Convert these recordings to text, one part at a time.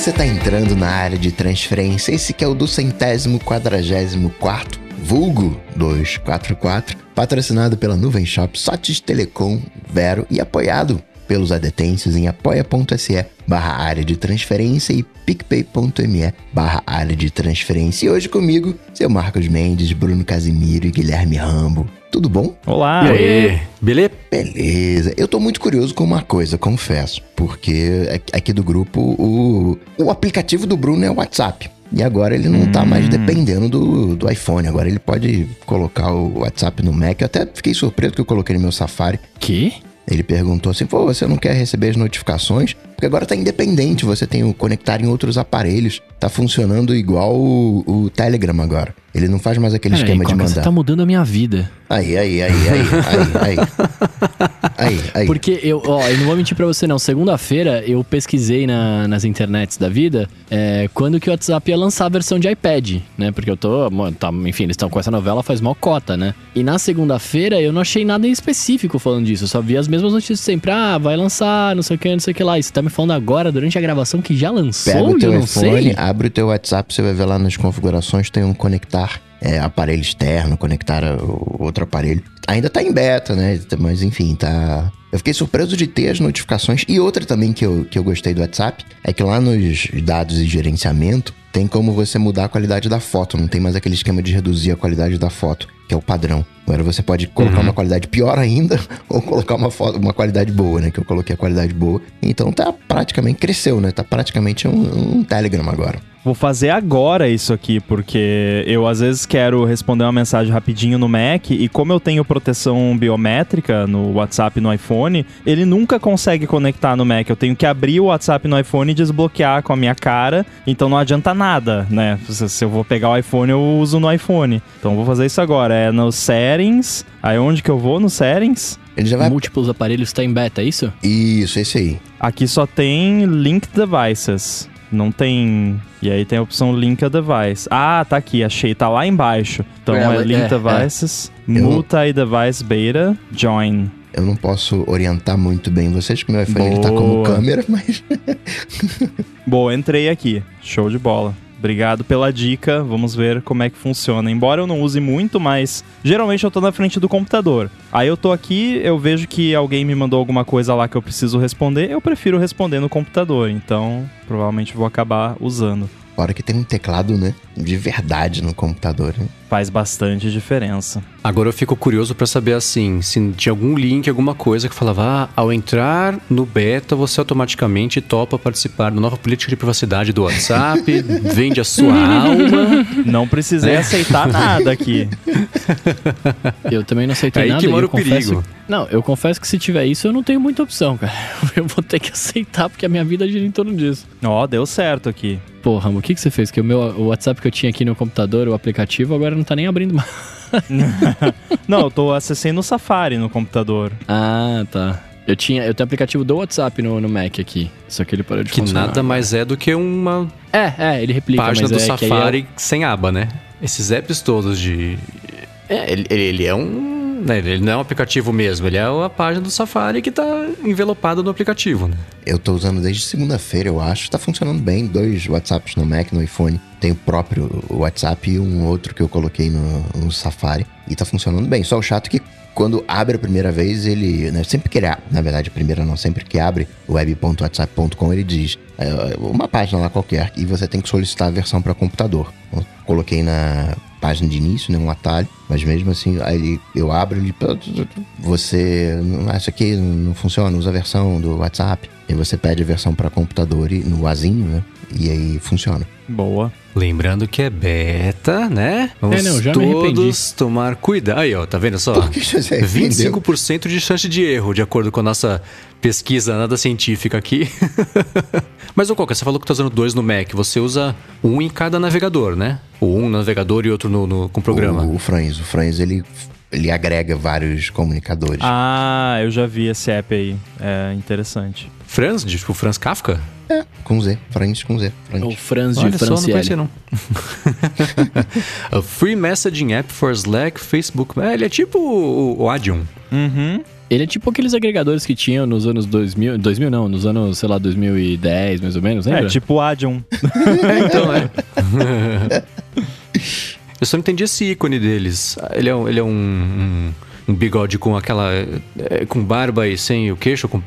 Você está entrando na área de transferência, esse que é o do centésimo quadragésimo quarto, vulgo 244, patrocinado pela Nuvem Shop, Sotis Telecom, Vero e apoiado pelos adetêncios em apoia.se barra área de transferência e picpay.me barra área de transferência. E hoje comigo, seu Marcos Mendes, Bruno Casimiro e Guilherme Rambo. Tudo bom? Olá! E aí? Beleza? Beleza. Eu tô muito curioso com uma coisa, confesso. Porque aqui do grupo, o, o aplicativo do Bruno é o WhatsApp. E agora ele não hum. tá mais hum. dependendo do, do iPhone. Agora ele pode colocar o WhatsApp no Mac. Eu até fiquei surpreso que eu coloquei no meu Safari. Que? Ele perguntou assim: pô, você não quer receber as notificações? Porque agora tá independente, você tem o conectar em outros aparelhos. Tá funcionando igual o, o Telegram agora. Ele não faz mais aquele esquema de mandar. Você tá mudando a minha vida. Aí, aí, aí, aí, aí, aí. Aí, aí. Porque eu, ó, eu não vou mentir pra você não. Segunda-feira eu pesquisei na, nas internets da vida é, quando que o WhatsApp ia lançar a versão de iPad, né? Porque eu tô. Tá, enfim, eles estão com essa novela faz mó cota, né? E na segunda-feira eu não achei nada em específico falando disso. Eu só vi as mesmas notícias sempre. Ah, vai lançar, não sei o que, não sei o que lá. E você tá me falando agora, durante a gravação, que já lançou? Pega o teu iPhone, sei. abre o teu WhatsApp, você vai ver lá nas configurações, tem um conectar é, aparelho externo, conectar outro aparelho. Ainda tá em beta, né? Mas enfim, tá. Eu fiquei surpreso de ter as notificações. E outra também que eu, que eu gostei do WhatsApp é que lá nos dados e gerenciamento tem como você mudar a qualidade da foto. Não tem mais aquele esquema de reduzir a qualidade da foto, que é o padrão. Agora você pode colocar uhum. uma qualidade pior ainda ou colocar uma, foto, uma qualidade boa, né? Que eu coloquei a qualidade boa. Então tá praticamente, cresceu, né? Tá praticamente um, um Telegram agora. Vou fazer agora isso aqui, porque eu às vezes quero responder uma mensagem rapidinho no Mac e como eu tenho proteção biométrica no WhatsApp e no iPhone, ele nunca consegue conectar no Mac. Eu tenho que abrir o WhatsApp no iPhone e desbloquear com a minha cara, então não adianta nada, né? Se eu vou pegar o iPhone, eu uso no iPhone. Então vou fazer isso agora. É no Settings. Aí onde que eu vou? No Settings. Ele já vai... Múltiplos aparelhos está em beta, é isso? Isso, esse aí. Aqui só tem Link Devices. Não tem. E aí tem a opção Link a Device. Ah, tá aqui, achei, tá lá embaixo. Então é, é Link é, Devices, é. Multi-Device Beta, Join. Eu não posso orientar muito bem vocês, porque meu iPhone ele tá como câmera, mas. Boa, entrei aqui. Show de bola. Obrigado pela dica. Vamos ver como é que funciona. Embora eu não use muito, mas geralmente eu tô na frente do computador. Aí eu tô aqui, eu vejo que alguém me mandou alguma coisa lá que eu preciso responder, eu prefiro responder no computador. Então, provavelmente vou acabar usando. Fora que tem um teclado, né? De verdade no computador. Né? Faz bastante diferença. Agora eu fico curioso para saber assim, se tinha algum link, alguma coisa que falava, ah, ao entrar no beta, você automaticamente topa participar da nova política de privacidade do WhatsApp, vende a sua alma. Não precisei é. aceitar nada aqui. Eu também não aceitei Aí nada. Aí que mora o perigo. Não, eu confesso que se tiver isso, eu não tenho muita opção, cara. Eu vou ter que aceitar, porque a minha vida gira em torno disso. Ó, oh, deu certo aqui. Pô, Ramo, o que, que você fez? Que o meu o WhatsApp que eu tinha aqui no computador, o aplicativo, agora não tá nem abrindo mais. não, eu tô acessando o Safari no computador. Ah, tá. Eu tinha, eu tenho aplicativo do WhatsApp no, no Mac aqui, só que ele parou de que funcionar. Que nada mais é do que uma É, é, ele replica, página do é Safari sem aba, né? Esses apps todos de É, ele, ele é um né, ele não é um aplicativo mesmo, ele é a página do Safari que está envelopada no aplicativo, né? Eu estou usando desde segunda-feira, eu acho. Está funcionando bem. Dois WhatsApps no Mac, no iPhone. Tem o próprio WhatsApp e um outro que eu coloquei no, no Safari. E está funcionando bem. Só o chato é que quando abre a primeira vez, ele. Né, sempre que ele na verdade, a primeira não, sempre que abre web.whatsapp.com, ele diz é, uma página lá qualquer e você tem que solicitar a versão para computador. Eu coloquei na página de início, né, um atalho, mas mesmo assim, aí eu abro ele, você, isso aqui não funciona, usa a versão do WhatsApp, e você pede a versão para computador e, no Azinho, né, e aí funciona. Boa. Lembrando que é beta, né? Vamos é, não, todos tomar cuidado. Aí, ó, tá vendo só? Por que você 25% de chance de erro, de acordo com a nossa pesquisa nada científica aqui. Mas, ô Coca, você falou que tá usando dois no Mac. Você usa um em cada navegador, né? Ou um no navegador e outro no, no com o programa. O, o Franz, o Franz, ele ele agrega vários comunicadores. Ah, eu já vi esse app aí. É interessante. Franz? Tipo Franz Kafka? É, com Z. Franz com Z. Franz. Ou Franz de Olha só, não conhecia não. A free messaging app for Slack, Facebook. É, ele é tipo o, o Adium. Uhum. Ele é tipo aqueles agregadores que tinham nos anos 2000, 2000 não, nos anos, sei lá, 2010, mais ou menos, lembra? É, tipo o Adium. então, é. Eu só não entendi esse ícone deles. Ele é, ele é um, um, um bigode com aquela. É, com barba e sem o queixo, com.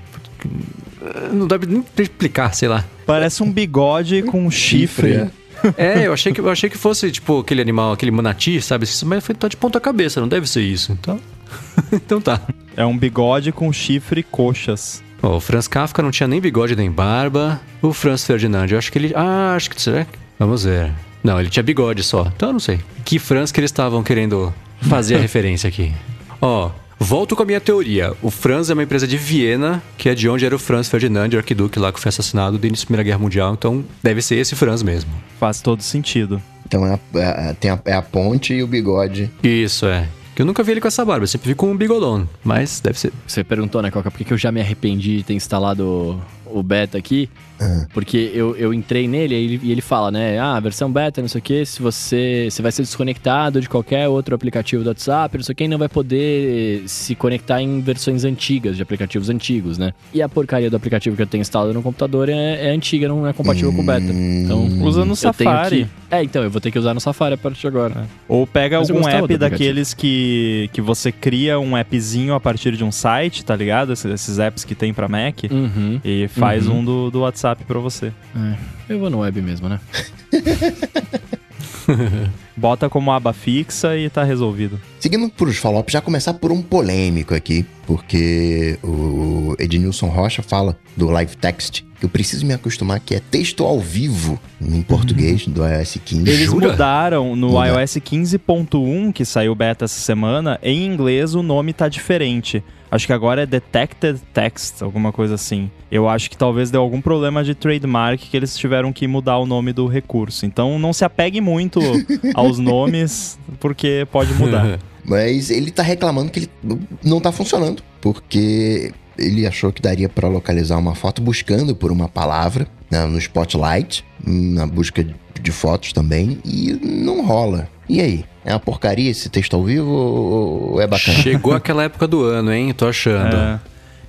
Não dá nem pra explicar, sei lá. Parece um bigode com um chifre. chifre. É, eu achei que, eu achei que fosse, tipo, aquele animal, aquele manati, sabe? Mas foi tá de ponta cabeça, não deve ser isso. Então, então tá. É um bigode com chifre e coxas. Oh, o Franz Kafka não tinha nem bigode nem barba. O Franz Ferdinand, eu acho que ele... Ah, acho que... Será? Vamos ver. Não, ele tinha bigode só. Então eu não sei. Que Franz que eles estavam querendo fazer a referência aqui. Ó, Volto com a minha teoria. O Franz é uma empresa de Viena, que é de onde era o Franz Ferdinand, o arquiduque lá que foi assassinado no início da Primeira Guerra Mundial. Então, deve ser esse Franz mesmo. Faz todo sentido. Então, é a, é, tem a, é a ponte e o bigode. Isso, é. Que eu nunca vi ele com essa barba, eu sempre vi com um bigodão, mas deve ser. Você perguntou, né, Coca, por que eu já me arrependi de ter instalado o beta aqui? Porque eu, eu entrei nele e ele, e ele fala, né? Ah, versão beta, não sei o que, se você, você vai ser desconectado de qualquer outro aplicativo do WhatsApp, não sei o que, não vai poder se conectar em versões antigas, de aplicativos antigos, né? E a porcaria do aplicativo que eu tenho instalado no computador é, é antiga, não é compatível hum, com o beta. Então, usa no Safari. Que... É, então, eu vou ter que usar no Safari a partir de agora. É. Ou pega Mas algum app daqueles que, que você cria um appzinho a partir de um site, tá ligado? Esses, esses apps que tem pra Mac. Uhum. E faz uhum. um do, do WhatsApp WhatsApp para você. É, eu vou no web mesmo, né? Bota como aba fixa e tá resolvido. Seguindo por os follow já começar por um polêmico aqui, porque o Ednilson Rocha fala do live text que eu preciso me acostumar que é texto ao vivo em português uhum. do iOS 15. Eles Jura? mudaram no Muda. iOS 15.1, que saiu beta essa semana, em inglês o nome tá diferente. Acho que agora é Detected Text, alguma coisa assim. Eu acho que talvez deu algum problema de trademark que eles tiveram que mudar o nome do recurso. Então não se apegue muito aos nomes, porque pode mudar. Mas ele tá reclamando que ele não tá funcionando, porque ele achou que daria para localizar uma foto buscando por uma palavra né, no Spotlight, na busca de fotos também, e não rola. E aí? É uma porcaria esse texto ao vivo ou é bacana? Chegou aquela época do ano, hein? Tô achando. É.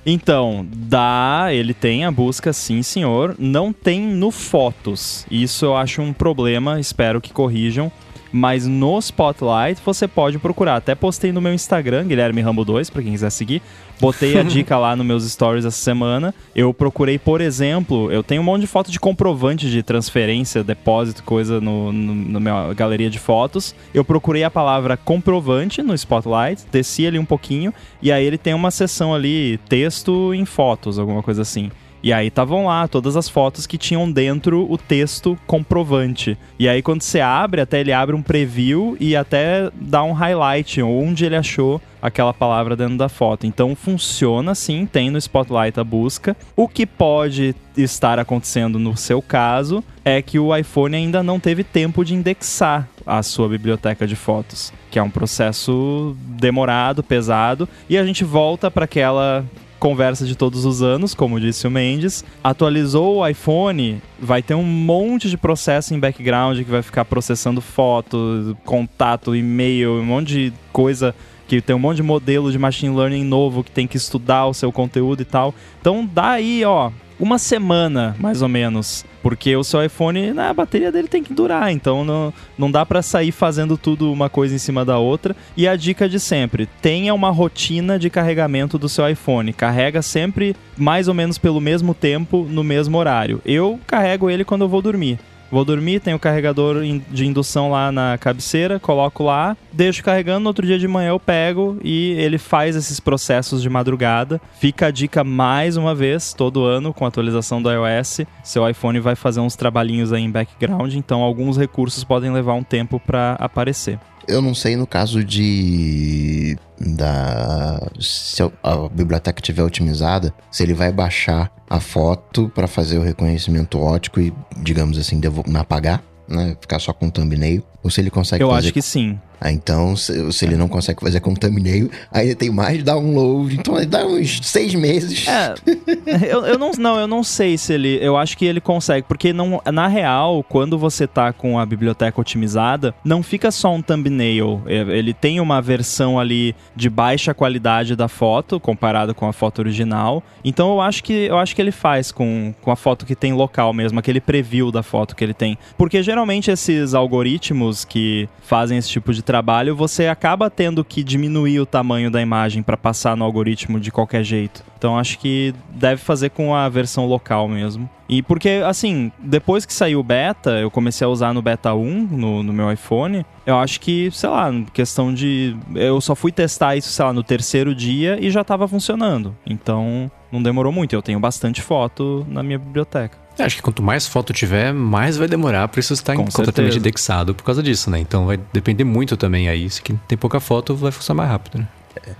Então, dá, ele tem a busca, sim, senhor. Não tem no Fotos. Isso eu acho um problema, espero que corrijam. Mas no Spotlight você pode procurar. Até postei no meu Instagram, Guilherme Rambo 2, para quem quiser seguir. Botei a dica lá nos meus stories essa semana. Eu procurei, por exemplo, eu tenho um monte de foto de comprovante de transferência, depósito, coisa no, no, na minha galeria de fotos. Eu procurei a palavra comprovante no Spotlight, desci ali um pouquinho, e aí ele tem uma seção ali, texto em fotos, alguma coisa assim. E aí estavam lá todas as fotos que tinham dentro o texto comprovante. E aí quando você abre, até ele abre um preview e até dá um highlight onde ele achou aquela palavra dentro da foto. Então funciona sim, tem no Spotlight a busca. O que pode estar acontecendo no seu caso é que o iPhone ainda não teve tempo de indexar a sua biblioteca de fotos, que é um processo demorado, pesado, e a gente volta para aquela conversa de todos os anos, como disse o Mendes. Atualizou o iPhone, vai ter um monte de processo em background que vai ficar processando foto, contato, e-mail, um monte de coisa que tem um monte de modelo de machine learning novo que tem que estudar o seu conteúdo e tal. Então dá aí, ó, uma semana, mais ou menos. Porque o seu iPhone, né, a bateria dele tem que durar, então não, não dá para sair fazendo tudo uma coisa em cima da outra. E a dica de sempre: tenha uma rotina de carregamento do seu iPhone. Carrega sempre mais ou menos pelo mesmo tempo, no mesmo horário. Eu carrego ele quando eu vou dormir. Vou dormir, tenho o carregador de indução lá na cabeceira, coloco lá, deixo carregando, no outro dia de manhã eu pego e ele faz esses processos de madrugada. Fica a dica mais uma vez, todo ano com a atualização do iOS, seu iPhone vai fazer uns trabalhinhos aí em background, então alguns recursos podem levar um tempo para aparecer. Eu não sei no caso de da se a biblioteca estiver otimizada, se ele vai baixar a foto para fazer o reconhecimento ótico e, digamos assim, apagar, né, ficar só com o thumbnail, ou se ele consegue Eu fazer... acho que sim. Ah, então, se, se, ele não consegue fazer com thumbnail, ainda tem mais download. Então, dá uns seis meses. É, eu, eu, não, não, eu não sei se ele. Eu acho que ele consegue, porque não, na real, quando você tá com a biblioteca otimizada, não fica só um thumbnail. É, ele tem uma versão ali de baixa qualidade da foto, comparado com a foto original. Então, eu acho que, eu acho que ele faz com, com a foto que tem local mesmo, aquele preview da foto que ele tem. Porque geralmente esses algoritmos que fazem esse tipo de trabalho, você acaba tendo que diminuir o tamanho da imagem para passar no algoritmo de qualquer jeito. Então acho que deve fazer com a versão local mesmo. E porque, assim, depois que saiu o beta, eu comecei a usar no beta 1 no, no meu iPhone. Eu acho que, sei lá, questão de. Eu só fui testar isso, sei lá, no terceiro dia e já estava funcionando. Então não demorou muito. Eu tenho bastante foto na minha biblioteca. É, acho que quanto mais foto tiver, mais vai demorar para isso estar Com completamente certeza. indexado por causa disso, né? Então vai depender muito também aí. Se tem pouca foto, vai funcionar mais rápido, né?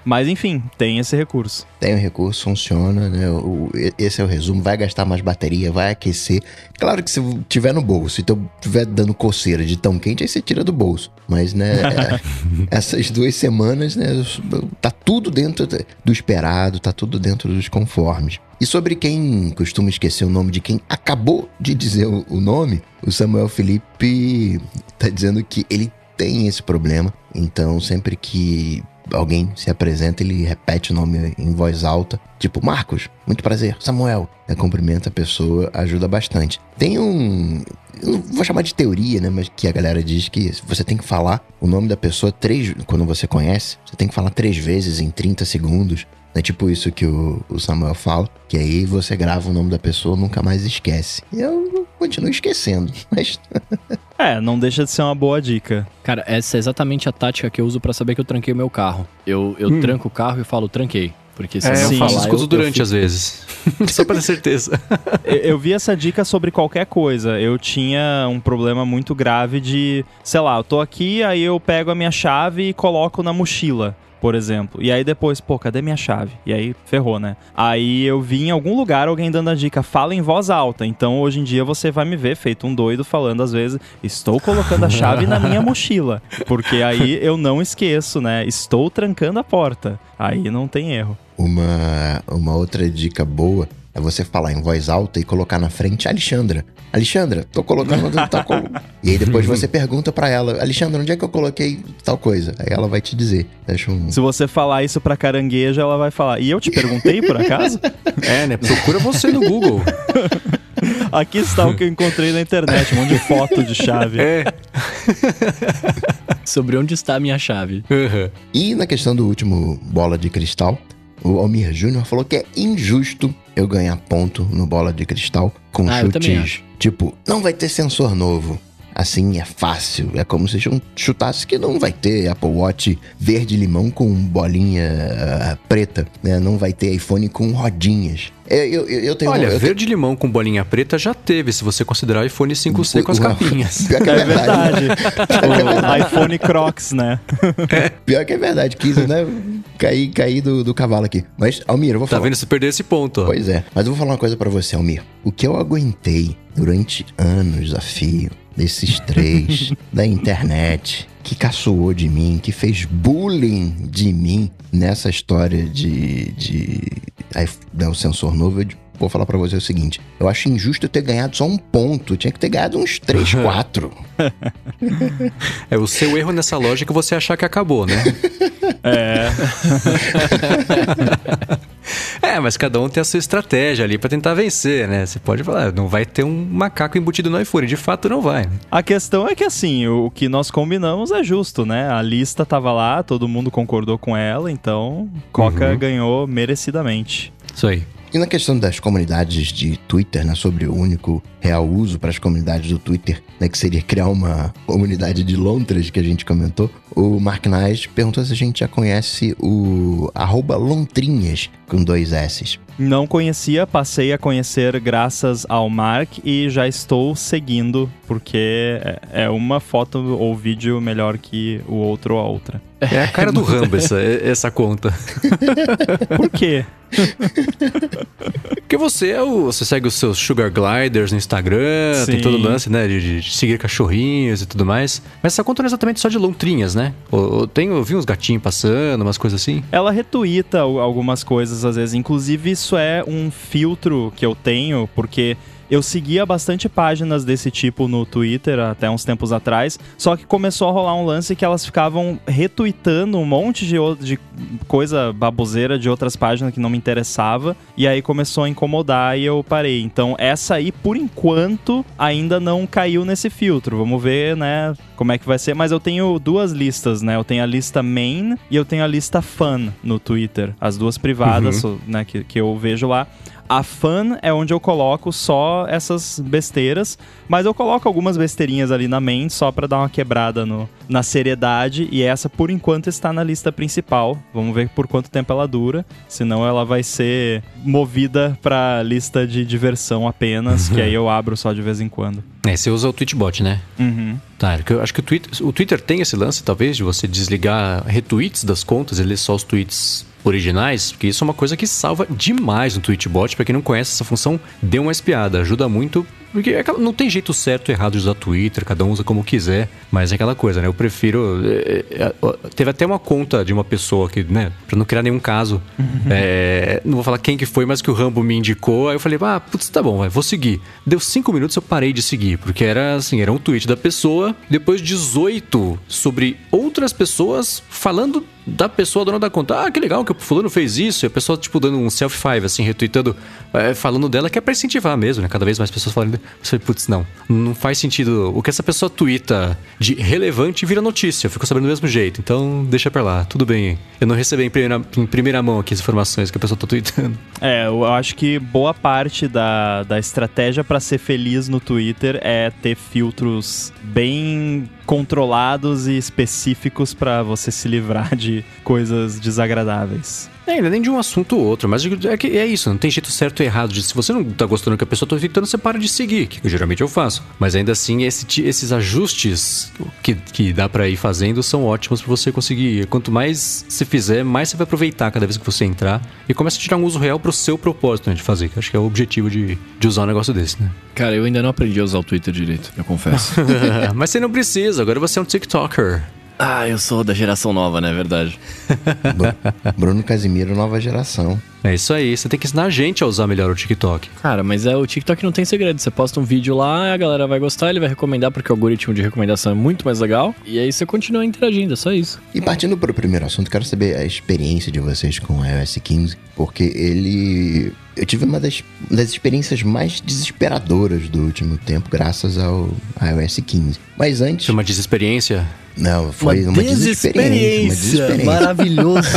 Mas enfim, tem esse recurso. Tem o recurso, funciona, né? O, esse é o resumo. Vai gastar mais bateria, vai aquecer. Claro que se tiver no bolso e então tiver dando coceira de tão quente, aí você tira do bolso. Mas, né, essas duas semanas, né, tá tudo dentro do esperado, tá tudo dentro dos conformes. E sobre quem costuma esquecer o nome de quem acabou de dizer o nome, o Samuel Felipe tá dizendo que ele tem esse problema. Então, sempre que alguém se apresenta, ele repete o nome em voz alta, tipo Marcos, muito prazer, Samuel. É, cumprimenta a pessoa, ajuda bastante. Tem um. Eu vou chamar de teoria, né? Mas que a galera diz que você tem que falar o nome da pessoa três. Quando você conhece, você tem que falar três vezes em 30 segundos. É tipo isso que o, o, Samuel fala, que aí você grava o nome da pessoa nunca mais esquece. E eu continuo esquecendo, mas. é, não deixa de ser uma boa dica. Cara, essa é exatamente a tática que eu uso para saber que eu tranquei o meu carro. Eu, eu hum. tranco o carro e falo, tranquei. Porque se é, eu sim, falar, eu escuto durante eu fico... às vezes. Só para ter certeza. eu, eu vi essa dica sobre qualquer coisa. Eu tinha um problema muito grave de, sei lá, eu tô aqui, aí eu pego a minha chave e coloco na mochila por exemplo. E aí depois, pô, cadê minha chave? E aí ferrou, né? Aí eu vi em algum lugar alguém dando a dica, fala em voz alta. Então hoje em dia você vai me ver feito um doido falando às vezes, estou colocando a chave na minha mochila. Porque aí eu não esqueço, né? Estou trancando a porta. Aí não tem erro. Uma, uma outra dica boa é você falar em voz alta e colocar na frente Alexandra. Alexandra, tô colocando tal coisa. E aí depois você pergunta para ela, Alexandra, onde é que eu coloquei tal coisa? Aí ela vai te dizer. Deixa um... Se você falar isso pra carangueja, ela vai falar. E eu te perguntei por acaso? é, né? Procura você no Google. Aqui está o que eu encontrei na internet, um monte de foto de chave. É. Sobre onde está a minha chave. Uhum. E na questão do último bola de cristal, o Almir Júnior falou que é injusto eu ganhar ponto no bola de cristal com ah, chutes. Tipo, não vai ter sensor novo. Assim é fácil. É como se chutasse que não vai ter Apple Watch verde-limão com bolinha uh, preta. Né? Não vai ter iPhone com rodinhas. É, eu, eu, eu tenho Olha, eu verde-limão tenho... com bolinha preta já teve, se você considerar o iPhone 5C com as capinhas. Pior que é, é verdade. o iPhone Crocs, né? É. Pior que é verdade. Quis, né? Cair, cair do, do cavalo aqui. Mas, Almir, eu vou tá falar. Tá vendo se perder esse ponto, ó. Pois é. Mas eu vou falar uma coisa para você, Almir. O que eu aguentei durante anos a fio desses três da internet que caçoou de mim, que fez bullying de mim nessa história de, de aí, né, o sensor novo, eu vou falar para você o seguinte: eu acho injusto eu ter ganhado só um ponto, eu tinha que ter ganhado uns 3, 4. é o seu erro nessa lógica você achar que acabou, né? é. É, mas cada um tem a sua estratégia ali para tentar vencer, né? Você pode falar, não vai ter um macaco embutido no iPhone. De fato, não vai. A questão é que, assim, o que nós combinamos é justo, né? A lista tava lá, todo mundo concordou com ela, então Coca uhum. ganhou merecidamente. Isso aí. E na questão das comunidades de Twitter, né, sobre o único real uso para as comunidades do Twitter, né, que seria criar uma comunidade de lontras que a gente comentou, o Mark Knight perguntou se a gente já conhece o lontrinhas com dois S. Não conhecia, passei a conhecer graças ao Mark e já estou seguindo, porque é, é uma foto ou vídeo melhor que o outro ou a outra. É a cara do Rambo essa, essa conta. Por quê? Porque você é o, você segue os seus sugar gliders no Instagram, Sim. tem todo o lance, né, de, de, seguir cachorrinhos e tudo mais. Mas essa conta não é exatamente só de lontrinhas, né? Eu, tem, eu vi uns gatinhos passando, umas coisas assim. Ela retuita algumas coisas às vezes. Inclusive, isso é um filtro que eu tenho, porque eu seguia bastante páginas desse tipo no Twitter até uns tempos atrás, só que começou a rolar um lance que elas ficavam retweetando um monte de, de coisa baboseira de outras páginas que não me interessava, e aí começou a incomodar e eu parei. Então, essa aí, por enquanto, ainda não caiu nesse filtro. Vamos ver, né, como é que vai ser. Mas eu tenho duas listas, né? Eu tenho a lista main e eu tenho a lista fun no Twitter. As duas privadas, uhum. né, que, que eu vejo lá. A fan é onde eu coloco só essas besteiras, mas eu coloco algumas besteirinhas ali na main só para dar uma quebrada no, na seriedade. E essa, por enquanto, está na lista principal. Vamos ver por quanto tempo ela dura. Senão ela vai ser movida pra lista de diversão apenas, que aí eu abro só de vez em quando. É, você usa o Tweetbot, né? Uhum. Tá, eu acho que o Twitter, o Twitter tem esse lance, talvez, de você desligar retweets das contas e ler só os tweets originais, porque isso é uma coisa que salva demais no Tweetbot. Para quem não conhece essa função, dê uma espiada, ajuda muito porque é não tem jeito certo ou errado de usar Twitter, cada um usa como quiser, mas é aquela coisa, né? Eu prefiro. É, é, teve até uma conta de uma pessoa que, né, pra não criar nenhum caso, uhum. é, não vou falar quem que foi, mas que o Rambo me indicou. Aí eu falei, ah, putz, tá bom, vai, vou seguir. Deu cinco minutos eu parei de seguir, porque era assim, era um tweet da pessoa, depois 18 sobre outras pessoas falando da pessoa dona da conta. Ah, que legal que o fulano fez isso. E a pessoa, tipo, dando um self-five, assim, retweetando, é, falando dela, que é pra incentivar mesmo, né? Cada vez mais pessoas falando. Você putz, não. Não faz sentido. O que essa pessoa twitta de relevante vira notícia. Ficou sabendo do mesmo jeito. Então, deixa pra lá. Tudo bem. Eu não recebi em primeira, em primeira mão aqui as informações que a pessoa tá tweetando. É, eu acho que boa parte da, da estratégia para ser feliz no Twitter é ter filtros bem controlados e específicos para você se livrar de coisas desagradáveis. É, ainda nem de um assunto ou outro, mas é, que é isso, não tem jeito certo ou errado. De, se você não tá gostando do que a pessoa tá tweetando, você para de seguir, que geralmente eu faço. Mas ainda assim, esse, esses ajustes que, que dá para ir fazendo são ótimos para você conseguir. Quanto mais você fizer, mais você vai aproveitar cada vez que você entrar e começa a tirar um uso real pro seu propósito né, de fazer, que acho que é o objetivo de, de usar um negócio desse, né? Cara, eu ainda não aprendi a usar o Twitter direito, eu confesso. mas você não precisa, agora você é um TikToker. Ah, eu sou da geração nova, né? Verdade. Bruno Casimiro, nova geração. É isso aí, você tem que ensinar a gente a usar melhor o TikTok. Cara, mas é o TikTok não tem segredo. Você posta um vídeo lá, a galera vai gostar, ele vai recomendar porque o algoritmo de recomendação é muito mais legal. E aí você continua interagindo, é só isso. E partindo para o primeiro assunto, quero saber a experiência de vocês com o iOS 15, porque ele eu tive uma das, das experiências mais desesperadoras do último tempo, graças ao iOS 15. Mas antes. Foi uma desesperiência? Não, foi uma, uma desesperiência. Uma desesperiência. Maravilhoso.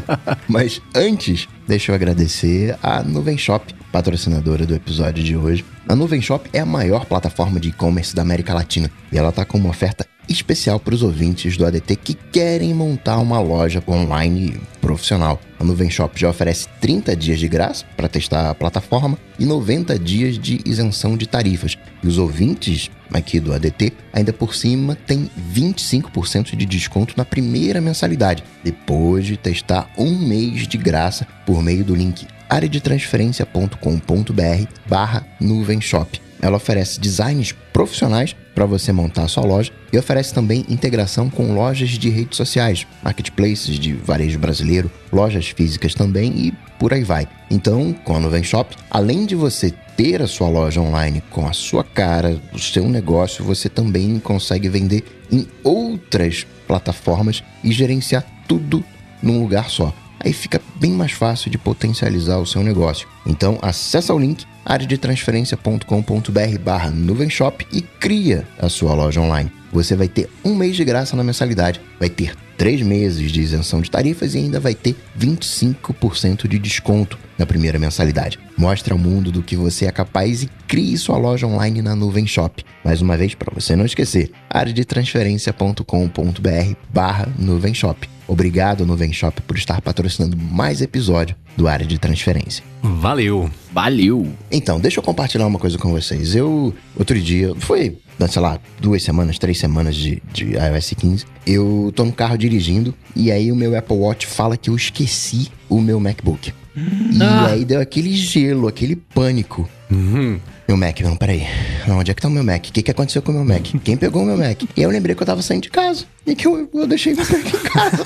Mas antes, deixa eu agradecer a Nuvem Shop, patrocinadora do episódio de hoje. A Nuvem Shop é a maior plataforma de e-commerce da América Latina e ela está com uma oferta especial para os ouvintes do ADT que querem montar uma loja online profissional. A Nuvem Shop já oferece 30 dias de graça para testar a plataforma e 90 dias de isenção de tarifas. E os ouvintes aqui do ADT, ainda por cima, tem 25% de desconto na primeira mensalidade, depois de testar um mês de graça por meio do link areadetransferencia.com.br barra nuvem shop. Ela oferece designs profissionais para você montar a sua loja e oferece também integração com lojas de redes sociais, marketplaces de varejo brasileiro, lojas físicas também e por aí vai. Então, com a Nuvem Shop, além de você ter a sua loja online com a sua cara, o seu negócio, você também consegue vender em outras plataformas e gerenciar tudo num lugar só. Aí fica bem mais fácil de potencializar o seu negócio. Então, acessa o link areadetransferencia.com.br barra nuvenshop e cria a sua loja online. Você vai ter um mês de graça na mensalidade, vai ter três meses de isenção de tarifas e ainda vai ter 25% de desconto na primeira mensalidade. Mostre ao mundo do que você é capaz e crie sua loja online na Nuvem Shop. Mais uma vez, para você não esquecer, areadetransferencia.com.br barra Nuvem. Obrigado, Nuvem Shop, por estar patrocinando mais episódio do Área de Transferência. Valeu! Valeu! Então, deixa eu compartilhar uma coisa com vocês. Eu, outro dia, foi, sei lá, duas semanas, três semanas de, de iOS 15, eu tô no carro dirigindo e aí o meu Apple Watch fala que eu esqueci o meu MacBook. E ah. aí deu aquele gelo, aquele pânico. Uhum. Meu Mac, não, peraí. Onde é que tá o meu Mac? O que, que aconteceu com o meu Mac? Quem pegou o meu Mac? E eu lembrei que eu tava saindo de casa. E que eu, eu deixei meu Mac em casa.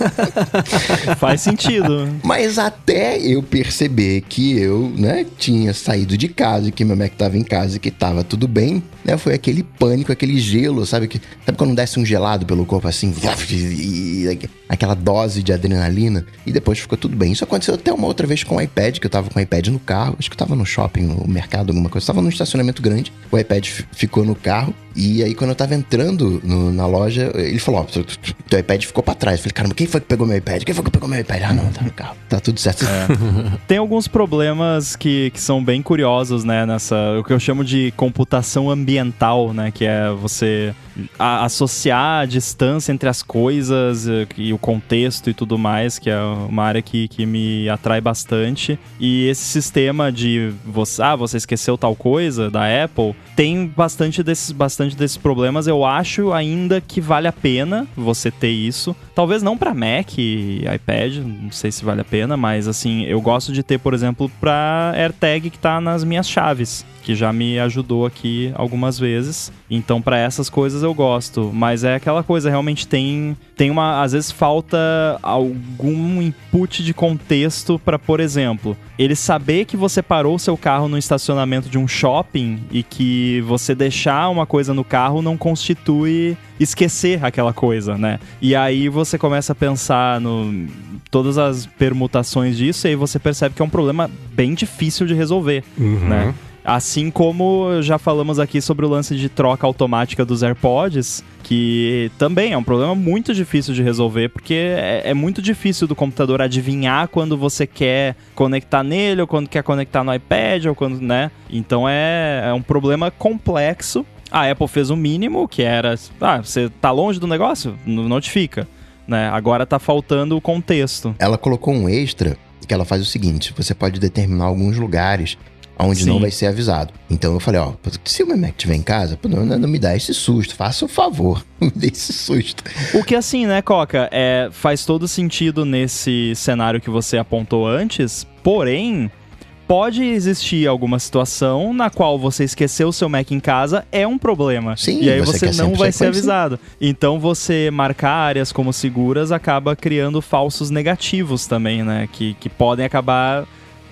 Faz sentido. Mas até eu perceber que eu, né, tinha saído de casa e que meu Mac tava em casa e que tava tudo bem, né? Foi aquele pânico, aquele gelo, sabe? Que, sabe quando desce um gelado pelo corpo assim? E, e, aquela dose de adrenalina. E depois ficou tudo bem. Isso aconteceu até uma outra vez com o iPad, que eu tava com o iPad no carro. Acho que eu tava no shopping, no mercado, alguma coisa. Eu tava num estacionamento grande. O iPad ficou no carro. E aí, quando eu tava entrando no, na loja, ele falou: Ó, teu iPad ficou pra trás. Eu falei, caramba, quem foi que pegou meu iPad? Quem foi que pegou meu iPad? Ah, não, tá no carro. Tá tudo certo. É. Tem alguns problemas que, que são bem curiosos, né? Nessa. O que eu chamo de computação ambiental, né? Que é você a, associar a distância entre as coisas eh, e o contexto e tudo mais, que é uma área que, que me atrai bastante. E esse sistema de você, ah, você esqueceu tal coisa da Apple, tem bastante desses, bastante desses problemas. Eu acho ainda que vale a pena você ter isso. Talvez não para Mac e iPad, não sei se vale a pena, mas assim, eu gosto de ter, por exemplo, para AirTag que tá nas minhas chaves que já me ajudou aqui algumas vezes. Então, para essas coisas eu gosto, mas é aquela coisa, realmente tem tem uma às vezes falta algum input de contexto para, por exemplo, ele saber que você parou seu carro no estacionamento de um shopping e que você deixar uma coisa no carro não constitui esquecer aquela coisa, né? E aí você começa a pensar no todas as permutações disso e aí você percebe que é um problema bem difícil de resolver, uhum. né? Assim como já falamos aqui sobre o lance de troca automática dos AirPods, que também é um problema muito difícil de resolver, porque é, é, muito difícil do computador adivinhar quando você quer conectar nele, ou quando quer conectar no iPad, ou quando, né? Então é, é um problema complexo. A Apple fez o mínimo, que era, ah, você tá longe do negócio? Notifica. Né? Agora tá faltando o contexto. Ela colocou um extra que ela faz o seguinte: você pode determinar alguns lugares onde Sim. não vai ser avisado. Então eu falei, ó, se o meu Mac estiver em casa, não, não, me dá esse susto, faça o favor, me dê esse susto. O que assim, né, Coca, é, faz todo sentido nesse cenário que você apontou antes, porém, pode existir alguma situação na qual você esqueceu o seu Mac em casa é um problema. Sim, e aí você, você não vai ser avisado. Então você marcar áreas como seguras acaba criando falsos negativos também, né? Que, que podem acabar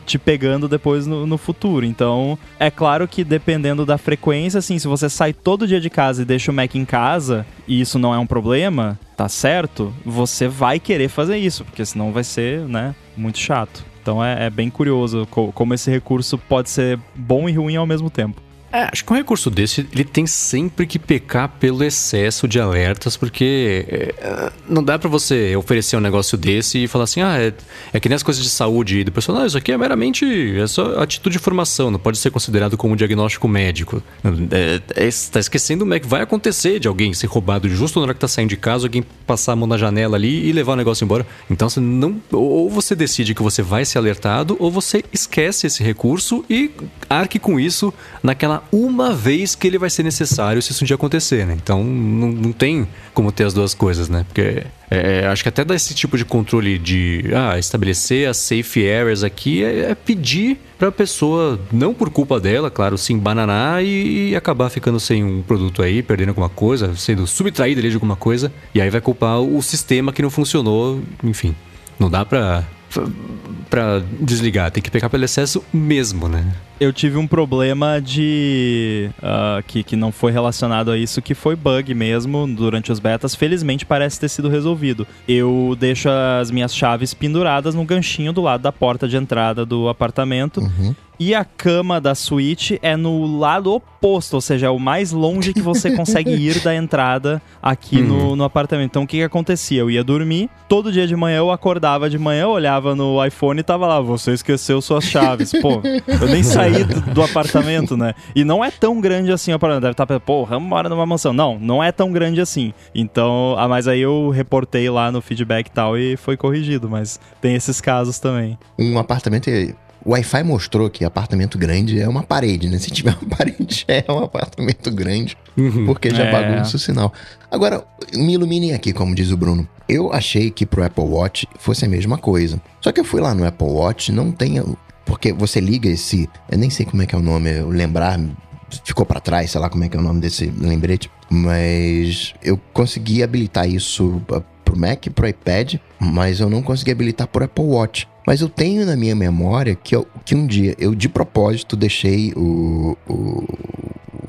te pegando depois no, no, futuro. Então, é claro que dependendo da frequência, assim, se você sai todo dia de casa e deixa o Mac em casa e isso não é um problema, tá certo, você vai querer fazer isso, porque senão vai ser, né, muito chato. Então é, é bem curioso como esse recurso pode ser bom e ruim ao mesmo tempo. É, acho que um recurso desse, ele tem sempre que pecar pelo excesso de alertas, porque é, não dá para você oferecer um negócio desse e falar assim, ah, é, é que nem as coisas de saúde do personal, isso aqui é meramente, é só atitude de formação, não pode ser considerado como um diagnóstico médico. É, é, tá esquecendo como é que vai acontecer de alguém ser roubado justo na hora que tá saindo de casa, alguém passar a mão na janela ali e levar o negócio embora. Então você não, ou você decide que você vai ser alertado, ou você esquece esse recurso e arque com isso naquela uma vez que ele vai ser necessário se isso um dia acontecer, né? Então não, não tem como ter as duas coisas, né? Porque é, é acho que até dar esse tipo de controle de ah, estabelecer as safe areas aqui é, é pedir para a pessoa, não por culpa dela, claro, se embananar e, e, acabar ficando sem um produto aí, perdendo alguma coisa, sendo subtraído ali de alguma coisa, e aí vai culpar o sistema que não funcionou, enfim. Não dá para para desligar, tem que pegar pelo excesso mesmo, né? Eu tive um problema de. Uh, que, que não foi relacionado a isso, que foi bug mesmo durante os betas. Felizmente parece ter sido resolvido. Eu deixo as minhas chaves penduradas no ganchinho do lado da porta de entrada do apartamento. Uhum. E a cama da suíte é no lado oposto, ou seja, é o mais longe que você consegue ir da entrada aqui uhum. no, no apartamento. Então o que, que acontecia? Eu ia dormir, todo dia de manhã eu acordava de manhã, olhava no iPhone e tava lá, você esqueceu suas chaves. Pô, eu nem saí do, do apartamento, né? E não é tão grande assim o apartamento. Deve estar, tá, pô, vamos morar numa mansão. Não, não é tão grande assim. Então, ah, mas aí eu reportei lá no feedback e tal e foi corrigido, mas tem esses casos também. Um apartamento o Wi-Fi mostrou que apartamento grande é uma parede, né? Se tiver uma parede, é um apartamento grande, uhum. porque já é. bagunça o sinal. Agora, me iluminem aqui, como diz o Bruno. Eu achei que pro Apple Watch fosse a mesma coisa. Só que eu fui lá no Apple Watch, não tem. Porque você liga esse. Eu nem sei como é que é o nome, eu lembrar ficou para trás, sei lá como é que é o nome desse lembrete, mas eu consegui habilitar isso pro Mac, pro iPad, mas eu não consegui habilitar pro Apple Watch. Mas eu tenho na minha memória que, eu, que um dia eu de propósito deixei o, o,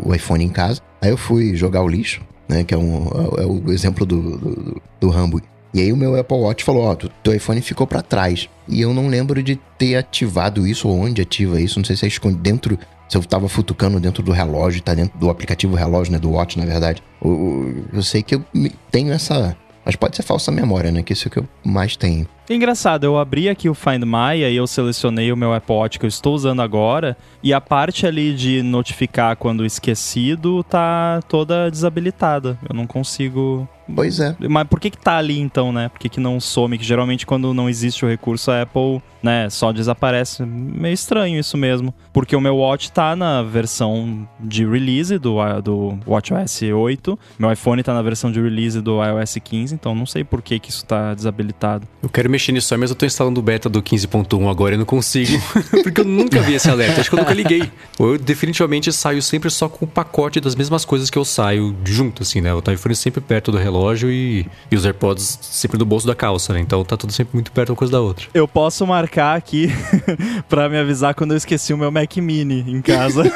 o iPhone em casa. Aí eu fui jogar o lixo, né? Que é, um, é o exemplo do, do, do. E aí o meu Apple Watch falou, ó, oh, teu iPhone ficou para trás. E eu não lembro de ter ativado isso ou onde ativa isso. Não sei se é esconde dentro. Se eu tava futucando dentro do relógio, tá dentro do aplicativo relógio, né? Do Watch, na verdade. Eu, eu sei que eu tenho essa. Mas pode ser falsa memória, né? Que isso é o que eu mais tenho. Engraçado, eu abri aqui o Find My e eu selecionei o meu Apple Watch que eu estou usando agora e a parte ali de notificar quando esquecido tá toda desabilitada. Eu não consigo Pois é. Mas por que que tá ali então, né? Por que que não some? Que geralmente quando não existe o recurso, a Apple, né, só desaparece. Meio estranho isso mesmo. Porque o meu Watch tá na versão de release do, do WatchOS 8. Meu iPhone tá na versão de release do iOS 15, então não sei por que que isso tá desabilitado. Eu quero mexer nisso aí, mas eu tô instalando o beta do 15.1 agora e não consigo. porque eu nunca vi esse alerta. Acho que eu nunca liguei. Eu definitivamente saio sempre só com o pacote das mesmas coisas que eu saio junto, assim, né? O iPhone sempre perto do relógio e, e os AirPods sempre no bolso da calça, né? Então tá tudo sempre muito perto uma coisa da outra. Eu posso marcar aqui para me avisar quando eu esqueci o meu Mac Mini em casa.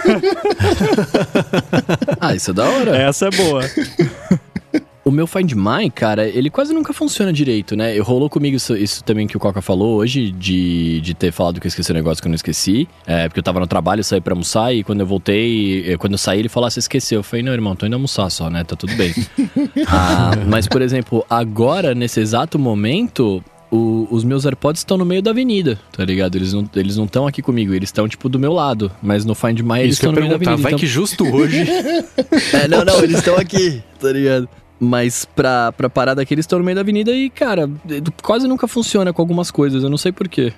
ah, isso é da hora. Essa é boa. O meu Find My, cara, ele quase nunca funciona direito, né? Eu rolou comigo isso, isso, também que o Coca falou hoje, de, de ter falado que eu esqueci um negócio que eu não esqueci. É, porque eu tava no trabalho, saí pra almoçar e quando eu voltei, quando eu saí, ele falou: ah, você esqueceu. Eu falei, não, irmão, tô indo almoçar só, né? Tá tudo bem. ah, mas, por exemplo, agora, nesse exato momento, o, os meus AirPods estão no meio da avenida, tá ligado? Eles não eles não estão aqui comigo, eles estão tipo do meu lado, mas no Find My eles estão no meio da avenida. Vai então... que justo hoje. é, não, não, eles estão aqui, tá ligado? Mas pra, pra parada aqui, eles estão no meio da avenida e, cara, quase nunca funciona com algumas coisas, eu não sei porquê.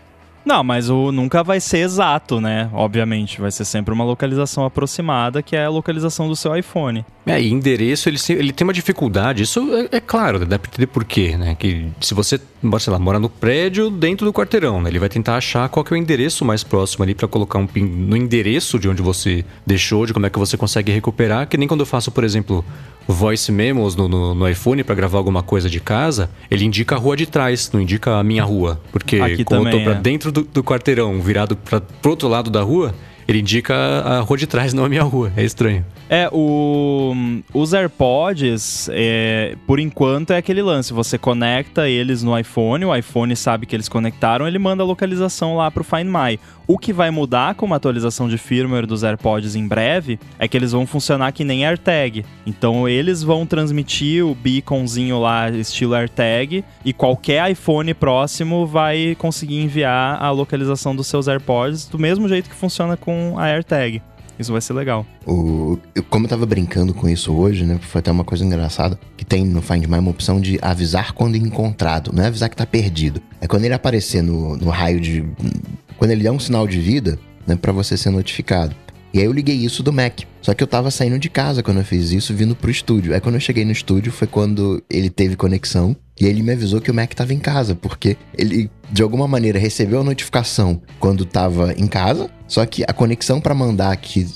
Não, mas o nunca vai ser exato, né? Obviamente, vai ser sempre uma localização aproximada, que é a localização do seu iPhone. É, e endereço, ele, ele tem uma dificuldade, isso é, é claro, dá pra entender por quê, né? Que se você, sei lá, mora no prédio dentro do quarteirão, né? Ele vai tentar achar qual que é o endereço mais próximo ali para colocar um pin no endereço de onde você deixou, de como é que você consegue recuperar, que nem quando eu faço, por exemplo, voice memos no, no, no iPhone para gravar alguma coisa de casa, ele indica a rua de trás, não indica a minha rua. Porque Aqui como eu tô pra é. dentro do, do quarteirão, virado para pro outro lado da rua, ele indica a rua de trás, não a minha rua. É estranho. É, o, os AirPods, é, por enquanto, é aquele lance. Você conecta eles no iPhone, o iPhone sabe que eles conectaram, ele manda a localização lá pro Find My. O que vai mudar com uma atualização de firmware dos AirPods em breve é que eles vão funcionar que nem AirTag. Então eles vão transmitir o beaconzinho lá, estilo AirTag, e qualquer iPhone próximo vai conseguir enviar a localização dos seus AirPods do mesmo jeito que funciona com a AirTag. Isso vai ser legal. O, eu, como eu tava brincando com isso hoje, né? Foi até uma coisa engraçada. Que tem no Find My uma opção de avisar quando encontrado. Não é avisar que tá perdido. É quando ele aparecer no, no raio de. Quando ele der um sinal de vida, né? Pra você ser notificado. E aí eu liguei isso do Mac. Só que eu tava saindo de casa quando eu fiz isso, vindo pro estúdio. Aí quando eu cheguei no estúdio foi quando ele teve conexão. E ele me avisou que o Mac tava em casa, porque ele, de alguma maneira, recebeu a notificação quando tava em casa, só que a conexão para mandar que,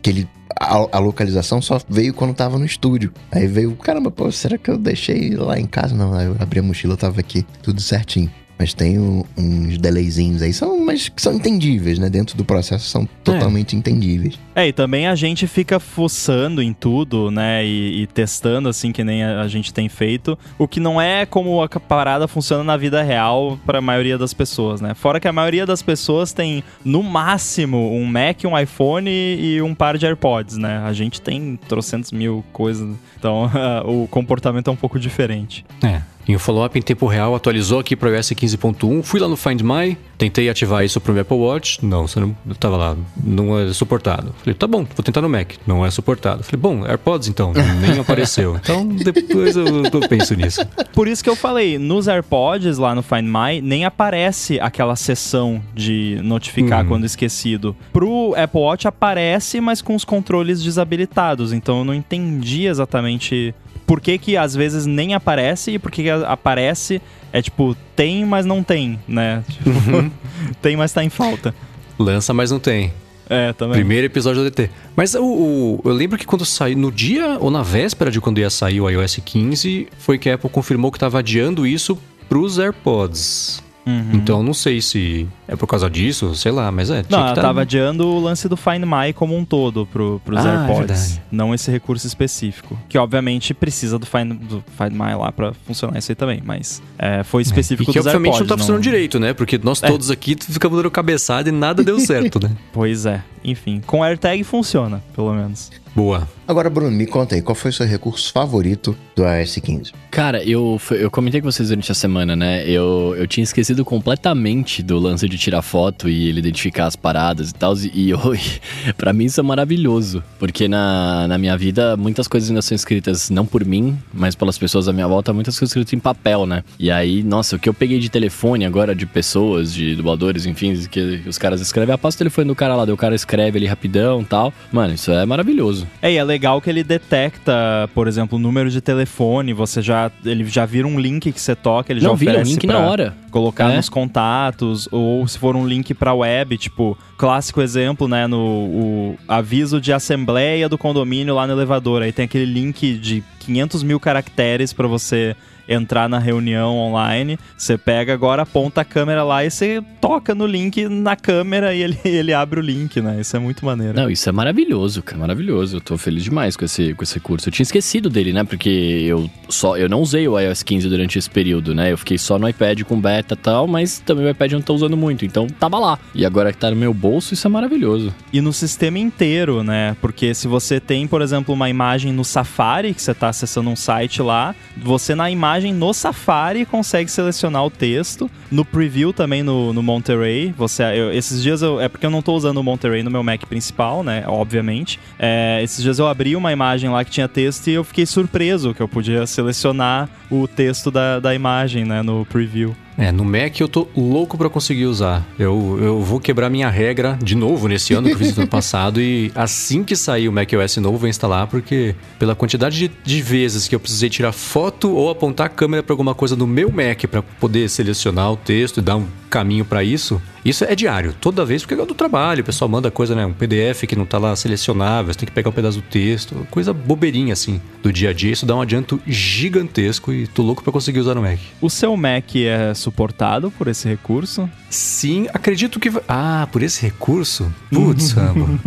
que ele. A, a, localização só veio quando tava no estúdio. Aí veio, caramba, pô, será que eu deixei lá em casa? Não, aí eu abri a mochila, tava aqui, tudo certinho. Mas tem um, uns delayzinhos aí, são mas que são entendíveis, né? Dentro do processo são totalmente é. entendíveis. É, e também a gente fica fuçando em tudo, né? E, e testando, assim, que nem a, a, gente tem feito. O que não é como a parada funciona na vida real para a maioria das pessoas, né? Fora que a maioria das pessoas tem, no máximo, um Mac, um iPhone e um par de AirPods, né? A gente tem trocentos mil coisas. Então, o comportamento é um pouco diferente. É. Em follow-up em tempo real, atualizou aqui para o iOS 15.1. Fui lá no Find My, tentei ativar isso para o Apple Watch. Não, você não estava lá, não é suportado. Falei, tá bom, vou tentar no Mac. Não é suportado. Falei, bom, AirPods então, nem apareceu. Então depois eu, eu penso nisso. Por isso que eu falei, nos AirPods lá no Find My, nem aparece aquela seção de notificar uhum. quando esquecido. Pro Apple Watch aparece, mas com os controles desabilitados. Então eu não entendi exatamente por que, que às vezes nem aparece e por que, que aparece é tipo, tem, mas não tem, né? Tipo, uhum. tem, mas tá em falta. Lança, mas não tem. É, também. Primeiro episódio do DT. Mas o, o, eu lembro que quando saiu, no dia ou na véspera de quando ia sair o iOS 15, foi que a Apple confirmou que estava adiando isso pros AirPods. Uhum. Então não sei se é por causa disso, sei lá, mas é. Não, ela tá... tava adiando o lance do Find My como um todo pro, pros ah, AirPods. É não esse recurso específico. Que obviamente precisa do Find, do Find My lá pra funcionar isso aí também, mas é, foi específico é. E que obviamente AirPods, não tá funcionando não... direito, né? Porque nós é. todos aqui ficamos dando cabeçada e nada deu certo, né? pois é. Enfim, com AirTag funciona, pelo menos. Boa. Agora, Bruno, me conta aí, qual foi o seu recurso favorito do iOS 15? Cara, eu, eu comentei com vocês durante a semana, né? Eu, eu tinha esquecido completamente do lance de tirar foto e ele identificar as paradas e tal. E, eu, pra mim isso é maravilhoso. Porque na, na minha vida, muitas coisas ainda são escritas, não por mim, mas pelas pessoas à minha volta, muitas coisas escritas em papel, né? E aí, nossa, o que eu peguei de telefone agora, de pessoas, de dubladores, enfim, que os caras escrevem, ah, passa o telefone do cara lá, o cara escreve ali rapidão e tal. Mano, isso é maravilhoso. É, e é legal que ele detecta, por exemplo, o número de telefone, você já. Ele já vira um link que você toca, ele Não, já vira oferece. um link na hora. Colocar é. nos contatos, ou se for um link pra web, tipo, clássico exemplo, né, no o aviso de assembleia do condomínio lá no elevador. Aí tem aquele link de 500 mil caracteres para você entrar na reunião online, você pega agora, aponta a câmera lá e você toca no link na câmera e ele, ele abre o link, né? Isso é muito maneiro. Não, isso é maravilhoso, cara, maravilhoso. Eu tô feliz demais com esse, com esse curso. Eu tinha esquecido dele, né? Porque eu só eu não usei o iOS 15 durante esse período, né? Eu fiquei só no iPad com beta e tal, mas também o iPad eu não tô usando muito, então tava lá. E agora que tá no meu bolso, isso é maravilhoso. E no sistema inteiro, né? Porque se você tem, por exemplo, uma imagem no Safari, que você tá acessando um site lá, você na imagem no Safari consegue selecionar o texto. No preview também no, no Monterey. Você, eu, esses dias eu, é porque eu não estou usando o Monterey no meu Mac principal, né? Obviamente. É, esses dias eu abri uma imagem lá que tinha texto e eu fiquei surpreso que eu podia selecionar o texto da, da imagem, né? No preview. É, no Mac eu tô louco para conseguir usar. Eu, eu vou quebrar minha regra de novo nesse ano que eu fiz no ano passado e assim que sair o Mac OS novo vou instalar porque pela quantidade de, de vezes que eu precisei tirar foto ou apontar a câmera para alguma coisa no meu Mac para poder selecionar o texto e dar um caminho para isso, isso é diário, toda vez, porque é do trabalho, o pessoal manda coisa, né? Um PDF que não tá lá selecionável, você tem que pegar um pedaço do texto, coisa bobeirinha assim, do dia a dia. Isso dá um adianto gigantesco e tô louco para conseguir usar no Mac. O seu Mac é suportado por esse recurso? Sim, acredito que. Ah, por esse recurso? Putz, Sambo.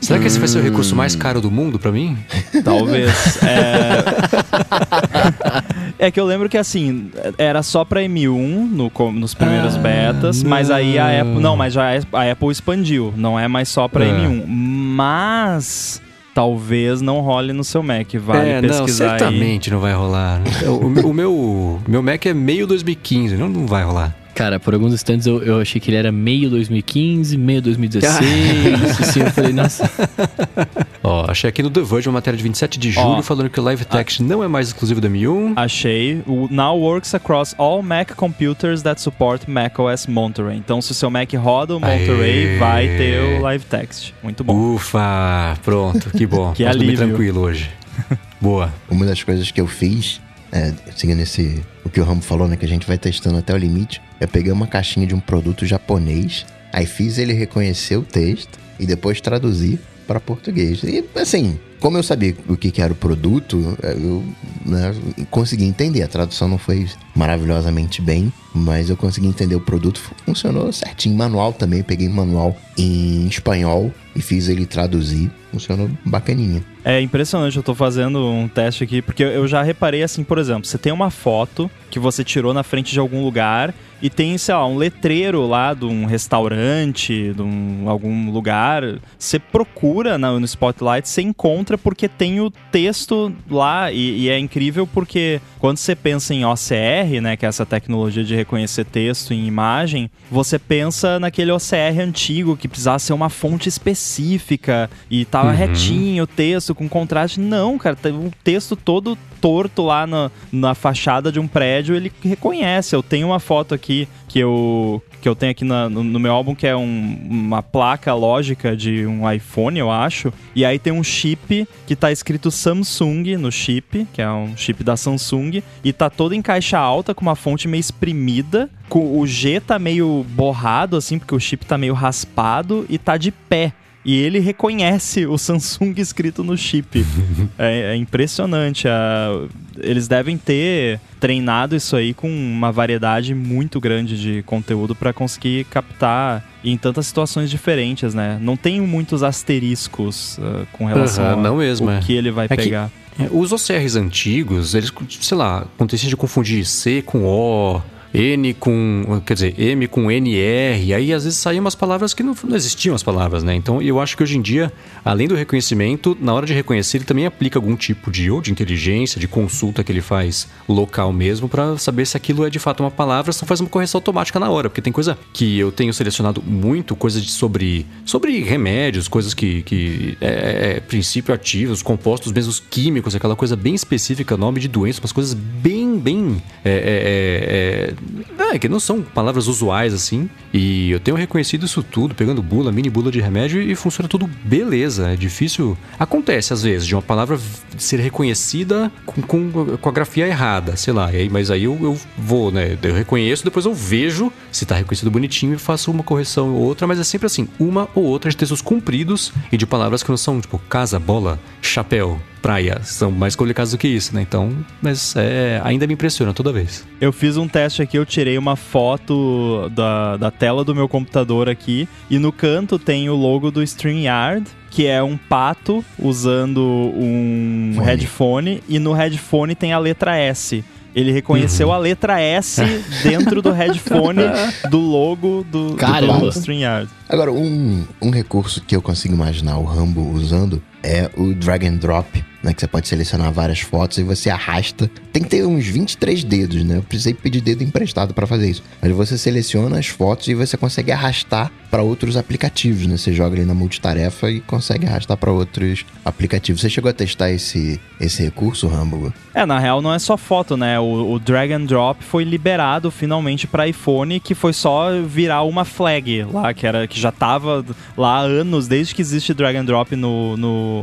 Será que esse vai ser o recurso mais caro do mundo para mim? Talvez. É... é... que eu lembro que assim, era só pra M1 no, nos primeiros ah, betas, não. mas aí a Apple. Não, mas já a Apple expandiu. Não é mais só pra é. M1. Mas talvez não role no seu Mac. Vale é, pesquisar não, certamente aí. não vai rolar. o, o, meu, meu Mac é meio 2015, não, não vai rolar. Cara, por alguns instantes eu, eu achei que ele era meio 2015, meio 2016. assim, eu falei, nossa. Ó, achei aqui no The Verge uma matéria de 27 de julho Ó, falando que o Live Text a... não é mais exclusivo da M1. Achei. O now works across all Mac computers that support macOS Monterey. Então, se o seu Mac roda o Monterey, Aê. vai ter o Live Text. Muito bom. Ufa, pronto, que bom. que alívio. tranquilo hoje. Boa. Uma das coisas que eu fiz é, seguindo esse o que o Rambo falou, né, que a gente vai testando até o limite. Eu peguei uma caixinha de um produto japonês, aí fiz ele reconhecer o texto e depois traduzir para português. E assim, como eu sabia o que, que era o produto, eu né, consegui entender. A tradução não foi maravilhosamente bem, mas eu consegui entender o produto. Funcionou certinho. Manual também, peguei manual em espanhol e fiz ele traduzir. Funcionou bacaninha. É impressionante, eu tô fazendo um teste aqui, porque eu já reparei assim, por exemplo, você tem uma foto que você tirou na frente de algum lugar e tem, sei lá, um letreiro lá de um restaurante, de um, algum lugar. Você procura no, no Spotlight, você encontra porque tem o texto lá e, e, é incrível porque quando você pensa em OCR, né, que é essa tecnologia de reconhecer texto em imagem, você pensa naquele OCR antigo que precisava ser uma fonte específica e tava uhum. retinho o texto com contraste. Não, cara, tem um texto todo torto lá na, na fachada de um prédio, ele reconhece. Eu tenho uma foto aqui que eu, que eu tenho aqui na, no, no, meu álbum, que é um, uma placa lógica de um iPhone, eu acho. E aí tem um chip que tá escrito Samsung no chip, que é um chip da Samsung, e tá todo em caixa alta, com uma fonte meio exprimida. O G tá meio borrado, assim, porque o chip tá meio raspado e tá de pé. E ele reconhece o Samsung escrito no chip. é, é, impressionante. eles devem ter treinado isso aí com uma variedade muito grande de conteúdo para conseguir captar em tantas situações diferentes, né? Não tem muitos asteriscos uh, com relação uhum, não mesmo, ao é. que ele vai é pegar. Que, é, os OCRs antigos, eles, sei lá, aconteciam de confundir C com O, N com, quer dizer, M com NR, aí às vezes saíam umas palavras que não, não existiam as palavras, né? Então eu acho que hoje em dia, além do reconhecimento, na hora de reconhecer, ele também aplica algum tipo de ou de inteligência, de consulta que ele faz local mesmo para saber se aquilo é de fato uma palavra, só faz uma correção automática na hora, porque tem coisa que eu tenho selecionado muito, coisas de, sobre, sobre remédios, coisas que, que é, é, é princípio ativos, compostos mesmos químicos, aquela coisa bem específica, nome de doença, umas coisas bem, bem é, é, é é, que não são palavras usuais assim. E eu tenho reconhecido isso tudo, pegando bula, mini bula de remédio e funciona tudo beleza. É difícil. Acontece às vezes de uma palavra ser reconhecida com, com, com a grafia errada, sei lá. Aí, mas aí eu, eu vou, né? Eu reconheço, depois eu vejo se tá reconhecido bonitinho e faço uma correção ou outra, mas é sempre assim, uma ou outra de textos compridos e de palavras que não são tipo casa, bola, chapéu praia. São mais complicados do que isso, né? Então, mas é, ainda me impressiona toda vez. Eu fiz um teste aqui, eu tirei uma foto da, da tela do meu computador aqui e no canto tem o logo do StreamYard que é um pato usando um Fone. headphone e no headphone tem a letra S. Ele reconheceu uhum. a letra S dentro do headphone do logo do, do StreamYard. Agora, um, um recurso que eu consigo imaginar o Rambo usando é o drag and drop né? Que você pode selecionar várias fotos e você arrasta. Tem que ter uns 23 dedos, né? Eu precisei pedir dedo emprestado para fazer isso. Mas você seleciona as fotos e você consegue arrastar para outros aplicativos, né? Você joga ali na multitarefa e consegue arrastar para outros aplicativos. Você chegou a testar esse, esse recurso, Rambo? É, na real não é só foto, né? O, o drag and drop foi liberado finalmente para iPhone, que foi só virar uma flag lá, que era que já tava lá há anos, desde que existe drag and drop no, no,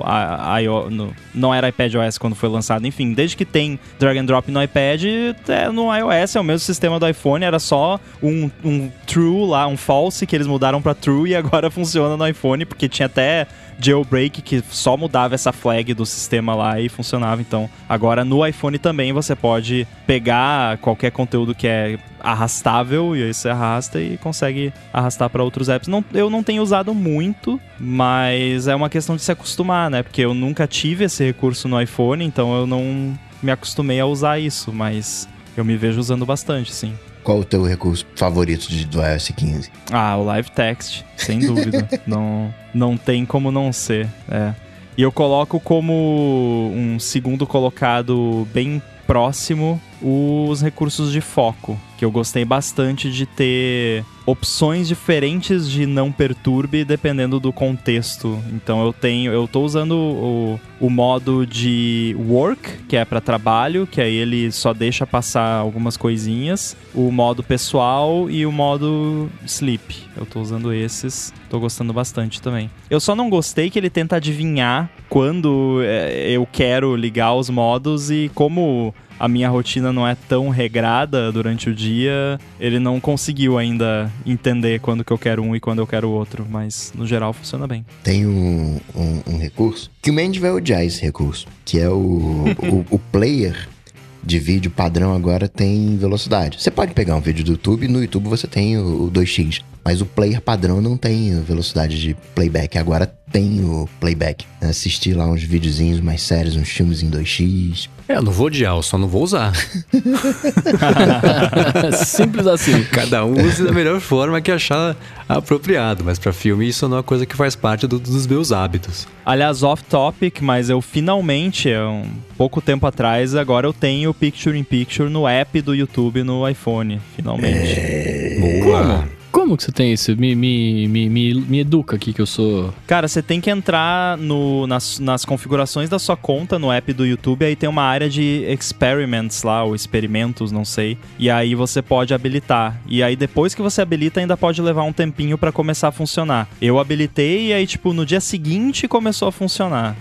no, não era iPad OS quando foi lançado. Enfim, desde que tem drag and drop no iPad, é, no iOS é o mesmo sistema do iPhone, era só um, um true lá, um false que eles mudaram para true e agora funciona no iPhone, porque tinha até jailbreak que só mudava essa flag do sistema lá e funcionava. Então, agora no iPhone também você pode pegar qualquer conteúdo que é arrastável e aí você arrasta e consegue arrastar para outros apps. Não, eu não tenho usado muito, mas é uma questão de se acostumar, né? Porque eu nunca tive esse recurso no iPhone, então eu não me acostumei a usar isso, mas eu me vejo usando bastante, sim. Qual o teu recurso favorito de, do iOS 15? Ah, o Live Text, sem dúvida. não, não tem como não ser. É. E eu coloco como um segundo colocado bem próximo os recursos de foco, que eu gostei bastante de ter opções diferentes de não perturbe dependendo do contexto. Então eu tenho, eu tô usando o, o modo de work, que é para trabalho, que aí ele só deixa passar algumas coisinhas, o modo pessoal e o modo sleep. Eu tô usando esses, tô gostando bastante também. Eu só não gostei que ele tenta adivinhar quando é, eu quero ligar os modos e como a minha rotina não é tão regrada durante o dia, ele não conseguiu ainda entender quando que eu quero um e quando eu quero outro, mas no geral funciona bem. Tem um, um, um recurso que o Mandy vai odiar esse recurso, que é o, o, o player de vídeo padrão agora tem velocidade. Você pode pegar um vídeo do YouTube, no YouTube você tem o 2x, mas o player padrão não tem velocidade de playback. Agora tem o playback. Assistir lá uns videozinhos mais sérios, uns filmes em 2x. É, eu não vou odiar, eu só não vou usar. Simples assim. Cada um use da melhor forma que achar apropriado, mas para filme isso não é uma coisa que faz parte do, dos meus hábitos. Aliás, off topic, mas eu finalmente, um pouco tempo atrás, agora eu tenho Picture in Picture no app do YouTube no iPhone, finalmente. É... Boa. Como? Como que você tem isso? Me, me, me, me, me educa aqui que eu sou. Cara, você tem que entrar no, nas, nas configurações da sua conta no app do YouTube, aí tem uma área de experiments lá, ou experimentos, não sei. E aí você pode habilitar. E aí depois que você habilita, ainda pode levar um tempinho para começar a funcionar. Eu habilitei e aí, tipo, no dia seguinte começou a funcionar.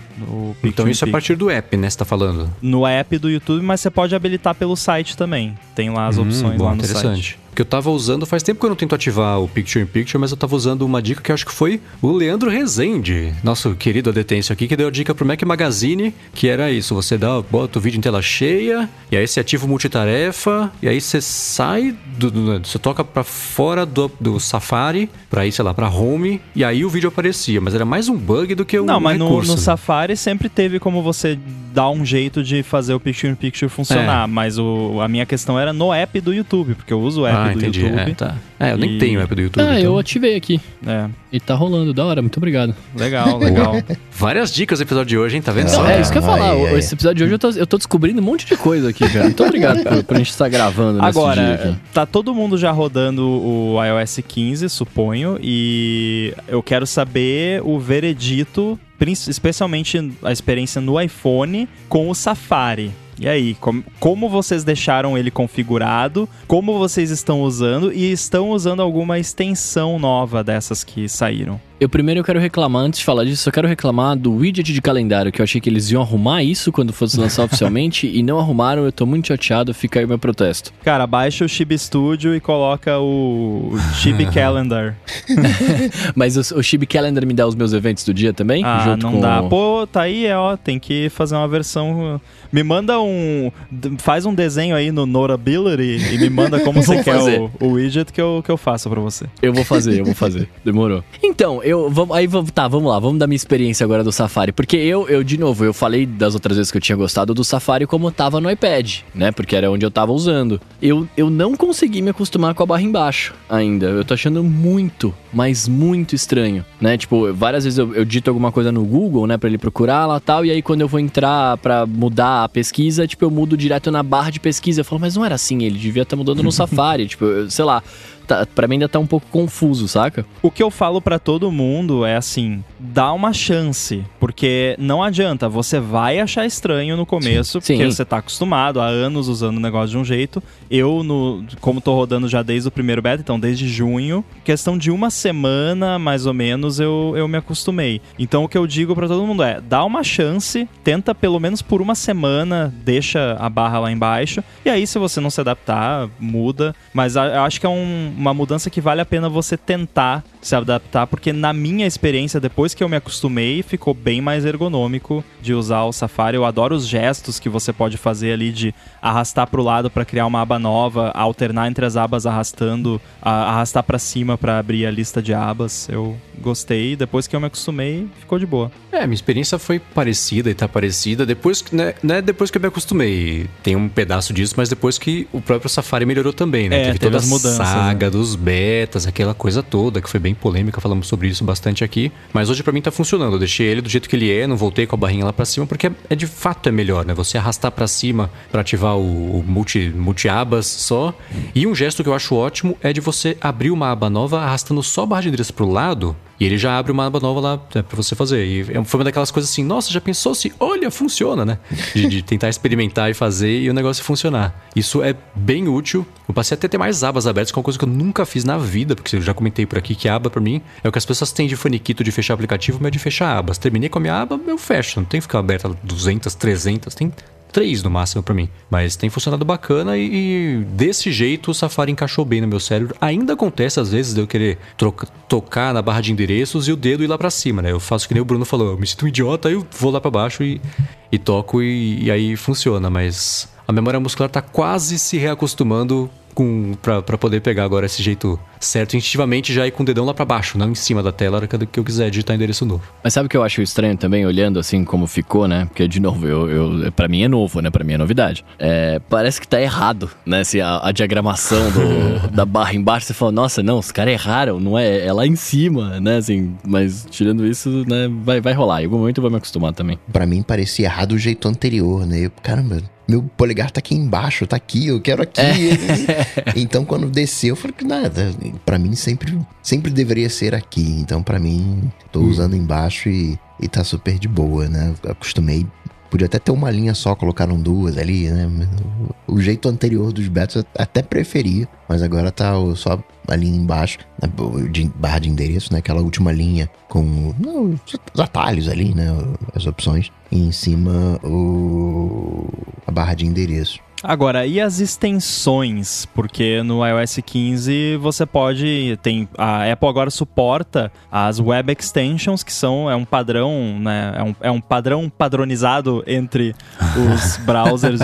então isso é a partir do app, né? Você tá falando? No app do YouTube, mas você pode habilitar pelo site também. Tem lá as hum, opções bom, lá no interessante. site que eu tava usando, faz tempo que eu não tento ativar o Picture in Picture, mas eu tava usando uma dica que eu acho que foi o Leandro Rezende, nosso querido adetência aqui, que deu a dica pro Mac Magazine, que era isso, você dá, bota o vídeo em tela cheia, e aí você ativa o multitarefa, e aí você sai, do, do você toca para fora do, do Safari, pra ir, sei lá, pra Home, e aí o vídeo aparecia, mas era mais um bug do que um Não, mas no, no, Safari sempre teve como você dar um jeito de fazer o Picture in Picture funcionar, é. mas o, a minha questão era no app do YouTube, porque eu uso o app ah, do entendi. YouTube. É, tá. é eu nem tenho o app do YouTube. Ah, então. eu ativei aqui. É. E tá rolando, da hora, muito obrigado. Legal, legal. Várias dicas no episódio de hoje, hein? Tá vendo só? É, isso que eu ia falar. Ai, Esse episódio de hoje eu tô, eu tô descobrindo um monte de coisa aqui, cara. Muito obrigado por, por a gente estar gravando Agora, tá todo mundo já rodando o iOS 15, suponho, e eu quero saber o veredito especialmente a experiência no iPhone com o Safari. E aí, com, como vocês deixaram ele configurado? Como vocês estão usando? E estão usando alguma extensão nova dessas que saíram? Eu primeiro eu quero reclamar, antes de falar disso, eu quero reclamar do widget de calendário, que eu achei que eles iam arrumar isso quando fosse lançar oficialmente e não arrumaram, eu tô muito chateado, fica aí meu protesto. Cara, baixa o Chib Studio e coloca o, Chib Calendar. Mas o, o Chib Calendar me dá os meus eventos do dia também? Ah, não dá. O... Pô, tá aí, é, ó, tem que fazer uma versão... Me manda um... Faz um desenho aí no Notability e me manda como você quer o, o, widget que eu, que eu faço pra você. Eu vou fazer, eu vou fazer. Demorou. Então, eu vamos aí tá, vamos lá, vamos dar minha experiência agora do Safari, porque eu eu de novo, eu falei das outras vezes que eu tinha gostado do Safari como tava no iPad, né? Porque era onde eu tava usando. Eu eu não consegui me acostumar com a barra embaixo ainda. Eu tô achando muito, mas muito estranho, né? Tipo, várias vezes eu, eu dito alguma coisa no Google, né, para ele procurar lá tal, e aí quando eu vou entrar para mudar a pesquisa, tipo, eu mudo direto na barra de pesquisa. Eu falo, mas não era assim, ele devia estar tá mudando no Safari, tipo, eu, sei lá tá, pra mim ainda tá um pouco confuso, saca? O que eu falo para todo mundo é assim: dá uma chance, porque não adianta, você vai achar estranho no começo, Sim. porque Sim. você tá acostumado há anos usando o negócio de um jeito. Eu, no, como tô rodando já desde o primeiro beta, então desde junho, questão de uma semana mais ou menos eu, eu me acostumei. Então o que eu digo para todo mundo é: dá uma chance, tenta pelo menos por uma semana, deixa a barra lá embaixo, e aí se você não se adaptar, muda. Mas eu acho que é um, uma mudança que vale a pena você tentar se adaptar, porque na minha experiência, depois que eu me acostumei, ficou bem mais ergonômico de usar o Safari. Eu adoro os gestos que você pode fazer ali de arrastar para o lado para criar uma aba nova, alternar entre as abas arrastando, arrastar para cima para abrir a lista de abas. Eu gostei, depois que eu me acostumei, ficou de boa. É, minha experiência foi parecida e tá parecida depois que, né, né, depois que eu me acostumei. Tem um pedaço disso, mas depois que o próprio Safari melhorou também, né? É, teve toda a mudanças, saga né? dos betas, aquela coisa toda que foi bem polêmica, falamos sobre isso bastante aqui. Mas hoje para mim tá funcionando. Eu deixei ele do jeito que ele é, não voltei com a barrinha lá para cima, porque é, é, de fato é melhor, né? Você arrastar para cima para ativar o, o multi, multi abas só. E um gesto que eu acho ótimo é de você abrir uma aba nova arrastando só a barra de endereço pro lado e ele já abre uma aba nova lá né, para você fazer. E é, foi uma daquelas coisas assim, nossa, já pensou se, olha, funciona, né? De, de, tentar experimentar e fazer e o negócio funcionar. Isso é bem útil. Eu passei até a ter mais abas abertas, que é uma coisa que eu nunca fiz na vida, porque eu já comentei por aqui que aba para mim é o que as pessoas têm de faniquito de fechar aplicativo, mas de fechar abas. Terminei com a minha aba, eu fecho. Não tem que ficar aberta 200, 300, tem três no máximo para mim. Mas tem funcionado bacana e, e, desse jeito o Safari encaixou bem no meu cérebro. Ainda acontece às vezes de eu querer troca, tocar na barra de endereços e o dedo ir lá para cima, né? Eu faço que nem o Bruno falou, eu me sinto um idiota, eu vou lá para baixo e, e toco e, e aí funciona, mas a memória muscular está quase se reacostumando com para poder pegar agora esse jeito certo, instintivamente já ir com o dedão lá para baixo, não em cima da tela, hora que eu quiser digitar endereço novo. Mas sabe o que eu acho estranho também, olhando assim como ficou, né? Porque, de novo, eu, eu, pra mim é novo, né? Pra mim é novidade. É, parece que tá errado, né? Se a, a diagramação do, da barra embaixo, você fala, nossa, não, os caras erraram, não é, é lá em cima, né? Assim, mas tirando isso, né, vai, vai rolar. Em algum momento eu vou me acostumar também. Para mim parecia errado o jeito anterior, né? Eu, caramba, meu polegar tá aqui embaixo, tá aqui, eu quero aqui. É. então quando desceu, eu falei que nada, para mim sempre sempre deveria ser aqui. Então para mim, tô hum. usando embaixo e, e tá super de boa, né? Acostumei Podia até ter uma linha só, colocaram duas ali, né? O jeito anterior dos betas eu até preferia, mas agora tá só a linha embaixo, de barra de endereço, né? Aquela última linha com não, os atalhos ali, né? As opções. E em cima o, a barra de endereço. Agora, e as extensões? Porque no iOS 15 você pode. Tem, a Apple agora suporta as Web Extensions, que são é um padrão, né? É um, é um padrão padronizado entre os browsers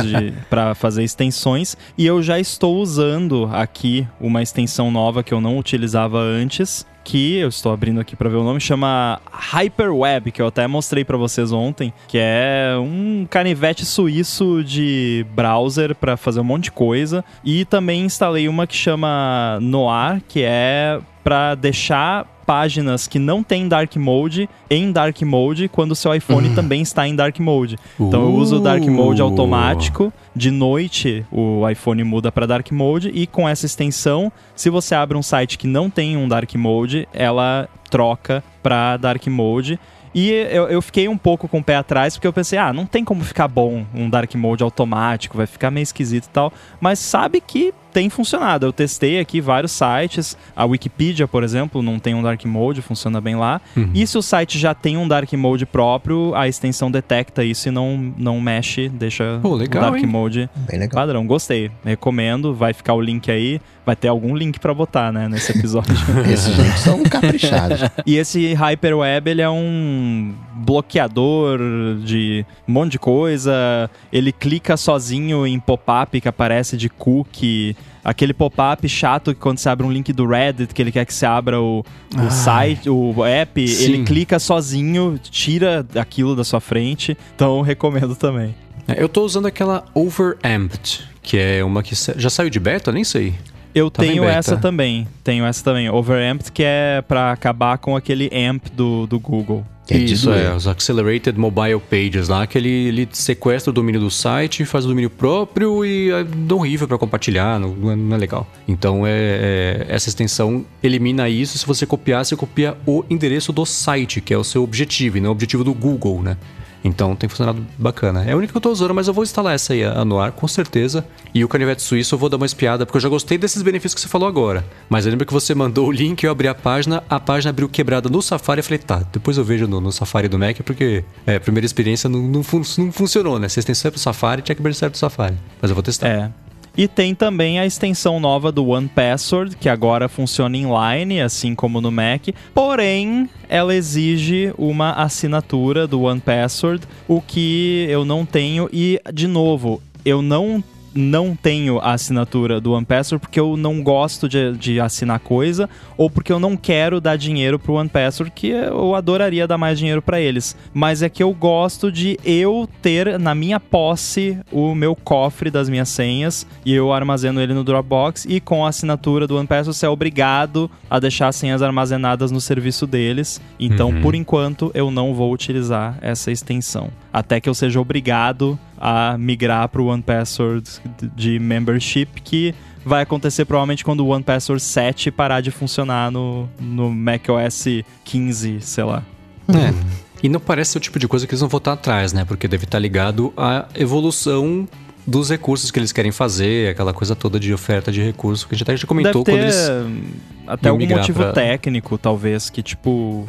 para fazer extensões. E eu já estou usando aqui uma extensão nova que eu não utilizava antes que eu estou abrindo aqui para ver o nome, chama Hyperweb, que eu até mostrei para vocês ontem, que é um canivete suíço de browser para fazer um monte de coisa. E também instalei uma que chama Noir, que é para deixar páginas que não tem Dark Mode em Dark Mode quando o seu iPhone uhum. também está em Dark Mode. Então eu uso o Dark Mode uh. automático. De noite o iPhone muda para Dark Mode e com essa extensão, se você abre um site que não tem um Dark Mode, ela troca para Dark Mode. E eu, eu, fiquei um pouco com o pé atrás, porque eu pensei, ah, não tem como ficar bom um Dark Mode automático, vai ficar meio esquisito e tal. Mas sabe que tem funcionado. Eu testei aqui vários sites. A Wikipedia, por exemplo, não tem um Dark Mode, funciona bem lá. Uhum. E se o site já tem um Dark Mode próprio, a extensão detecta isso e não, não mexe, deixa Pô, legal, o Dark hein? Mode padrão. Gostei. Recomendo. Vai ficar o link aí. Vai ter algum link para botar, né, nesse episódio. Esses links são caprichados. e esse Hyperweb, ele é um bloqueador de um monte de coisa. Ele clica sozinho em pop-up que aparece de cookie aquele pop-up chato que quando você abre um link do Reddit, que ele quer que você abra o, o ah, site, o app, sim. ele clica sozinho, tira aquilo da sua frente. Então recomendo também. É, eu tô usando aquela Overamped, que é uma que já saiu de beta, nem sei. Eu tá tenho essa também. Tenho essa também. Overamped, que é para acabar com aquele amp do, do Google. É Isso, é, os Accelerated Mobile Pages lá, que ele, ele sequestra o domínio do site, faz o domínio próprio e é horrível para compartilhar, não, não, é legal. Então, é, é, essa extensão elimina isso. Se você copiar, você copia o endereço do site, que é o seu objetivo, e não o objetivo do Google, né? Então tem funcionado bacana. É a única que eu tô usando, mas eu vou instalar essa aí a no ar, com certeza. E o canivete suíço eu vou dar uma espiada, porque eu já gostei desses benefícios que você falou agora. Mas eu lembro que você mandou o link, eu abri a página, a página abriu quebrada no Safari e falei, tá, depois eu vejo no, no Safari do Mac, porque é, a primeira experiência não, não, fun não funcionou, né? Extensão é pro Safari, tinha que abrir certo Safari. Mas eu vou testar. É. E tem também a extensão nova do One Password, que agora funciona inline, assim como no Mac. Porém, ela exige uma assinatura do One Password, o que eu não tenho. E, de novo, eu não não tenho a assinatura do OnePassword porque eu não gosto de, de assinar coisa ou porque eu não quero dar dinheiro pro OnePassword, que eu adoraria dar mais dinheiro para eles. Mas é que eu gosto de eu ter na minha posse o meu cofre das minhas senhas e eu armazeno ele no Dropbox e com a assinatura do OnePassword você é obrigado a deixar as senhas armazenadas no serviço deles. Então, uhum. por enquanto, eu não vou utilizar essa extensão. Até que eu seja obrigado a migrar para o One Password de membership, que vai acontecer provavelmente quando o One Password 7 parar de funcionar no, no macOS 15, sei lá. É. E não parece ser o tipo de coisa que eles vão voltar atrás, né? Porque deve estar ligado à evolução dos recursos que eles querem fazer, aquela coisa toda de oferta de recursos que a gente até já comentou Deve ter quando eles. Até algum motivo pra... técnico, talvez, que tipo.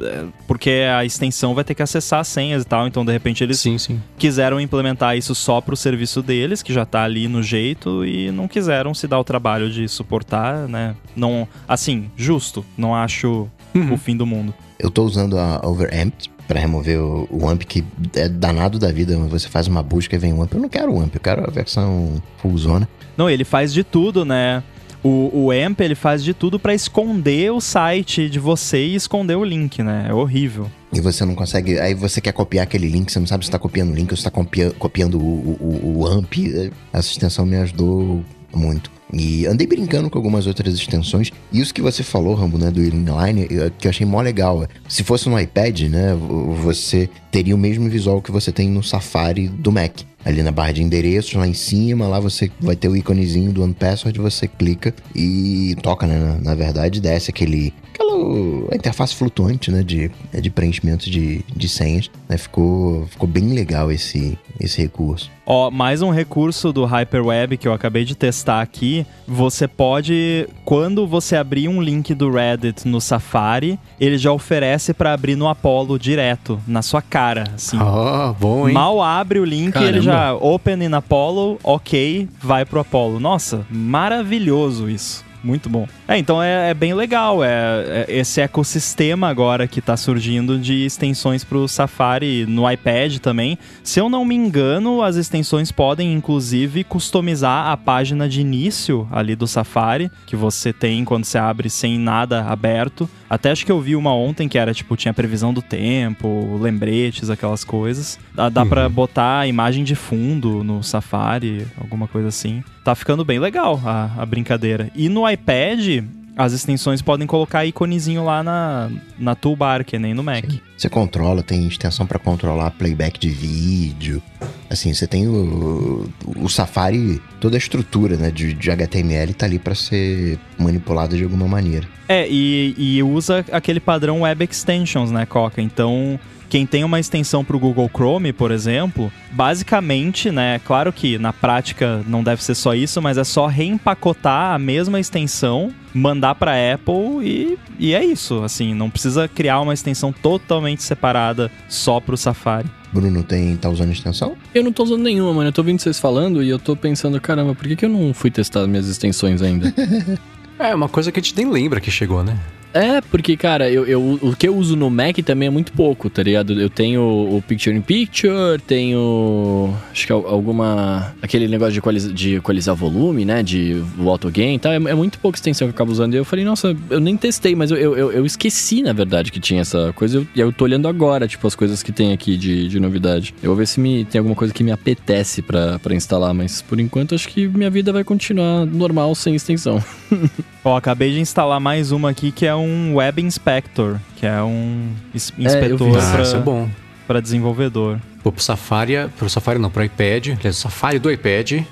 É, porque a extensão vai ter que acessar senhas e tal, então de repente eles sim, sim. quiseram implementar isso só pro serviço deles, que já tá ali no jeito, e não quiseram se dar o trabalho de suportar, né? Não. Assim, justo. Não acho uhum. o fim do mundo. Eu tô usando a Overamped para remover o, o, AMP, que é danado da vida. Você faz uma busca e vem o AMP. Eu não quero o AMP, eu quero a versão full zona. Não, ele faz de tudo, né? O, o AMP ele faz de tudo para esconder o site de você e esconder o link, né? É horrível. E você não consegue. Aí você quer copiar aquele link, você não sabe se está copiando o link ou se está copia, copiando o, o, o AMP. Essa extensão me ajudou muito. E andei brincando com algumas outras extensões. E isso que você falou, Rambo, né, do inline, que eu achei mó legal. Se fosse no iPad, né, você teria o mesmo visual que você tem no Safari do Mac. Ali na barra de endereços, lá em cima, lá você vai ter o íconezinho do OnePassword, você clica e toca, né? Na, na verdade, desce aquele aquela interface flutuante, né, de, de preenchimento de, de senhas, né, ficou, ficou bem legal esse, esse recurso. Ó, mais um recurso do Hyperweb que eu acabei de testar aqui, você pode, quando você abrir um link do Reddit no Safari, ele já oferece para abrir no Apollo direto, na sua cara, assim. Ah, bom, hein? Mal abre o link, Caramba. ele já open in Apollo, ok, vai pro Apollo. Nossa, maravilhoso isso. Muito bom. É, então é, é bem legal. É, é, esse ecossistema agora que está surgindo de extensões para o Safari no iPad também. Se eu não me engano, as extensões podem inclusive customizar a página de início ali do Safari, que você tem quando você abre sem nada aberto. Até acho que eu vi uma ontem que era tipo, tinha previsão do tempo, lembretes, aquelas coisas. Dá, dá uhum. para botar imagem de fundo no Safari, alguma coisa assim. Tá ficando bem legal a, a brincadeira. E no iPad, as extensões podem colocar iconezinho lá na, na toolbar, que nem no Mac. Sim. Você controla, tem extensão para controlar playback de vídeo. Assim, você tem o, o Safari, toda a estrutura né, de, de HTML tá ali para ser manipulada de alguma maneira. É, e, e usa aquele padrão Web Extensions, né, Coca? Então, quem tem uma extensão para o Google Chrome, por exemplo, basicamente, né, claro que na prática não deve ser só isso, mas é só reempacotar a mesma extensão, mandar para Apple e, e é isso, assim, não precisa criar uma extensão totalmente separada só para o Safari. Bruno tem, tá usando extensão? Eu não tô usando nenhuma, mano. Eu tô ouvindo vocês falando e eu tô pensando, caramba, por que, que eu não fui testar minhas extensões ainda? é, uma coisa que a gente nem lembra que chegou, né? É, porque, cara, eu, eu, o que eu uso no Mac também é muito pouco, tá ligado? Eu tenho o Picture in Picture, tenho. Acho que alguma. aquele negócio de equalizar, de equalizar volume, né? De o autogain e tal. É, é, muito pouca extensão que eu acabo usando. E eu falei, nossa, eu nem testei, mas eu, eu, eu esqueci, na verdade, que tinha essa coisa. E eu, eu tô olhando agora, tipo, as coisas que tem aqui de, de novidade. Eu vou ver se me, tem alguma coisa que me apetece pra instalar, mas por enquanto acho que minha vida vai continuar normal sem extensão. Ó, acabei de instalar mais uma aqui que é um Web Inspector, que é um inspetor é, para ah, é para desenvolvedor. Pô, pro Safari, pro Safari não, pro iPad, aliás, o Safari do iPad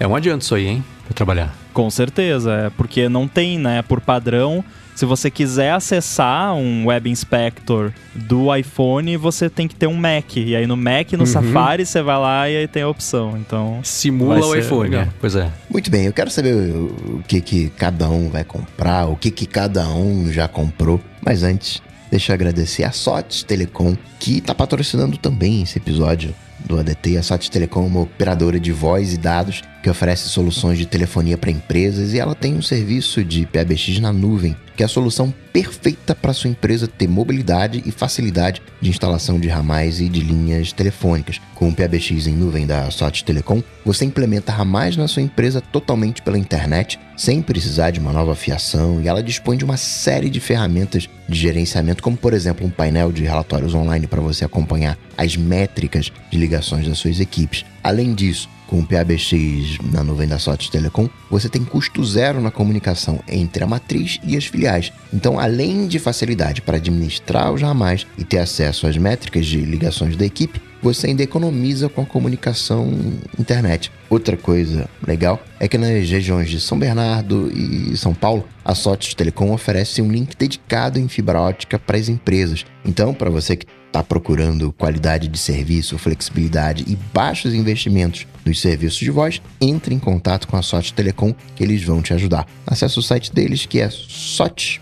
é um adianto isso aí, hein, para trabalhar. Com certeza, é porque não tem, né, por padrão se você quiser acessar um Web Inspector do iPhone, você tem que ter um Mac. E aí no Mac, no uhum. Safari, você vai lá e aí tem a opção. Então. Simula o iPhone. Legal. Pois é. Muito bem, eu quero saber o que, que cada um vai comprar, o que, que cada um já comprou. Mas antes, deixa eu agradecer a SOTS Telecom, que está patrocinando também esse episódio do ADT. A SOTS Telecom é uma operadora de voz e dados que oferece soluções de telefonia para empresas e ela tem um serviço de PBX na nuvem que é a solução perfeita para sua empresa ter mobilidade e facilidade de instalação de ramais e de linhas telefônicas. Com o PBX em nuvem da SOT Telecom, você implementa ramais na sua empresa totalmente pela internet, sem precisar de uma nova fiação, e ela dispõe de uma série de ferramentas de gerenciamento, como por exemplo um painel de relatórios online para você acompanhar as métricas de ligações das suas equipes. Além disso, com o PABX na nuvem da SOT Telecom, você tem custo zero na comunicação entre a matriz e as filiais. Então, além de facilidade para administrar os ramais e ter acesso às métricas de ligações da equipe, você ainda economiza com a comunicação internet. Outra coisa legal é que nas regiões de São Bernardo e São Paulo, a SOT Telecom oferece um link dedicado em fibra ótica para as empresas. Então, para você que está procurando qualidade de serviço, flexibilidade e baixos investimentos nos serviços de voz, entre em contato com a SOT Telecom que eles vão te ajudar. Acesse o site deles que é sot.com.br,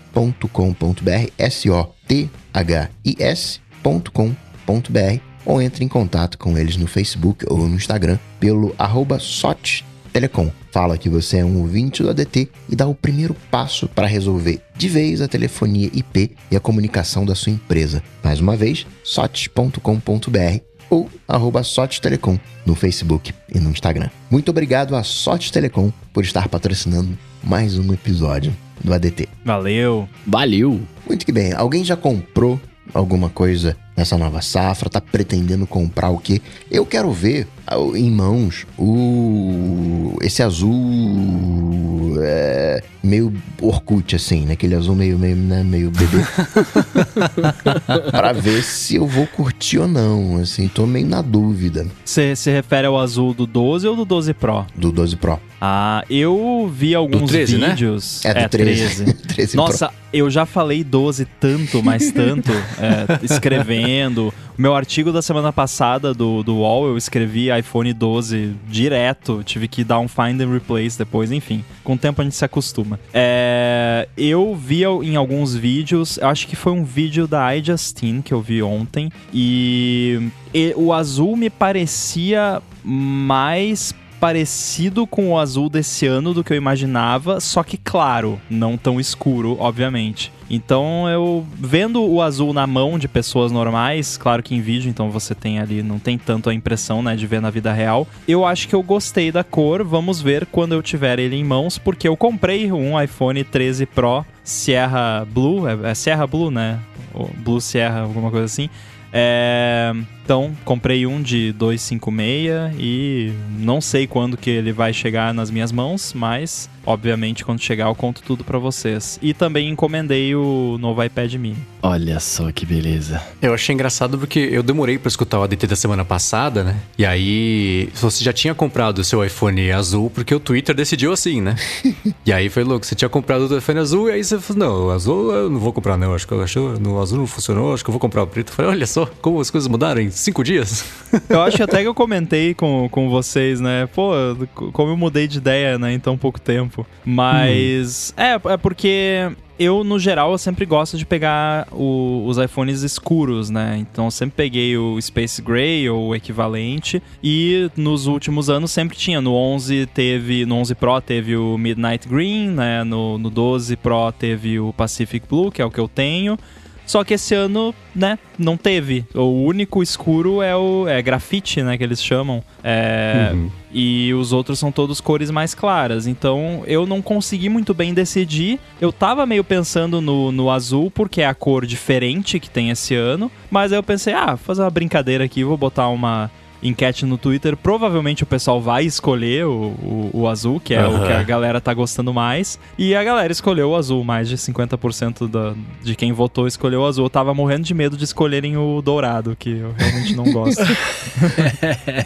S-O-T-H-I-S.com.br ou entre em contato com eles no Facebook ou no Instagram pelo arroba Telecom. Fala que você é um ouvinte do ADT e dá o primeiro passo para resolver de vez a telefonia IP e a comunicação da sua empresa. Mais uma vez, sotes.com.br ou arroba Telecom no Facebook e no Instagram. Muito obrigado a Sotes Telecom por estar patrocinando mais um episódio do ADT. Valeu! Valeu! Muito que bem. Alguém já comprou alguma coisa nessa nova safra? Tá pretendendo comprar o quê? Eu quero ver em mãos o esse azul é, meio Orkut assim, né? Aquele azul meio meio, né? meio bebê. para ver se eu vou curtir ou não, assim, tô meio na dúvida. Você se refere ao azul do 12 ou do 12 Pro? Do 12 Pro. Ah, eu vi alguns 13, né? vídeos. Né? É, do é, 13. 13. 13 Nossa, Pro. eu já falei 12 tanto, mas tanto, é, escrevendo. O meu artigo da semana passada do, do UOL, eu escrevi iPhone 12 direto, tive que dar um find and replace depois, enfim. Com o tempo a gente se acostuma. É, eu vi em alguns vídeos, acho que foi um vídeo da iJustine que eu vi ontem, e, e o azul me parecia mais parecido com o azul desse ano do que eu imaginava, só que claro, não tão escuro, obviamente. Então eu vendo o azul na mão de pessoas normais, claro que em vídeo, então você tem ali, não tem tanto a impressão, né, de ver na vida real. Eu acho que eu gostei da cor, vamos ver quando eu tiver ele em mãos, porque eu comprei um iPhone 13 Pro Sierra Blue, é, é Sierra Blue, né? Blue Sierra, alguma coisa assim. É, então, comprei um de 256 e não sei quando que ele vai chegar nas minhas mãos, mas obviamente quando chegar eu conto tudo para vocês. E também encomendei o novo iPad mini. Olha só que beleza. Eu achei engraçado porque eu demorei para escutar o ADT da semana passada, né? E aí você já tinha comprado o seu iPhone azul porque o Twitter decidiu assim, né? e aí foi louco, você tinha comprado o iPhone azul e aí você falou, não, o azul eu não vou comprar não, acho que eu acho, no azul não funcionou, acho que eu vou comprar o preto. Eu falei, olha só como as coisas mudaram em cinco dias. eu acho até que eu comentei com, com vocês, né? Pô, como eu mudei de ideia, né, em tão pouco tempo. Mas. Hum. É, é porque eu, no geral, eu sempre gosto de pegar o, os iPhones escuros, né? Então sempre peguei o Space Gray ou o equivalente. E nos últimos anos sempre tinha. No 11 teve. No 11 Pro teve o Midnight Green, né? No, no 12 Pro teve o Pacific Blue, que é o que eu tenho. Só que esse ano, né, não teve. O único escuro é o é grafite, né, que eles chamam. É, uhum. E os outros são todos cores mais claras. Então eu não consegui muito bem decidir. Eu tava meio pensando no, no azul, porque é a cor diferente que tem esse ano. Mas aí eu pensei, ah, vou fazer uma brincadeira aqui, vou botar uma enquete no Twitter, provavelmente o pessoal vai escolher o, o, o azul, que é uhum. o que a galera tá gostando mais. E a galera escolheu o azul, mais de 50% da, de quem votou escolheu o azul. Eu tava morrendo de medo de escolherem o dourado, que eu realmente não gosto.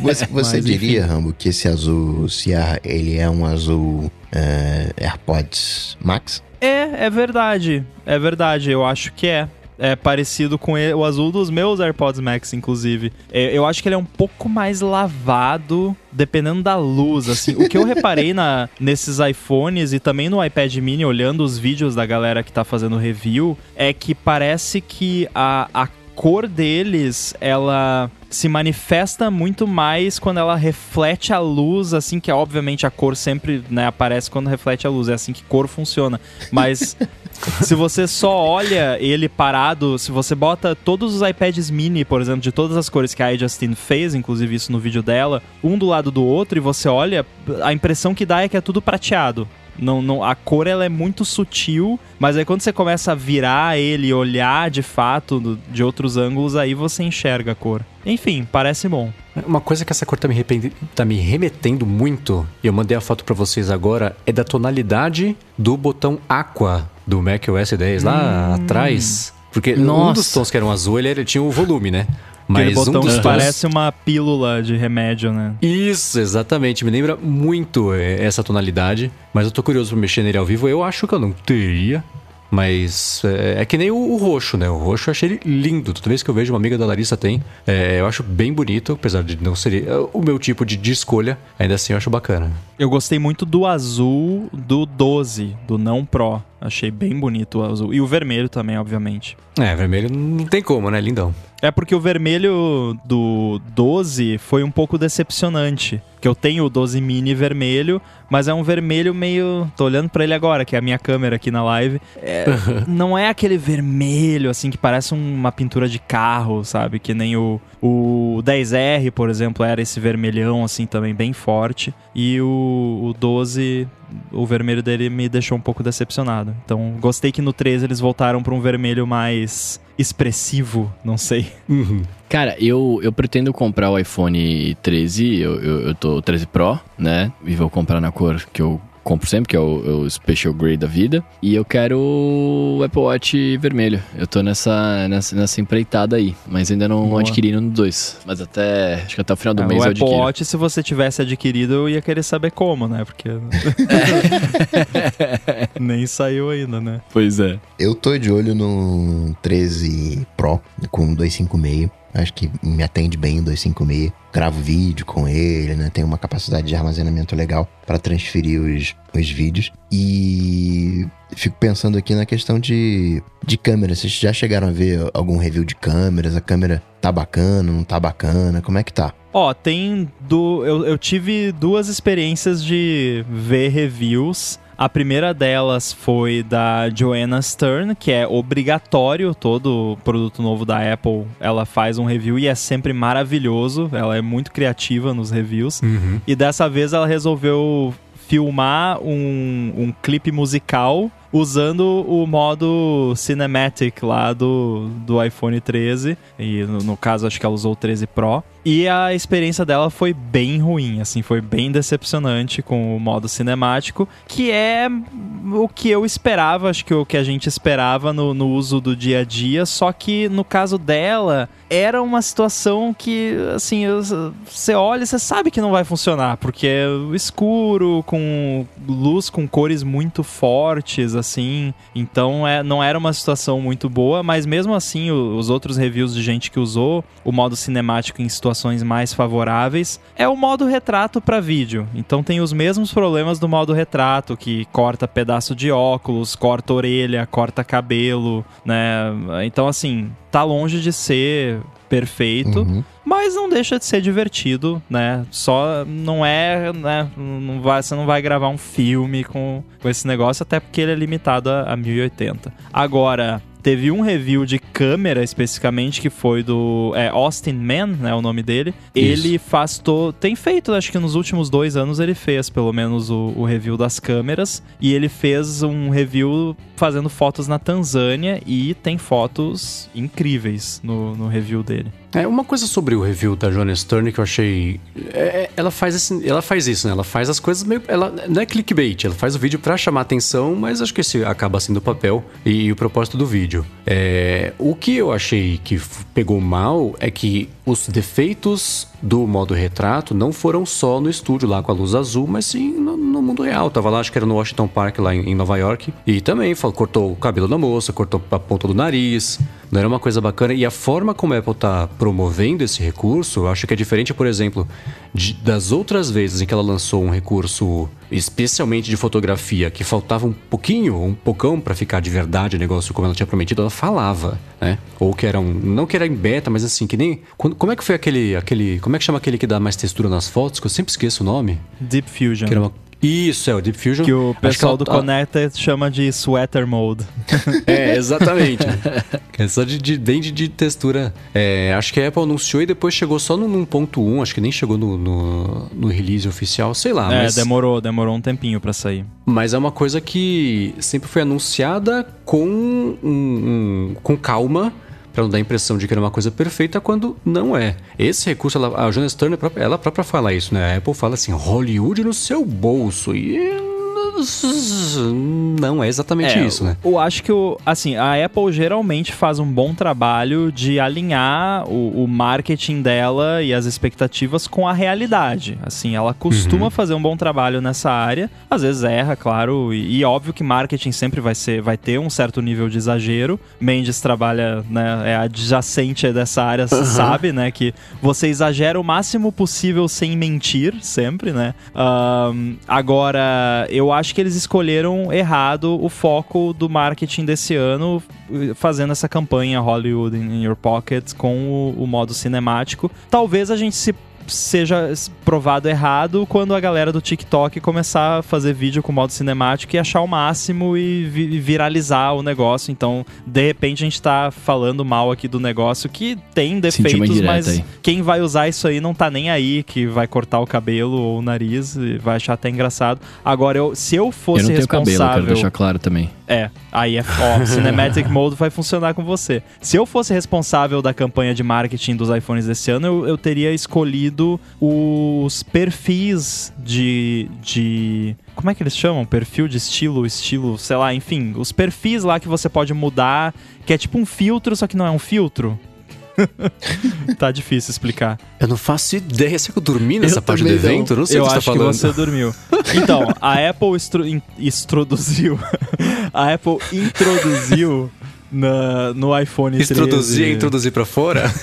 você, você Mas, diria, enfim. Rambo, que esse azul Sierra, ele é um azul uh, AirPods Max? É, é verdade. É verdade, eu acho que é é parecido com ele, o azul dos meus AirPods Max, inclusive. É, eu acho que ele é um pouco mais lavado, dependendo da luz, assim. o que eu reparei na, nesses iPhones e também no iPad mini, olhando os vídeos da galera que tá fazendo review, é que parece que a, a cor deles, ela se manifesta muito mais quando ela reflete a luz, assim que obviamente a cor sempre né, aparece quando reflete a luz, é assim que cor funciona. Mas se você só olha ele parado, se você bota todos os iPads mini, por exemplo, de todas as cores que a Justine fez, inclusive isso no vídeo dela, um do lado do outro, e você olha, a impressão que dá é que é tudo prateado. Não, não, a cor ela é muito sutil, mas aí quando você começa a virar ele, olhar de fato de outros ângulos, aí você enxerga a cor. Enfim, parece bom. Uma coisa que essa cor tá me, tá me remetendo muito, e eu mandei a foto para vocês agora, é da tonalidade do botão Aqua do Mac OS 10 lá hum. atrás. Porque Nossa. um dos tons que era um azul, ele, ele tinha o volume, né? Mas botão um dos parece uma pílula de remédio, né? Isso, exatamente. Me lembra muito é, essa tonalidade. Mas eu tô curioso pra mexer nele ao vivo. Eu acho que eu não teria. Mas é, é que nem o, o, roxo, né? O roxo eu achei ele lindo. Toda vez que eu vejo uma amiga da Larissa tem, é, eu acho bem bonito, apesar de não ser é, o meu tipo de, de escolha. Ainda assim eu acho bacana. Eu gostei muito do azul do 12, do não Pro. Achei bem bonito o azul. E o vermelho também, obviamente. É, vermelho não tem como, né? Lindão. É porque o vermelho do 12 foi um pouco decepcionante. Que eu tenho o 12 mini vermelho, mas é um vermelho meio. Tô olhando para ele agora, que é a minha câmera aqui na live. É, não é aquele vermelho, assim, que parece uma pintura de carro, sabe? Que nem o, o 10R, por exemplo, era esse vermelhão, assim, também bem forte. E o, o 12 o vermelho dele me deixou um pouco decepcionado. Então, gostei que no 13 eles voltaram para um vermelho mais expressivo, não sei. Uhum. Cara, eu, eu pretendo comprar o iPhone 13, eu, eu, eu tô 13 Pro, né? E vou comprar na cor que eu compro sempre, que é o, o, Special Grey da vida. E eu quero o Apple Watch vermelho. Eu tô nessa, nessa, nessa empreitada aí, mas ainda não Boa. adquiri no 2. Mas até, acho que até o final do é, mês o eu adquiro. O Apple Watch, se você tivesse adquirido, eu ia querer saber como, né? Porque nem saiu ainda, né? Pois é. Eu tô de olho no 13 Pro com 256. Acho que me atende bem o 256. Gravo vídeo com ele, né? Tem uma capacidade de armazenamento legal para transferir os, os vídeos. E fico pensando aqui na questão de, de câmera. Vocês já chegaram a ver algum review de câmeras? A câmera tá bacana, não tá bacana? Como é que tá? Ó, tem do. Eu, eu tive duas experiências de ver reviews. A primeira delas foi da Joanna Stern, que é obrigatório todo produto novo da Apple. Ela faz um review e é sempre maravilhoso. Ela é muito criativa nos reviews. Uhum. E dessa vez ela resolveu filmar um, um clipe musical usando o modo Cinematic lá do, do iPhone 13. E no, no caso, acho que ela usou o 13 Pro. E a experiência dela foi bem ruim, assim, foi bem decepcionante com o modo cinemático, que é o que eu esperava, acho que o que a gente esperava no, no uso do dia a dia, só que no caso dela, era uma situação que, assim, você olha e você sabe que não vai funcionar, porque é escuro, com luz com cores muito fortes, assim, então é, não era uma situação muito boa, mas mesmo assim, os outros reviews de gente que usou o modo cinemático em situações situações mais favoráveis, é o modo retrato para vídeo. Então tem os mesmos problemas do modo retrato, que corta pedaço de óculos, corta orelha, corta cabelo, né? Então assim, tá longe de ser perfeito, uhum. mas não deixa de ser divertido, né? Só não é, né? Não vai, você não vai gravar um filme com, com esse negócio, até porque ele é limitado a, a 1080. Agora, Teve um review de câmera especificamente que foi do é, Austin Man, né, o nome dele. Isso. Ele faz to... tem feito, acho que nos últimos dois anos ele fez pelo menos o, o review das câmeras e ele fez um review fazendo fotos na Tanzânia e tem fotos incríveis no, no review dele. É, uma coisa sobre o review da Joanna Stern que eu achei. É, é ela, faz assim, ela faz isso, né? Ela faz as coisas meio. Ela não é clickbait, ela faz o vídeo para chamar atenção, mas acho que esse acaba sendo o papel e, e o propósito do vídeo. É, o que eu achei que pegou mal é que os defeitos do modo retrato não foram só no estúdio lá com a luz azul, mas sim no, no mundo real. Tava lá, acho que era no Washington Park, lá em, em Nova York. E também falou, cortou o cabelo da moça, cortou a ponta do nariz. Não era uma coisa bacana. E a forma como a Apple tá promovendo esse recurso, eu acho que é diferente, por exemplo, de, das outras vezes em que ela lançou um recurso especialmente de fotografia, que faltava um pouquinho, um pocão para ficar de verdade o negócio como ela tinha prometido, ela falava, né? Ou que era um, não que era em beta, mas assim, que nem, quando, como é que foi aquele, aquele, como é que chama aquele que dá mais textura nas fotos, que eu sempre esqueço o nome? Deep Fusion. Que era uma, isso, é o Deep Fusion. Que o pessoal que do Connecta chama de sweater mode. é, exatamente. é só de, de bem de, de textura. É, acho que a Apple anunciou e depois chegou só no 1.1, acho que nem chegou no, no, no, release oficial, sei lá. É, mas... demorou, demorou um tempinho para sair. Mas é uma coisa que sempre foi anunciada com, um, um, com calma para não dar a impressão de que era uma coisa perfeita quando não é. Esse recurso, ela, a Jonas Turner, ela própria fala isso, né? A Apple fala assim, Hollywood no seu bolso. E não é exatamente é, isso, né? Eu acho que, o, assim, a Apple geralmente faz um bom trabalho de alinhar o, o marketing dela e as expectativas com a realidade. Assim, ela costuma uhum. fazer um bom trabalho nessa área. Às vezes erra, claro, e, e, óbvio que marketing sempre vai ser, vai ter um certo nível de exagero. Mendes trabalha, né, é adjacente dessa área, uhum. sabe, né, que você exagera o máximo possível sem mentir, sempre, né? Um, agora, eu acho que eles escolheram errado o foco do marketing desse ano, fazendo essa campanha Hollywood in Your Pocket com o, o modo cinemático. Talvez a gente se seja provado errado quando a galera do TikTok começar a fazer vídeo com modo cinemático e achar o máximo e vi viralizar o negócio. Então, de repente, a gente tá falando mal aqui do negócio que tem defeitos, mas aí. quem vai usar isso aí não tá nem aí, que vai cortar o cabelo ou o nariz e vai achar até engraçado. Agora, eu, se eu fosse eu não tenho responsável... cabelo, quero deixar claro também. É, aí é, ó, Cinematic Mode vai funcionar com você. Se eu fosse responsável da campanha de marketing dos iPhones desse ano, eu, eu teria escolhido os perfis de, de. Como é que eles chamam? Perfil de estilo, estilo, sei lá, enfim, os perfis lá que você pode mudar, que é tipo um filtro, só que não é um filtro. Tá difícil explicar. Eu não faço ideia se eu dormi nessa eu parte do evento. Não, não sei eu o que você tá falando. que você dormiu. Então, a Apple introduziu. a Apple introduziu na, no iPhone Introduzir 13. e introduzir pra fora?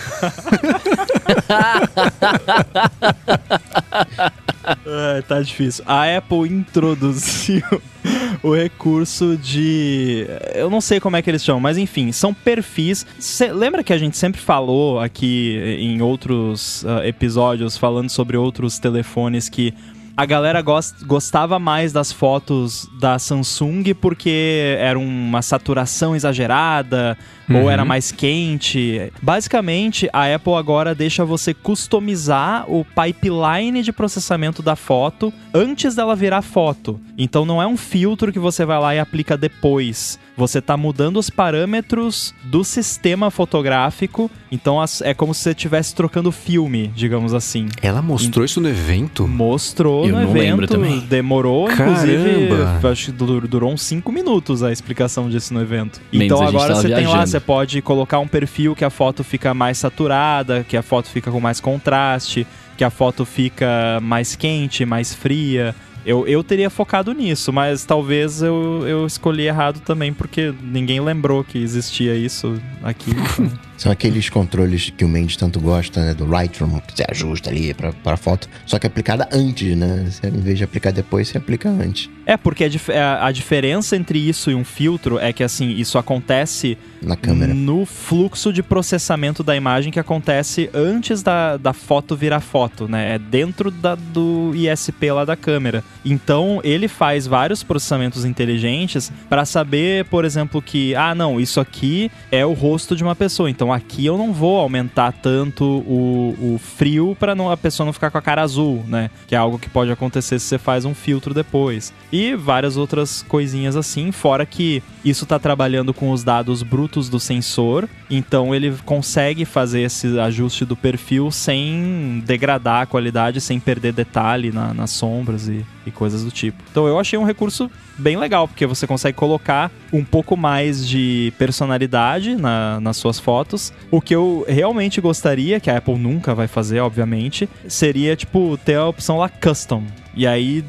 é, tá difícil. A Apple introduziu o recurso de. Eu não sei como é que eles chamam, mas enfim, são perfis. Cê, lembra que a gente sempre falou aqui em outros uh, episódios, falando sobre outros telefones que a galera gost, gostava mais das fotos da Samsung porque era uma saturação exagerada uhum. ou era mais quente. Basicamente, a Apple agora deixa você customizar o pipeline de processamento da foto antes dela virar foto. Então não é um filtro que você vai lá e aplica depois. Você está mudando os parâmetros do sistema fotográfico. Então é como se você estivesse trocando filme, digamos assim. Ela mostrou isso no evento? Mostrou Eu no evento. Lembro também. Demorou, Caramba. inclusive, acho que durou uns 5 minutos a explicação disso no evento. Mendes, então agora você viajando. tem lá, você pode colocar um perfil que a foto fica mais saturada, que a foto fica com mais contraste, que a foto fica mais quente, mais fria. Eu, eu teria focado nisso, mas talvez eu, eu escolhi errado também, porque ninguém lembrou que existia isso aqui. Então. São aqueles controles que o Mendes tanto gosta, né? Do Lightroom, que você ajusta ali pra, pra foto, só que aplicada antes, né? Você, em vez de aplicar depois, você aplica antes. É, porque a, a, diferença entre isso e um filtro é que, assim, isso acontece... Na câmera. No fluxo de processamento da imagem que acontece antes da, da foto virar foto, né? É dentro da, do ISP lá da câmera. Então, ele faz vários processamentos inteligentes para saber, por exemplo, que, ah, não, isso aqui é o rosto de uma pessoa. Então, aqui eu não vou aumentar tanto o, o frio para a pessoa não ficar com a cara azul, né? Que é algo que pode acontecer se você faz um filtro depois. E várias outras coisinhas assim, fora que isso está trabalhando com os dados brutos do sensor, então ele consegue fazer esse ajuste do perfil sem degradar a qualidade, sem perder detalhe na, nas sombras e, e coisas do tipo. Então eu achei um recurso bem legal, porque você consegue colocar um pouco mais de personalidade na, nas suas fotos. O que eu realmente gostaria, que a Apple nunca vai fazer, obviamente, seria, tipo, ter a opção lá custom. E aí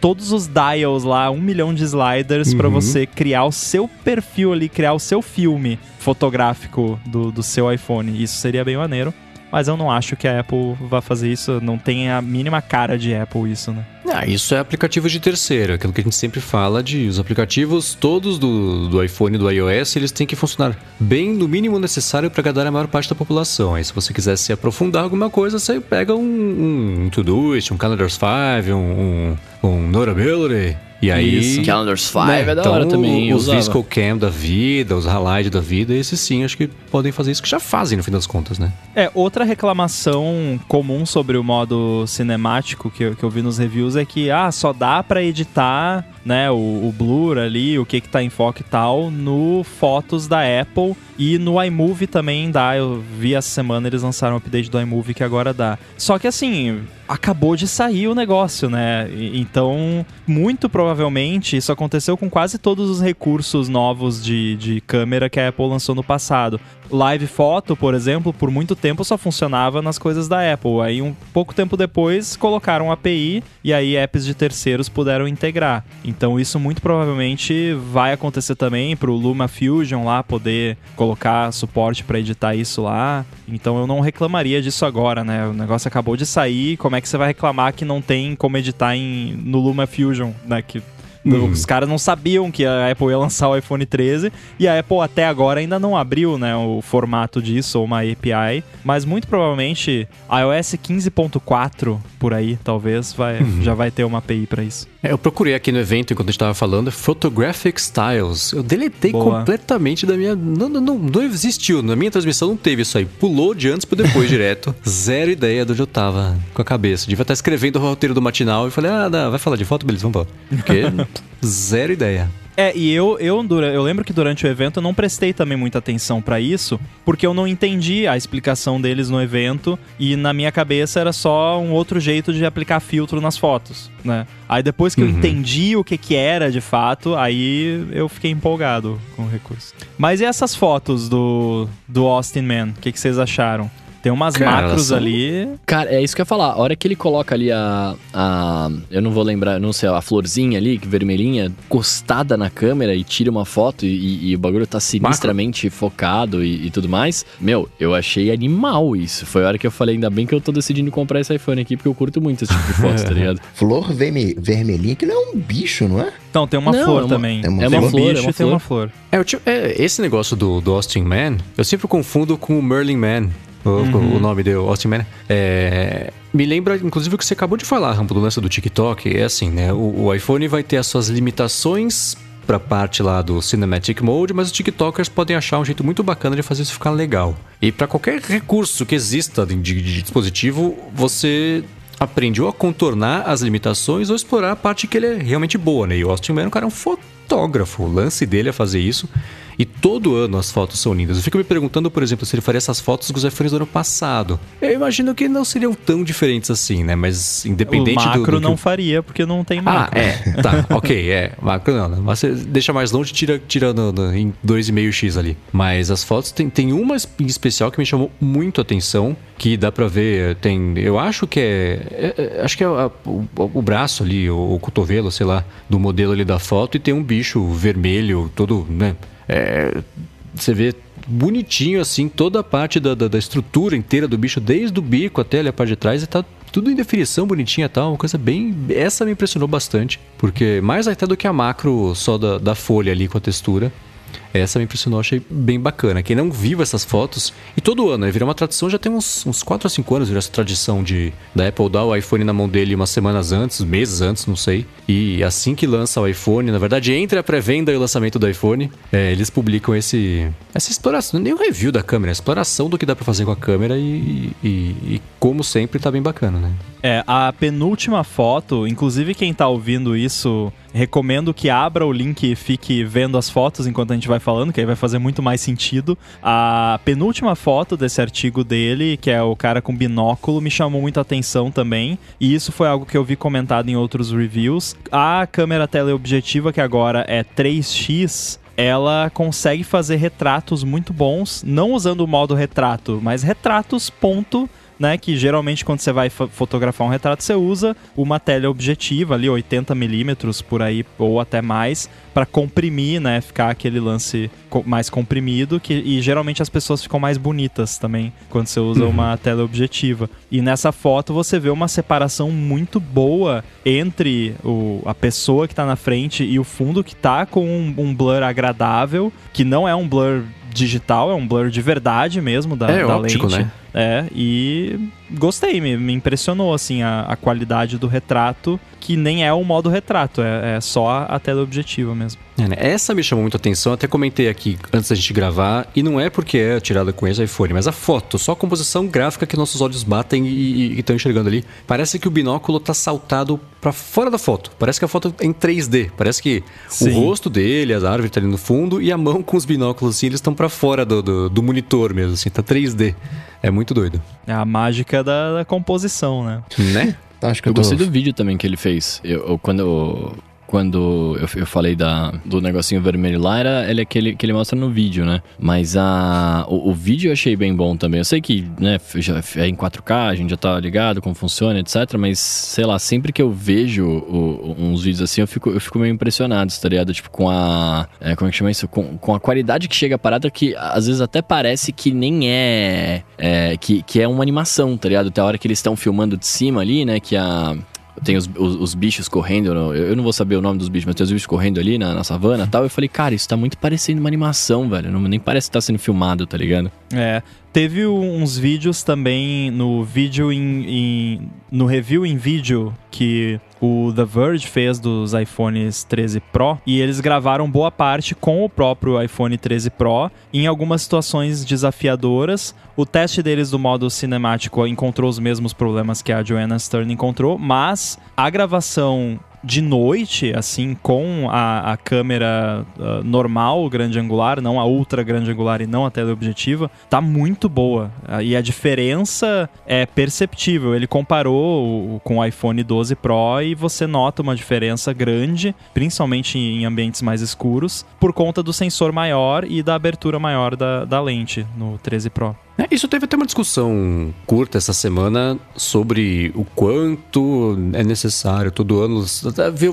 todos os dials lá, um milhão de sliders uhum. para você criar o seu perfil ali, criar o seu filme fotográfico do, do seu iPhone. Isso seria bem maneiro. Mas eu não acho que a Apple vá fazer isso. Não tem a mínima cara de Apple isso, né? Ah, isso é aplicativo de terceiro, aquilo que a gente sempre fala de os aplicativos todos do, do iPhone e do iOS, eles têm que funcionar bem no mínimo necessário para agradar a maior parte da população. Aí se você quiser se aprofundar alguma coisa, você pega um, um Todoist, um Calendars 5, um, um, um Notability, e aí. Isso. Calendars 5 né? é da então, hora também. Os Visco Cam da vida, os Halide da vida, esses sim, acho que podem fazer isso, que já fazem no fim das contas, né? É, outra reclamação comum sobre o modo cinemático que eu, que eu vi nos reviews é que, ah, só dá para editar, né, o, o blur ali, o que que tá em foco e tal, no Fotos da Apple e no iMovie também dá. Eu vi essa semana eles lançaram um update do iMovie que agora dá. Só que assim, acabou de sair o negócio, né? Então, muito provavelmente, isso aconteceu com quase todos os recursos novos de, de câmera que a Apple lançou no passado. Live Photo, por exemplo, por muito tempo só funcionava nas coisas da Apple. Aí, um pouco tempo depois, colocaram API e aí apps de terceiros puderam integrar. Então, isso muito provavelmente vai acontecer também para o Luma Fusion lá poder colocar suporte para editar isso lá. Então, eu não reclamaria disso agora, né? O negócio acabou de sair, como é que você vai reclamar que não tem como editar em, no Luma Fusion, né? Que Uhum. Os caras não sabiam que a Apple ia lançar o iPhone 13 e a Apple até agora ainda não abriu né, o formato disso ou uma API, mas muito provavelmente iOS 15.4 por aí, talvez, vai, uhum. já vai ter uma API para isso. É, eu procurei aqui no evento enquanto a gente estava falando Photographic Styles. Eu deletei Boa. completamente da minha. Não, não, não, não existiu. Na minha transmissão não teve isso aí. Pulou de antes para depois direto. Zero ideia de onde eu tava com a cabeça. Devia estar escrevendo o roteiro do matinal e falei, ah, não, vai falar de foto, beleza, vamos embora. Porque zero ideia. É, e eu, eu, eu lembro que durante o evento eu não prestei também muita atenção para isso, porque eu não entendi a explicação deles no evento e na minha cabeça era só um outro jeito de aplicar filtro nas fotos, né? Aí depois que uhum. eu entendi o que que era de fato, aí eu fiquei empolgado com o recurso. Mas e essas fotos do, do Austin Man? O que, que vocês acharam? Tem umas Cara, macros são... ali. Cara, é isso que eu ia falar. A hora que ele coloca ali a. a eu não vou lembrar, não sei, a florzinha ali, vermelhinha, costada na câmera e tira uma foto e, e o bagulho tá sinistramente Macro. focado e, e, tudo mais. Meu, eu achei animal isso. Foi a hora que eu falei, ainda bem que eu tô decidindo comprar esse iPhone aqui, porque eu curto muito esse tipo de foto, tá ligado? Flor verme vermelhinha, que não é um bicho, não é? Não, tem uma não, flor é uma, também. É uma, é uma flor, bicho é uma tem uma flor. É, é, esse negócio do, do Austin Man, eu sempre confundo com o Merlin Man uhum. o nome dele, Austin Man. É, me lembra, inclusive, o que você acabou de falar, Rambo, do lance do TikTok. É assim, né? O, o iPhone vai ter as suas limitações para a parte lá do Cinematic Mode, mas os TikTokers podem achar um jeito muito bacana de fazer isso ficar legal. E para qualquer recurso que exista de, de, de dispositivo, você aprende ou a contornar as limitações ou explorar a parte que ele é realmente boa, né? E o Austin Man, o cara é um fotógrafo. O lance dele é fazer isso. E todo ano as fotos são lindas. Eu fico me perguntando, por exemplo, se ele faria essas fotos com os iPhones do ano passado. Eu imagino que não seriam tão diferentes assim, né? Mas independente o macro do, do não faria, porque não tem macro. Ah, é. Tá, ok, é. Macro não, né? Mas você deixa mais longe tira, tira no, no, em 2,5x ali. Mas as fotos, tem, tem uma em especial que me chamou muito a atenção, que dá pra ver, tem... Eu acho que é... é, é acho que é a, o, o, braço ali, o, o cotovelo, sei lá, do modelo ali da foto, e tem um bicho vermelho, todo, né? É, você vê bonitinho assim toda a parte da, da, da, estrutura inteira do bicho, desde o bico até ali a parte de trás, e tá tudo em definição bonitinha e tal, uma coisa bem. Essa me impressionou bastante, porque mais até do que a macro só da, da folha ali com a textura. Essa me impressionou, achei bem bacana. Quem não viu essas fotos, e todo ano, né, virou uma tradição, já tem uns, uns 4 a 5 anos, virou essa tradição de da Apple dar o iPhone na mão dele umas semanas antes, meses antes, não sei. E assim que lança o iPhone, na verdade, entre a pré-venda e o lançamento do iPhone, é, eles publicam esse essa exploração, nem o review da câmera, a exploração do que dá para fazer com a câmera e, e, e, como sempre, tá bem bacana, né? É, a penúltima foto, inclusive quem tá ouvindo isso recomendo que abra o link e fique vendo as fotos enquanto a gente vai falando, que aí vai fazer muito mais sentido. A penúltima foto desse artigo dele, que é o cara com binóculo, me chamou muita atenção também. E isso foi algo que eu vi comentado em outros reviews. A câmera teleobjetiva, que agora é 3x, ela consegue fazer retratos muito bons, não usando o modo retrato, mas retratos ponto né? Que geralmente quando você vai fotografar um retrato, você usa uma teleobjetiva ali, 80 milímetros por aí, ou até mais, para comprimir, né? Ficar aquele lance mais comprimido, que, e geralmente as pessoas ficam mais bonitas também quando você usa uhum. uma teleobjetiva. E nessa foto você vê uma separação muito boa entre o, a pessoa que está na frente e o fundo que está com um, um blur agradável, que não é um blur digital, é um blur de verdade mesmo da, é, da óptico, lente. Né? É, e gostei, me, me impressionou assim a, a, qualidade do retrato, que nem é o modo retrato, é, é só a, a tela objetiva mesmo. Né? Essa me chamou muito a atenção, até comentei aqui antes da gente gravar, e não é porque é tirada com esse iPhone, mas a foto, só a composição gráfica que nossos olhos batem e estão enxergando ali. Parece que o binóculo tá saltado para fora da foto. Parece que a foto é em 3D. Parece que Sim. o rosto dele, as árvores tá ali no fundo, e a mão com os binóculos assim, eles estão para fora do, do, do, monitor mesmo, assim, tá 3D. É muito doido. É a mágica da, da composição, né? Né? Acho que eu, eu gostei do vídeo também que ele fez. Eu, eu quando eu quando eu, eu falei da, do negocinho vermelho lá, era ele, que, ele, que ele mostra no vídeo, né? Mas a, o, o, vídeo eu achei bem bom também. Eu sei que né, já é em 4K, a gente já tá ligado como funciona, etc. Mas, sei lá, sempre que eu vejo o, uns vídeos assim, eu fico, eu fico meio impressionado, tá ligado? Tipo, com a. É, como é que chama isso? Com, com a qualidade que chega a parada que às vezes até parece que nem é. é que, que é uma animação, tá ligado? Até a hora que eles estão filmando de cima ali, né? Que a tem os, os, os, bichos correndo, eu não vou saber o nome dos bichos, mas tem os bichos correndo ali na, na savana e tal. Eu falei, cara, isso tá muito parecendo uma animação, velho. Não, nem parece que tá sendo filmado, tá ligado? É. Teve uns vídeos também no vídeo em, em, no review em vídeo que o The Verge fez dos iPhones 13 Pro e eles gravaram boa parte com o próprio iPhone 13 Pro em algumas situações desafiadoras. O teste deles do modo cinemático encontrou os mesmos problemas que a Joanna Stern encontrou, mas a gravação de noite, assim, com a, a câmera uh, normal, grande angular, não a ultra grande angular e não a teleobjetiva, tá muito boa. Uh, e a diferença é perceptível. Ele comparou o, com o iPhone 12 Pro e você nota uma diferença grande, principalmente em ambientes mais escuros, por conta do sensor maior e da abertura maior da, da lente no 13 Pro. É, isso teve até uma discussão curta essa semana sobre o quanto é necessário todo ano.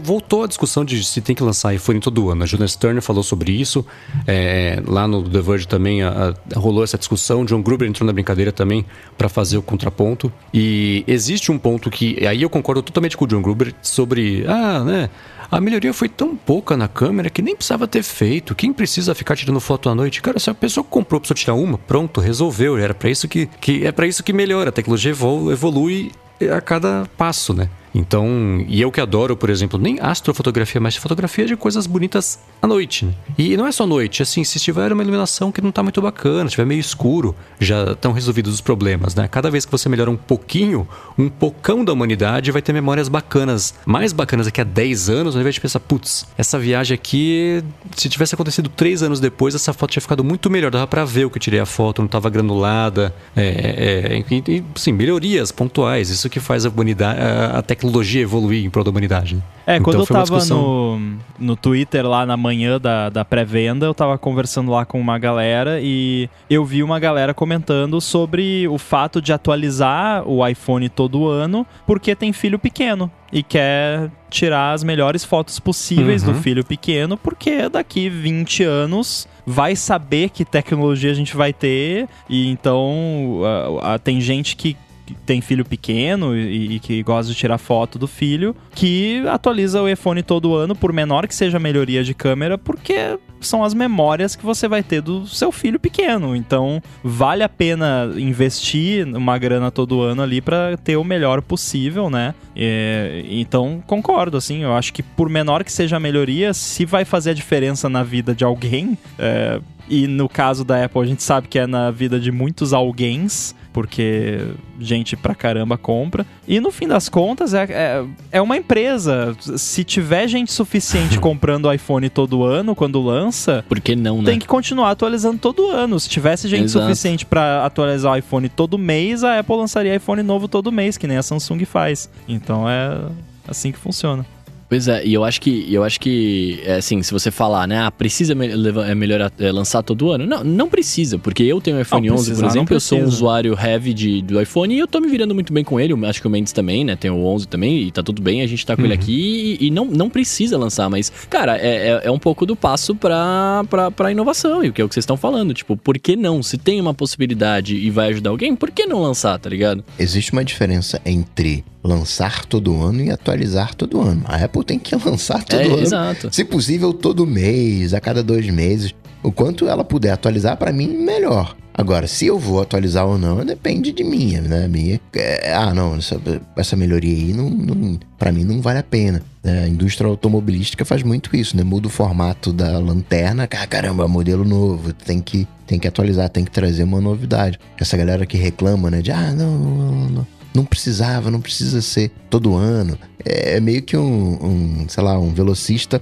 Voltou a discussão de se tem que lançar iPhone todo ano. A Jonas Turner falou sobre isso. É, lá no The Verge também a, a, rolou essa discussão. John Gruber entrou na brincadeira também para fazer o contraponto. E existe um ponto que. Aí eu concordo totalmente com o John Gruber sobre. Ah, né? A melhoria foi tão pouca na câmera que nem precisava ter feito. Quem precisa ficar tirando foto à noite? Cara, se a pessoa que comprou precisou tirar uma, pronto, resolveu. Era para isso que, que é para isso que melhora. A tecnologia evolui a cada passo, né? Então, e eu que adoro, por exemplo, nem astrofotografia, mas fotografia de coisas bonitas à noite. Né? E não é só noite, assim, se tiver uma iluminação que não está muito bacana, estiver meio escuro, já estão resolvidos os problemas, né? Cada vez que você melhora um pouquinho, um pocão da humanidade vai ter memórias bacanas, mais bacanas daqui a 10 anos, ao invés de pensar, putz, essa viagem aqui, se tivesse acontecido 3 anos depois, essa foto tinha ficado muito melhor, dava para ver o que eu tirei a foto, não estava granulada, é, é, é, sim, melhorias pontuais, isso que faz a humanidade, a, a tecnologia tecnologia evoluir em prol da humanidade. É, então, quando eu tava discussão... no, no Twitter lá na manhã da, da pré-venda, eu tava conversando lá com uma galera e eu vi uma galera comentando sobre o fato de atualizar o iPhone todo ano porque tem filho pequeno e quer tirar as melhores fotos possíveis uhum. do filho pequeno, porque daqui 20 anos vai saber que tecnologia a gente vai ter, e então uh, tem gente que tem filho pequeno e, e, que gosta de tirar foto do filho, que atualiza o iPhone todo ano, por menor que seja a melhoria de câmera, porque são as memórias que você vai ter do seu filho pequeno. Então, vale a pena investir uma grana todo ano ali para ter o melhor possível, né? É, então, concordo, assim, eu acho que por menor que seja a melhoria, se vai fazer a diferença na vida de alguém, é, e no caso da Apple, a gente sabe que é na vida de muitos alguéms, porque gente pra caramba compra. E no fim das contas, é, é, é uma empresa. Se tiver gente suficiente comprando iPhone todo ano, quando lança. Por que não, né? Tem que continuar atualizando todo ano. Se tivesse gente Exato. suficiente para atualizar o iPhone todo mês, a Apple lançaria iPhone novo todo mês, que nem a Samsung faz. Então é assim que funciona. Pois é, e eu acho que, eu acho que, é assim, se você falar, né, ah, precisa me é melhorar, é, lançar todo ano? Não, não precisa, porque eu tenho o iPhone não, 11, por exemplo, eu sou um usuário heavy de, do iPhone e eu tô me virando muito bem com ele, eu acho que o Mendes também, né, tem o 11 também e tá tudo bem, a gente tá com uhum. ele aqui e, e, não, não precisa lançar, mas, cara, é, é, é, um pouco do passo pra, pra, pra inovação e o que é o que vocês estão falando, tipo, por que não? Se tem uma possibilidade e vai ajudar alguém, por que não lançar, tá ligado? Existe uma diferença entre lançar todo ano e atualizar todo ano. A Apple tem que lançar todo é, ano. Exato. Se possível, todo mês, a cada dois meses. O quanto ela puder atualizar, para mim, melhor. Agora, se eu vou atualizar ou não, depende de mim, né? Minha, é, ah, não, essa, essa melhoria aí, não, não, para mim, não vale a pena. É, a indústria automobilística faz muito isso, né? Muda o formato da lanterna, ah, caramba, modelo novo, tem que, tem que atualizar, tem que trazer uma novidade. Essa galera que reclama, né? De, ah, não, não, não, não precisava, não precisa ser todo ano. É, é meio que um, um, sei lá, um velocista.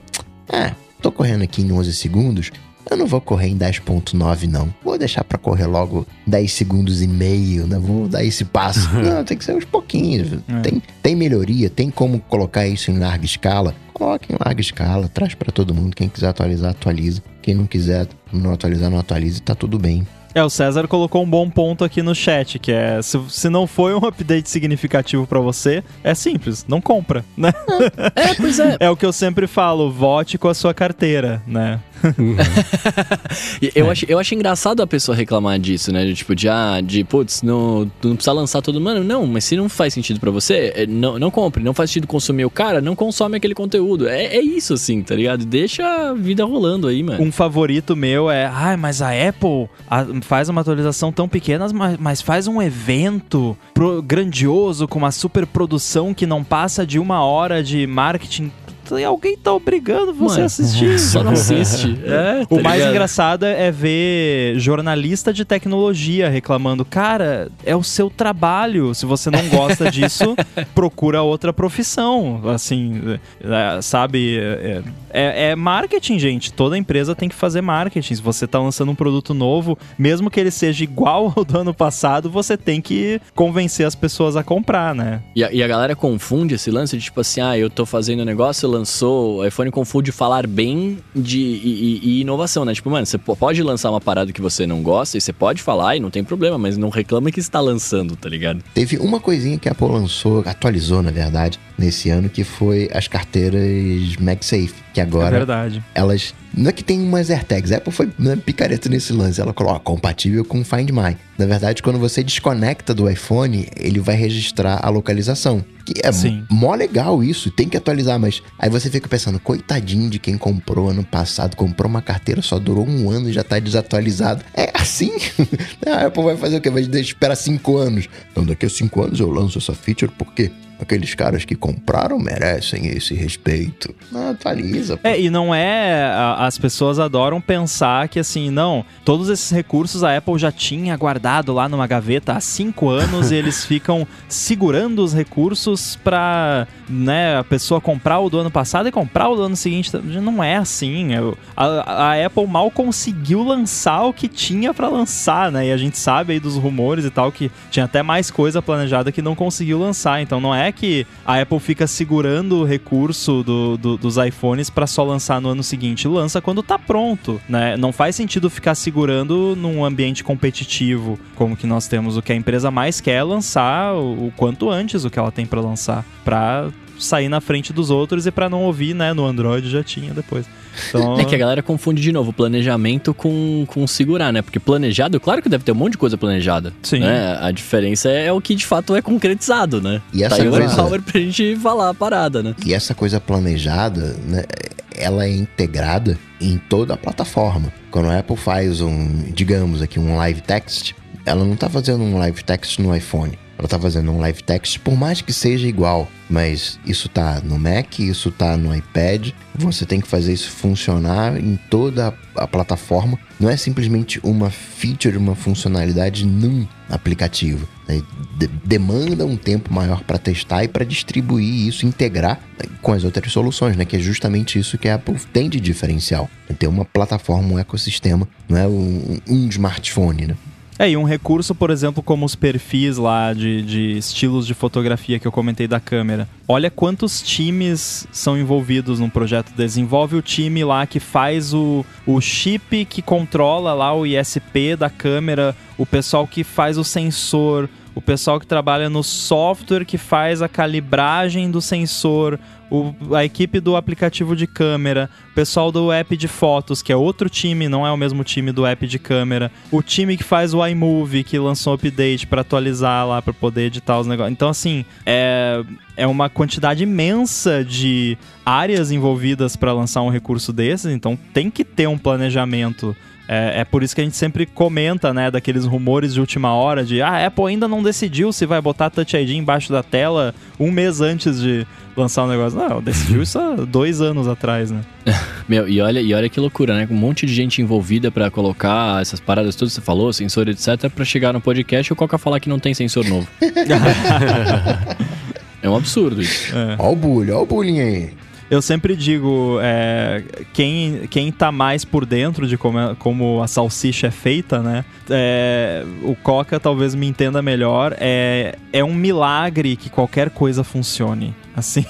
Ah, tô correndo aqui em 11 segundos, eu não vou correr em 10.9 não. Vou deixar para correr logo 10 segundos e meio, né? Vou dar esse passo. não, tem que ser uns pouquinhos. É. Tem, tem melhoria, tem como colocar isso em larga escala. Coloque em larga escala, traz para todo mundo. Quem quiser atualizar, atualiza. Quem não quiser não atualizar, não atualiza, tá tudo bem. É, o César colocou um bom ponto aqui no chat, que é se, se não foi um update significativo para você, é simples, não compra, né? É, pois é. É o que eu sempre falo, vote com a sua carteira, né? Uhum. eu, é. acho, eu acho engraçado a pessoa reclamar disso, né? De, tipo, de, ah, de putz, não, não precisa lançar todo mundo. Não, mas se não faz sentido para você, é, não, não compre. Não faz sentido consumir o cara, não consome aquele conteúdo. É, é isso, assim, tá ligado? Deixa a vida rolando aí, mano. Um favorito meu é, ai, mas a Apple faz uma atualização tão pequena, mas, mas faz um evento pro, grandioso com uma super produção que não passa de uma hora de marketing alguém tá obrigando você a assistir. Só não assiste. É, tá o mais ligado? engraçado é ver jornalista de tecnologia reclamando, cara, é o seu trabalho. Se você não gosta disso, procura outra profissão. Assim, é, sabe? É, é, é, marketing, gente. Toda empresa tem que fazer marketing. Se você tá lançando um produto novo, mesmo que ele seja igual ao do ano passado, você tem que convencer as pessoas a comprar, né? E a, e a galera confunde esse lance de tipo assim, ah, eu tô fazendo um negócio, lançou, o iPhone confunde falar bem de e, e, inovação, né? Tipo, mano, você pode lançar uma parada que você não gosta e você pode falar e não tem problema, mas não reclama que está lançando, tá ligado? Teve uma coisinha que a Apple lançou, atualizou, na verdade, nesse ano, que foi as carteiras MagSafe, que agora é verdade. elas não é que tem umas AirTags. A Apple foi né, picareta nesse lance. Ela coloca compatível com Find My. Na verdade, quando você desconecta do iPhone, ele vai registrar a localização. Que é Sim. mó legal isso, tem que atualizar, mas aí você fica pensando, coitadinho de quem comprou ano passado, comprou uma carteira, só durou um ano e já tá desatualizado. É assim? a Apple vai fazer o quê? Vai esperar cinco anos. Então, daqui a cinco anos eu lanço essa feature, por quê? Aqueles caras que compraram merecem esse respeito. Atualiza. Pô. É, e não é. As pessoas adoram pensar que assim, não, todos esses recursos a Apple já tinha guardado lá numa gaveta há cinco anos e eles ficam segurando os recursos pra né, a pessoa comprar o do ano passado e comprar o do ano seguinte. Não é assim. É a, a Apple mal conseguiu lançar o que tinha para lançar, né? E a gente sabe aí dos rumores e tal que tinha até mais coisa planejada que não conseguiu lançar. Então não é que a Apple fica segurando o recurso do, do, dos iPhones para só lançar no ano seguinte. Lança quando tá pronto, né? Não faz sentido ficar segurando num ambiente competitivo como que nós temos. O que a empresa mais quer é lançar o, o quanto antes o que ela tem para lançar, para sair na frente dos outros e para não ouvir, né, no Android já tinha depois. Então... É que a galera confunde de novo planejamento com, com segurar, né? Porque planejado, claro que deve ter um monte de coisa planejada. Sim. Né? A diferença é o que de fato é concretizado, né? E essa tá coisa... Power pra gente falar a parada, né? E essa coisa planejada, né? Ela é integrada em toda a plataforma. Quando a Apple faz um, digamos aqui, um live text, ela não tá fazendo um live text no iPhone ela tá fazendo um live text, por mais que seja igual, mas isso tá no Mac, isso tá no iPad, você tem que fazer isso funcionar em toda a plataforma. Não é simplesmente uma feature, uma funcionalidade num aplicativo. Né? De demanda um tempo maior para testar e para distribuir isso, integrar com as outras soluções, né? Que é justamente isso que a Apple tem de diferencial. Ter uma plataforma, um ecossistema, não é um, um smartphone, né? É, e um recurso, por exemplo, como os perfis lá de, de estilos de fotografia que eu comentei da câmera. Olha quantos times são envolvidos num projeto. Desenvolve o time lá que faz o, o chip que controla lá o ISP da câmera, o pessoal que faz o sensor, o pessoal que trabalha no software que faz a calibragem do sensor, o, a equipe do aplicativo de câmera, o pessoal do app de fotos, que é outro time, não é o mesmo time do app de câmera, o time que faz o iMovie, que lançou um update para atualizar lá, para poder editar os negócios. Então, assim, é, é uma quantidade imensa de áreas envolvidas para lançar um recurso desses, então tem que ter um planejamento é, é, por isso que a gente sempre comenta, né, daqueles rumores de última hora de ah, a Apple ainda não decidiu se vai botar Touch ID embaixo da tela um mês antes de lançar o um negócio. Não, decidiu isso há dois anos atrás, né? Meu, e olha, e olha que loucura, né? Um monte de gente envolvida para colocar essas paradas todas que você falou, sensor, etc, para chegar no podcast e o Coca falar que não tem sensor novo. é um absurdo isso. É. Ó o bullying, ó o bullying aí eu sempre digo, é, quem, quem tá mais por dentro de como, é, como a salsicha é feita, né? É, o Coca talvez me entenda melhor. É, é um milagre que qualquer coisa funcione. Assim,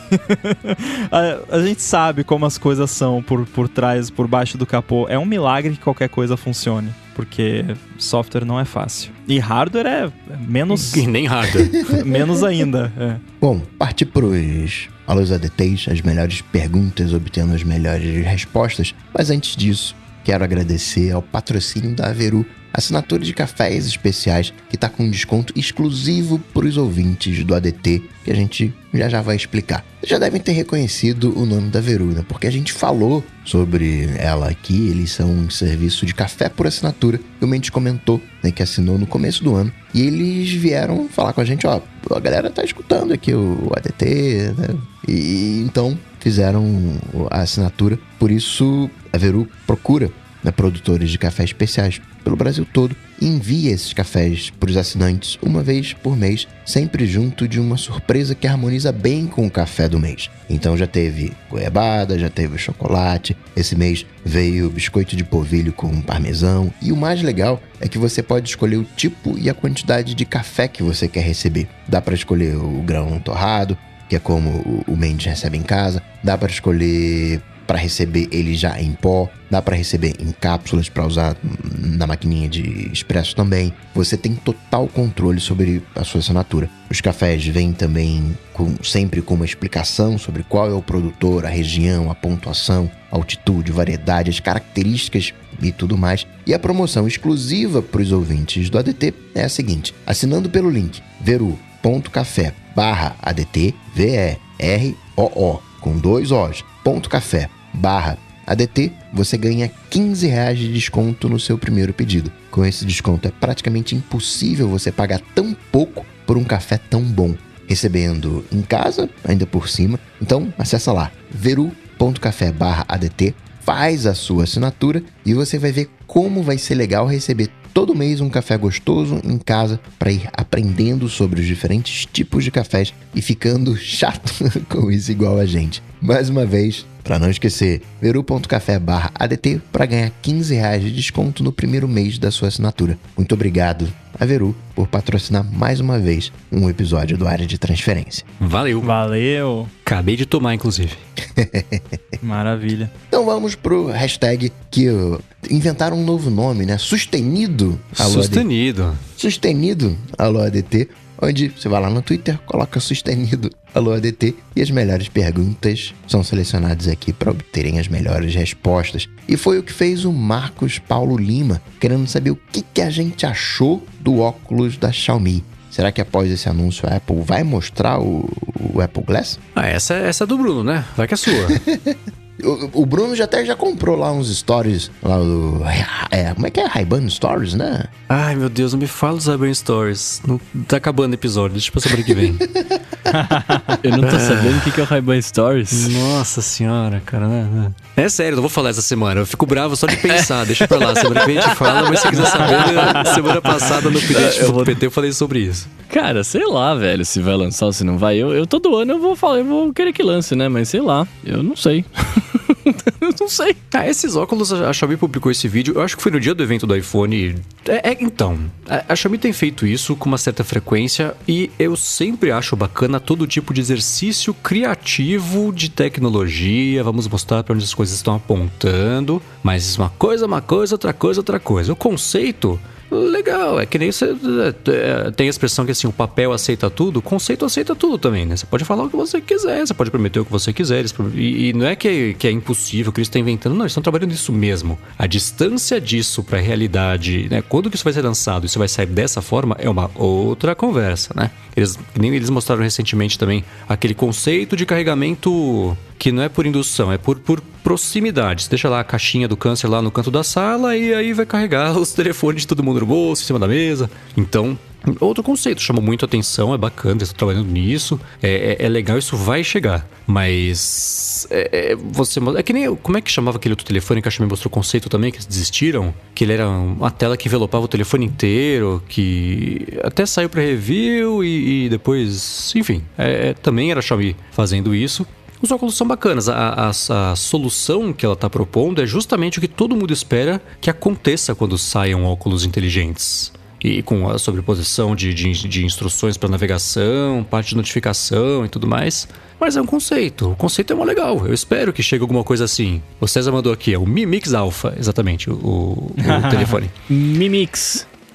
a, a, gente sabe como as coisas são por, por trás, por baixo do capô. É um milagre que qualquer coisa funcione porque software não é fácil. E hardware é menos. E nem hardware. menos ainda. É. Bom, partir pros alunos ADTs, as melhores perguntas, obtendo as melhores respostas. Mas antes disso, quero agradecer ao patrocínio da Averu assinatura de cafés especiais que está com um desconto exclusivo para os ouvintes do ADT, que a gente já já vai explicar. Vocês já devem ter reconhecido o nome da Veruna, porque a gente falou sobre ela aqui. Eles são um serviço de café por assinatura. O Mendes comentou né, que assinou no começo do ano. E eles vieram falar com a gente: ó, a galera tá escutando aqui o ADT, né? E então fizeram a assinatura. Por isso, a Veru procura né, produtores de café especiais pelo Brasil todo e envia esses cafés para os assinantes uma vez por mês, sempre junto de uma surpresa que harmoniza bem com o café do mês. Então já teve goiabada, já teve chocolate, esse mês veio biscoito de polvilho com parmesão e o mais legal é que você pode escolher o tipo e a quantidade de café que você quer receber. Dá para escolher o grão torrado, que é como o Mendes recebe em casa, dá para escolher para receber ele já em pó, dá para receber em cápsulas para usar na maquininha de expresso também. Você tem total controle sobre a sua assinatura. Os cafés vêm também com, sempre com uma explicação sobre qual é o produtor, a região, a pontuação, altitude, variedade, as características e tudo mais. E a promoção exclusiva para os ouvintes do ADT é a seguinte: assinando pelo link veru.café barra ADT, V-E-R-O-O, com dois O's, ponto café barra ADT, você ganha 15 reais de desconto no seu primeiro pedido. Com esse desconto é praticamente impossível você pagar tão pouco por um café tão bom, recebendo em casa, ainda por cima. Então, acessa lá veru.café/adt, faz a sua assinatura e você vai ver como vai ser legal receber todo mês um café gostoso em casa para ir aprendendo sobre os diferentes tipos de cafés e ficando chato com isso igual a gente. Mais uma vez, para não esquecer, veru.café ADT para ganhar 15 reais de desconto no primeiro mês da sua assinatura. Muito obrigado a Veru por patrocinar mais uma vez um episódio do Área de Transferência. Valeu. Valeu. Acabei de tomar, inclusive. Maravilha. Então vamos pro hashtag que inventaram um novo nome, né? Sustenido. Sustenido. Sustenido, alô ADT onde você vai lá no Twitter, coloca sustenido alô ADT e as melhores perguntas são selecionadas aqui para obterem as melhores respostas. E foi o que fez o Marcos Paulo Lima, querendo saber o que, que a gente achou do óculos da Xiaomi. Será que após esse anúncio a Apple vai mostrar o, o Apple Glass? Ah, essa, essa é do Bruno, né? Vai que é sua. O, Bruno já até já comprou lá uns stories lá do. É, como é que é? Ray-Ban Stories, né? Ai, meu Deus, não me fala dos Ray-Ban Stories. Não, tá acabando o episódio, deixa pra semana que vem. Eu não tô sabendo o que, que é o Ray-Ban Stories. Nossa senhora, cara, né? É sério, não vou falar essa semana. Eu fico bravo só de pensar. Deixa pra lá, semana que vem a gente fala, mas se quiser saber, semana passada no update eu vou... PT eu falei sobre isso. Cara, sei lá, velho, se vai lançar ou se não vai. Eu, eu todo ano eu vou falar, eu vou querer que lance, né? Mas sei lá, eu não sei. eu não sei. Ah, esses óculos, a Xiaomi publicou esse vídeo, eu acho que foi no dia do evento do iPhone. É, é, então, a Xiaomi tem feito isso com uma certa frequência e eu sempre acho bacana todo tipo de exercício criativo de tecnologia. Vamos mostrar para onde as coisas estão apontando. Mas uma coisa, uma coisa, outra coisa, outra coisa. O conceito legal. É que nem você é, tem a expressão que assim, o papel aceita tudo, o conceito aceita tudo também, né? Você pode falar o que você quiser, você pode prometer o que você quiser. E, e não é que, é que é impossível, que eles estão inventando, não, eles estão trabalhando isso mesmo. A distância disso para a realidade, né? Quando que isso vai ser lançado, isso vai sair dessa forma, é uma outra conversa, né? Eles, nem eles mostraram recentemente também aquele conceito de carregamento que não é por indução, é por, por proximidade. Você deixa lá a caixinha do câncer lá no canto da sala e aí vai carregar os telefones de todo mundo no bolso, em cima da mesa. Então, Outro conceito, chamou muito atenção, é bacana, estou trabalhando nisso, é, é, é, legal, isso vai chegar. Mas é, é, você. É que nem. Como é que chamava aquele outro telefone que a me mostrou o conceito também, que eles desistiram? Que ele era uma tela que envelopava o telefone inteiro, que até saiu para review e, e, depois. Enfim, é, é, também era a Xiaomi fazendo isso. Os óculos são bacanas. A, a, a solução que ela está propondo é justamente o que todo mundo espera que aconteça quando saiam óculos inteligentes e com a sobreposição de, de, de instruções para navegação, parte de notificação e tudo mais. Mas é um conceito. O conceito é mó legal. Eu espero que chegue alguma coisa assim. O César mandou aqui, é o Mimix Alpha, exatamente, o, o, o telefone.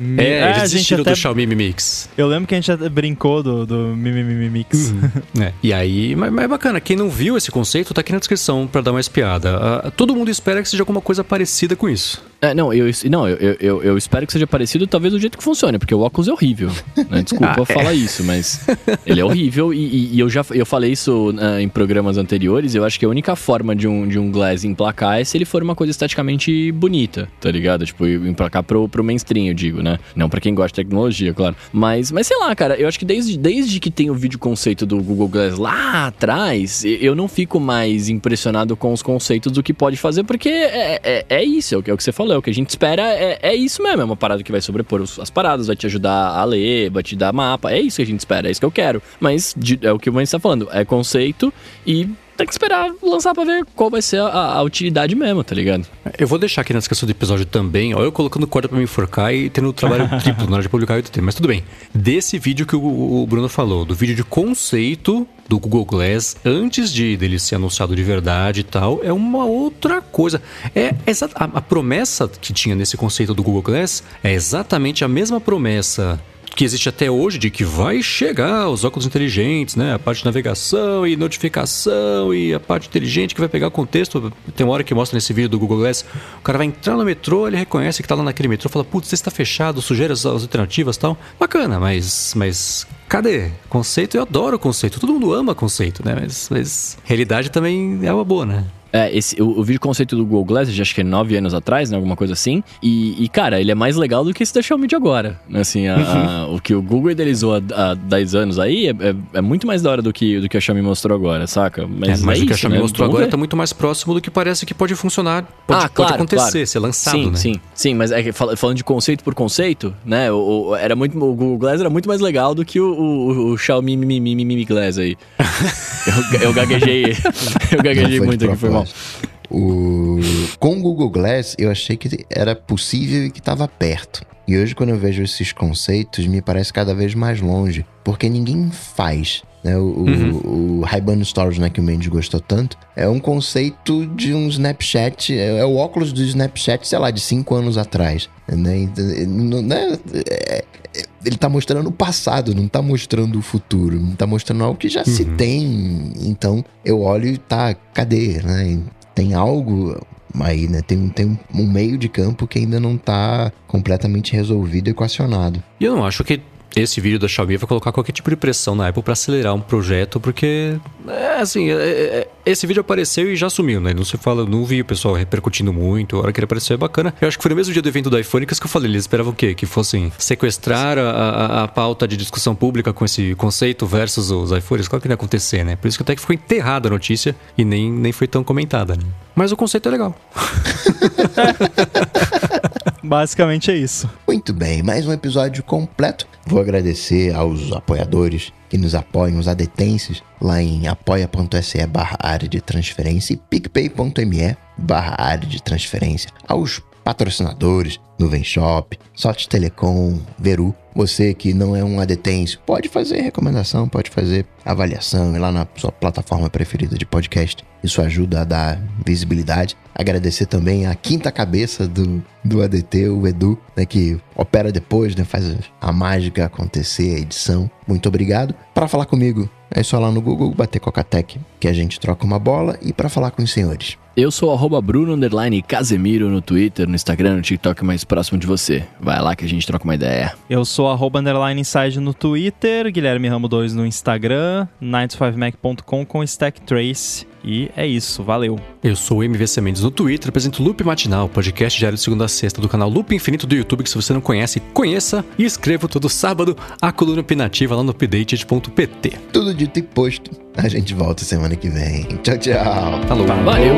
Mimix. É, ah, eles desistiram até... do Xiaomi Mi Mix. Eu lembro que a gente brincou do, do Mi, Mi, Mi Mix. Uhum. é. E aí, mas, mas, é bacana, quem não viu esse conceito, tá aqui na descrição para dar uma espiada. Uh, todo mundo espera que seja alguma coisa parecida com isso. É, não, eu, não eu, eu, eu, espero que seja parecido, talvez do jeito que funcione, porque o óculos é horrível. Né? Desculpa ah, é. falar isso, mas ele é horrível e, e, e, eu já eu falei isso uh, em programas anteriores. Eu acho que a única forma de um, de um Glass emplacar é se ele for uma coisa esteticamente bonita, tá ligado? Tipo, emplacar pro, pro mainstream, eu digo, né? Não para quem gosta de tecnologia, claro. Mas, mas sei lá, cara, eu acho que desde, desde que tem o vídeo conceito do Google Glass lá atrás, eu não fico mais impressionado com os conceitos do que pode fazer, porque é, é, é isso, é o que, é o que você falou é o que a gente espera é, é isso mesmo. É uma parada que vai sobrepor as paradas, vai te ajudar a ler, vai te dar mapa. É isso que a gente espera, é isso que eu quero. Mas é o que o Mãe está falando, é conceito e tem que esperar lançar pra ver qual vai ser a, a, utilidade mesmo, tá ligado? Eu vou deixar aqui na descrição do episódio também, ó, eu colocando corda pra me enforcar e tendo trabalho triplo na hora de publicar o ITT. Mas tudo bem. Desse vídeo que o, o, Bruno falou, do vídeo de conceito do Google Glass, antes de dele ser anunciado de verdade e tal, é uma outra coisa. É a, a promessa que tinha nesse conceito do Google Glass é exatamente a mesma promessa que existe até hoje de que vai chegar os óculos inteligentes, né? A parte de navegação e notificação e a parte inteligente que vai pegar o contexto. Tem uma hora que mostra nesse vídeo do Google Glass, o cara vai entrar no metrô, ele reconhece que tá lá naquele metrô, fala, putz, está fechado, sujeira as, as alternativas tal. Bacana, mas, mas cadê? Conceito, eu adoro conceito. Todo mundo ama conceito, né? Mas, mas realidade também é uma boa, né? É, esse, o, o vídeo conceito do Google Glass, já acho que é nove anos atrás, né? Alguma coisa assim. E, e, cara, ele é mais legal do que esse da Xiaomi de agora. Assim, a, a, o que o Google idealizou há, há 10 anos aí é, é, é, muito mais da hora do que, do que a Xiaomi mostrou agora, saca? Mas, é, mas é o que a Xiaomi né? mostrou Vamos agora ver. tá muito mais próximo do que parece que pode funcionar. Pode, ah, claro, pode acontecer, claro. ser lançado, sim, né? Sim, sim. Mas é, falando de conceito por conceito, né? O, o, era muito, o Google Glass era muito mais legal do que o, o, o Xiaomi Mi, Mi, Mi, Mi Glass aí. eu, eu gaguejei. eu gaguejei muito aqui, foi mal. O... Com o Google Glass, eu achei que era possível e que estava perto. E hoje, quando eu vejo esses conceitos, me parece cada vez mais longe, porque ninguém faz. Né? O, uhum. o, o Storage, né, que o Mendes gostou tanto, é um conceito de um Snapchat, é, é o óculos do Snapchat, sei lá, de cinco anos atrás. Né? né? É, ele está mostrando o passado, não está mostrando o futuro, não está mostrando algo que já uhum. se tem. Então eu olho e tá, cadê? Né? tem algo aí, né? Tem, tem um meio de campo que ainda não está completamente resolvido e equacionado. E eu não acho que esse vídeo da Xiaomi vai colocar qualquer tipo de pressão na Apple para acelerar um projeto, porque é assim, é, é, esse vídeo apareceu e já sumiu, né? Não se fala, não vi o pessoal repercutindo muito. A hora que ele apareceu é bacana. Eu acho que foi no mesmo dia do evento do iPhone que eu falei, eles esperavam o quê? Que fossem sequestrar a, a, a, pauta de discussão pública com esse conceito versus os iPhones. Claro que não ia acontecer, né? Por isso que até que ficou enterrada a notícia e nem, nem foi tão comentada, né? Mas o conceito é legal. Basicamente é isso. Muito bem, mais um episódio completo. Vou agradecer aos apoiadores que nos apoiam, os adetenses, lá em apoia.se barra área de transferência e picpay.me barra área de transferência. Aos patrocinadores, Nuvem Shop, Sorte Telecom, Veru. Você que não é um adetense, pode fazer recomendação, pode fazer avaliação lá na sua plataforma preferida de podcast. Isso ajuda a dar visibilidade Agradecer também a quinta cabeça do, do ADT, o Edu, né, que opera depois, né, faz a mágica acontecer, a edição. Muito obrigado. Para falar comigo, é só lá no Google bater Cocatec, que a gente troca uma bola e para falar com os senhores. Eu sou arroba Bruno Casemiro no Twitter, no Instagram, no TikTok mais próximo de você. Vai lá que a gente troca uma ideia. Eu sou arroba inside no Twitter, Guilherme Ramo 2 no Instagram, 95mac.com com Stack Trace. E é isso, valeu. Eu sou o MVC Mendes no Twitter, apresento Loop Matinal, podcast diário de segunda a sexta do canal Loop Infinito do YouTube, que se você não conhece, conheça e escrevo todo sábado a coluna opinativa lá no updated.pt. Tudo dito e posto. A gente volta semana que vem. Tchau, tchau. Falou. Valeu.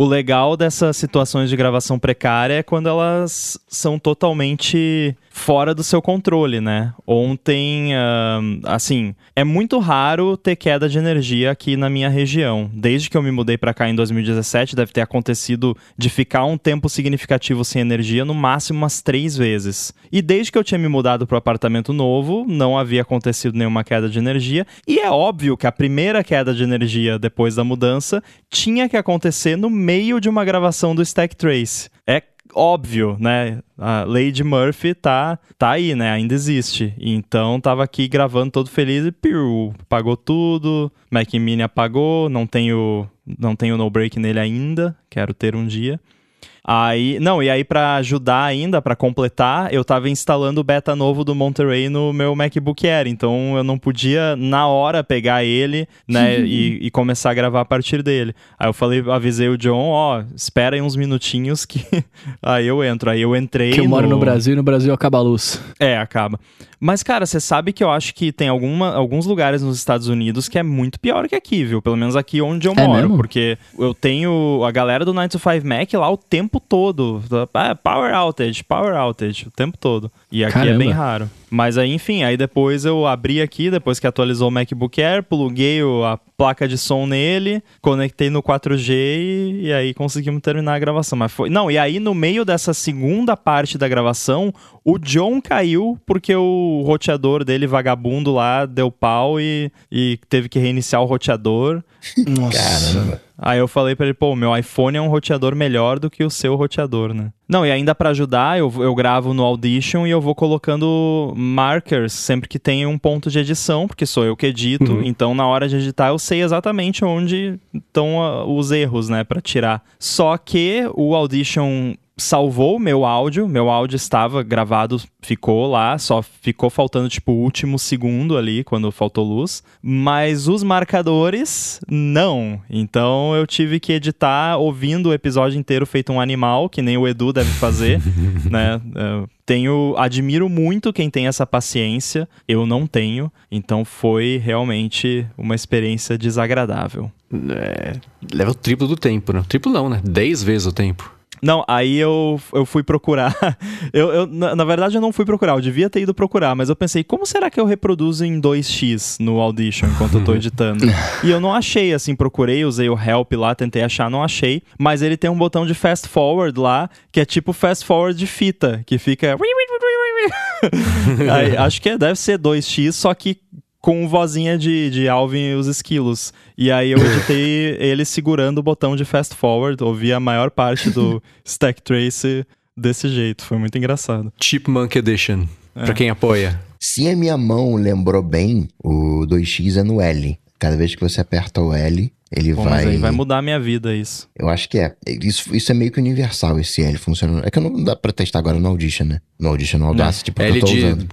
O legal dessas situações de gravação precária é quando elas são totalmente fora do seu controle, né? Ontem, uh, assim, é muito raro ter queda de energia aqui na minha região. Desde que eu me mudei para cá em 2017, deve ter acontecido de ficar um tempo significativo sem energia, no máximo umas três vezes. E desde que eu tinha me mudado para o apartamento novo, não havia acontecido nenhuma queda de energia. E é óbvio que a primeira queda de energia depois da mudança tinha que acontecer no meio de uma gravação do Stack Trace. É óbvio, né? A Lady Murphy tá, tá aí, né? Ainda existe. Então tava aqui gravando todo feliz e piu, pagou tudo. Mac Mini apagou, não tenho não tenho no break nele ainda, quero ter um dia. Aí, não, e aí para ajudar ainda, para completar, eu tava instalando o beta novo do Monterey no meu MacBook Air, então eu não podia na hora pegar ele, né, e, e, começar a gravar a partir dele. Aí eu falei, avisei o John, ó, espera aí uns minutinhos que aí eu entro. Aí eu entrei Que eu moro no Brasil e no Brasil acaba a luz. É, acaba. Mas, cara, você sabe que eu acho que tem alguma, alguns lugares nos Estados Unidos que é muito pior que aqui, viu? Pelo menos aqui onde eu é moro. Mesmo? Porque eu tenho a galera do 9 to 5 Mac lá o tempo todo. Ah, power outage, power outage, o tempo todo. E aqui Caramba. é bem raro. Mas aí, enfim, aí depois eu abri aqui, depois que atualizou o MacBook Air, pluguei a placa de som nele, conectei no 4G e, e, aí conseguimos terminar a gravação. Mas foi. Não, e aí no meio dessa segunda parte da gravação, o John caiu porque o roteador dele, vagabundo lá, deu pau e, e teve que reiniciar o roteador. Nossa. Caramba. Aí eu falei para ele, pô, meu iPhone é um roteador melhor do que o seu roteador, né? Não, e ainda para ajudar, eu, eu gravo no Audition e eu vou colocando markers sempre que tem um ponto de edição, porque sou eu que edito, uhum. então na hora de editar eu sei exatamente onde estão uh, os erros, né, para tirar. Só que o Audition salvou meu áudio, meu áudio estava gravado, ficou lá, só ficou faltando tipo o último segundo ali quando faltou luz, mas os marcadores não. Então eu tive que editar ouvindo o episódio inteiro feito um animal, que nem o Edu deve fazer, né? Eu tenho, admiro muito quem tem essa paciência, eu não tenho, então foi realmente uma experiência desagradável. É, leva o triplo do tempo, né? Triplo não, né? Dez vezes o tempo. Não, aí eu, eu fui procurar. eu, eu na, na, verdade, eu não fui procurar, eu devia ter ido procurar, mas eu pensei, como será que eu reproduzo em 2x no Audition enquanto eu tô editando? e eu não achei, assim, procurei, usei o Help lá, tentei achar, não achei. Mas ele tem um botão de fast forward lá, que é tipo fast forward de fita, que fica. aí, acho que é, deve ser 2x, só que com vozinha de, de Alvin e os esquilos. E aí eu editei ele segurando o botão de fast forward, ouvi a maior parte do Stack Trace desse jeito. Foi muito engraçado. Chipmunk Edition, é. pra quem apoia. Se a minha mão lembrou bem, o 2x é no L. Cada vez que você aperta o L, ele Bom, vai. Mas aí vai mudar a minha vida isso. Eu acho que é. Isso, isso é meio que universal, esse L funcionando. É que não dá pra testar agora no Audition, né? No Audition, no Audacity, porque L eu tô de usando.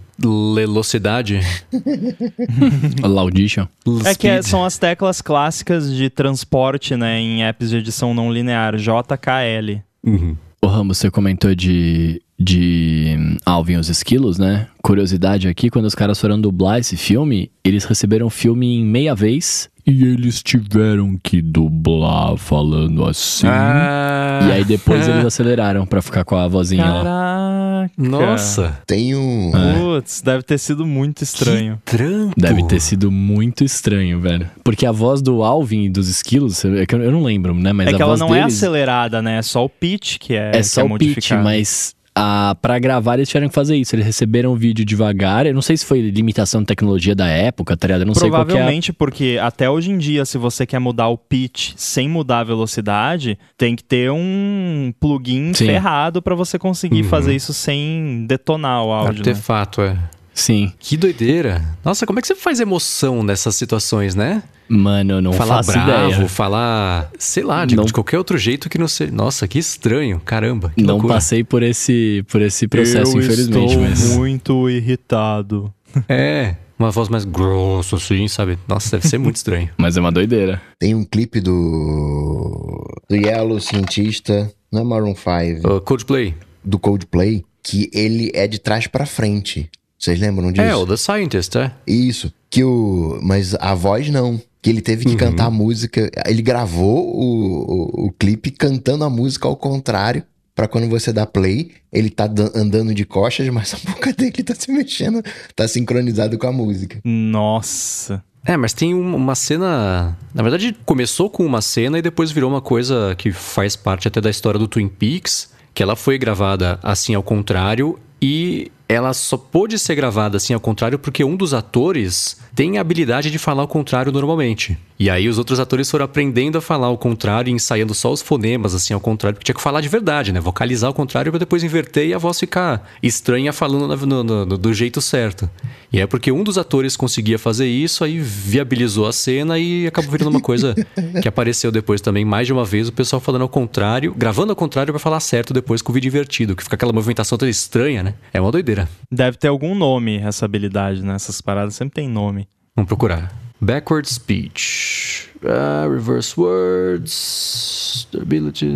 velocidade. Audition. É que é, são as teclas clássicas de transporte, né? Em apps de edição não linear. JKL. Uhum. O Ramos, você comentou de, de Alvin os Esquilos, né? Curiosidade aqui, quando os caras foram dublar esse filme, eles receberam o filme em meia vez e eles tiveram que dublar falando assim. Ah. E aí depois eles aceleraram para ficar com a vozinha Caraca. lá. Nossa. Tem um. É. Putz, deve ter sido muito estranho. Que trampo. Deve ter sido muito estranho, velho. Porque a voz do Alvin e dos esquilos, é eu não lembro, né? Mas é que ela não é deles... é acelerada, né? É só o pitch que é. É só é o pitch, mas ah, para gravar eles tiveram que fazer isso. Eles receberam o vídeo devagar. Eu não sei se foi limitação de tecnologia da época, tá ligado? Eu não sei qual Provavelmente é porque até hoje em dia, se você quer mudar o pitch sem mudar a velocidade, tem que ter um plugin Sim. ferrado para você conseguir uhum. fazer isso sem detonar o áudio. Né? Artefato, né? é. Sim. Que doideira. Nossa, como é que você faz emoção nessas situações, né? Mano, eu não falar faço bravo, ideia. falar, sei lá, de, não... de, qualquer outro jeito que não seja. Nossa, que estranho, caramba. Que não loucura. passei por esse, por esse processo, eu infelizmente. Estou mas... muito irritado. É, uma voz mais grossa, assim, sabe? Nossa, deve ser muito estranho. mas é uma doideira. Tem um clipe do. do Yellow Cientista, não é Maroon 5. Uh, Coldplay. Do Coldplay, que ele é de trás para frente. Vocês lembram disso? É, o The Scientist, é? Isso. Que o. Mas a voz não. Que ele teve que uhum. cantar a música. Ele gravou o, o, o clipe cantando a música ao contrário para quando você dá play, ele tá andando de costas, mas a boca dele tá se mexendo, tá sincronizado com a música. Nossa. É, mas tem uma cena. Na verdade, começou com uma cena e depois virou uma coisa que faz parte até da história do Twin Peaks, que ela foi gravada assim ao contrário e ela só pôde ser gravada assim ao contrário porque um dos atores tem a habilidade de falar o contrário normalmente. E aí os outros atores foram aprendendo a falar o contrário e ensaiando só os fonemas assim ao contrário, porque tinha que falar de verdade, né? Vocalizar o contrário para depois inverter e a voz ficar estranha falando no, no, no, do jeito certo. E é porque um dos atores conseguia fazer isso, aí viabilizou a cena e acabou virando uma coisa que apareceu depois também mais de uma vez o pessoal falando ao contrário, gravando ao contrário para falar certo depois com o vídeo invertido, que fica aquela movimentação toda estranha, né? É uma doideira. Deve ter algum nome essa habilidade, né? Essas paradas sempre tem nome. Vamos procurar. Backward speech. Uh, reverse words. Ability.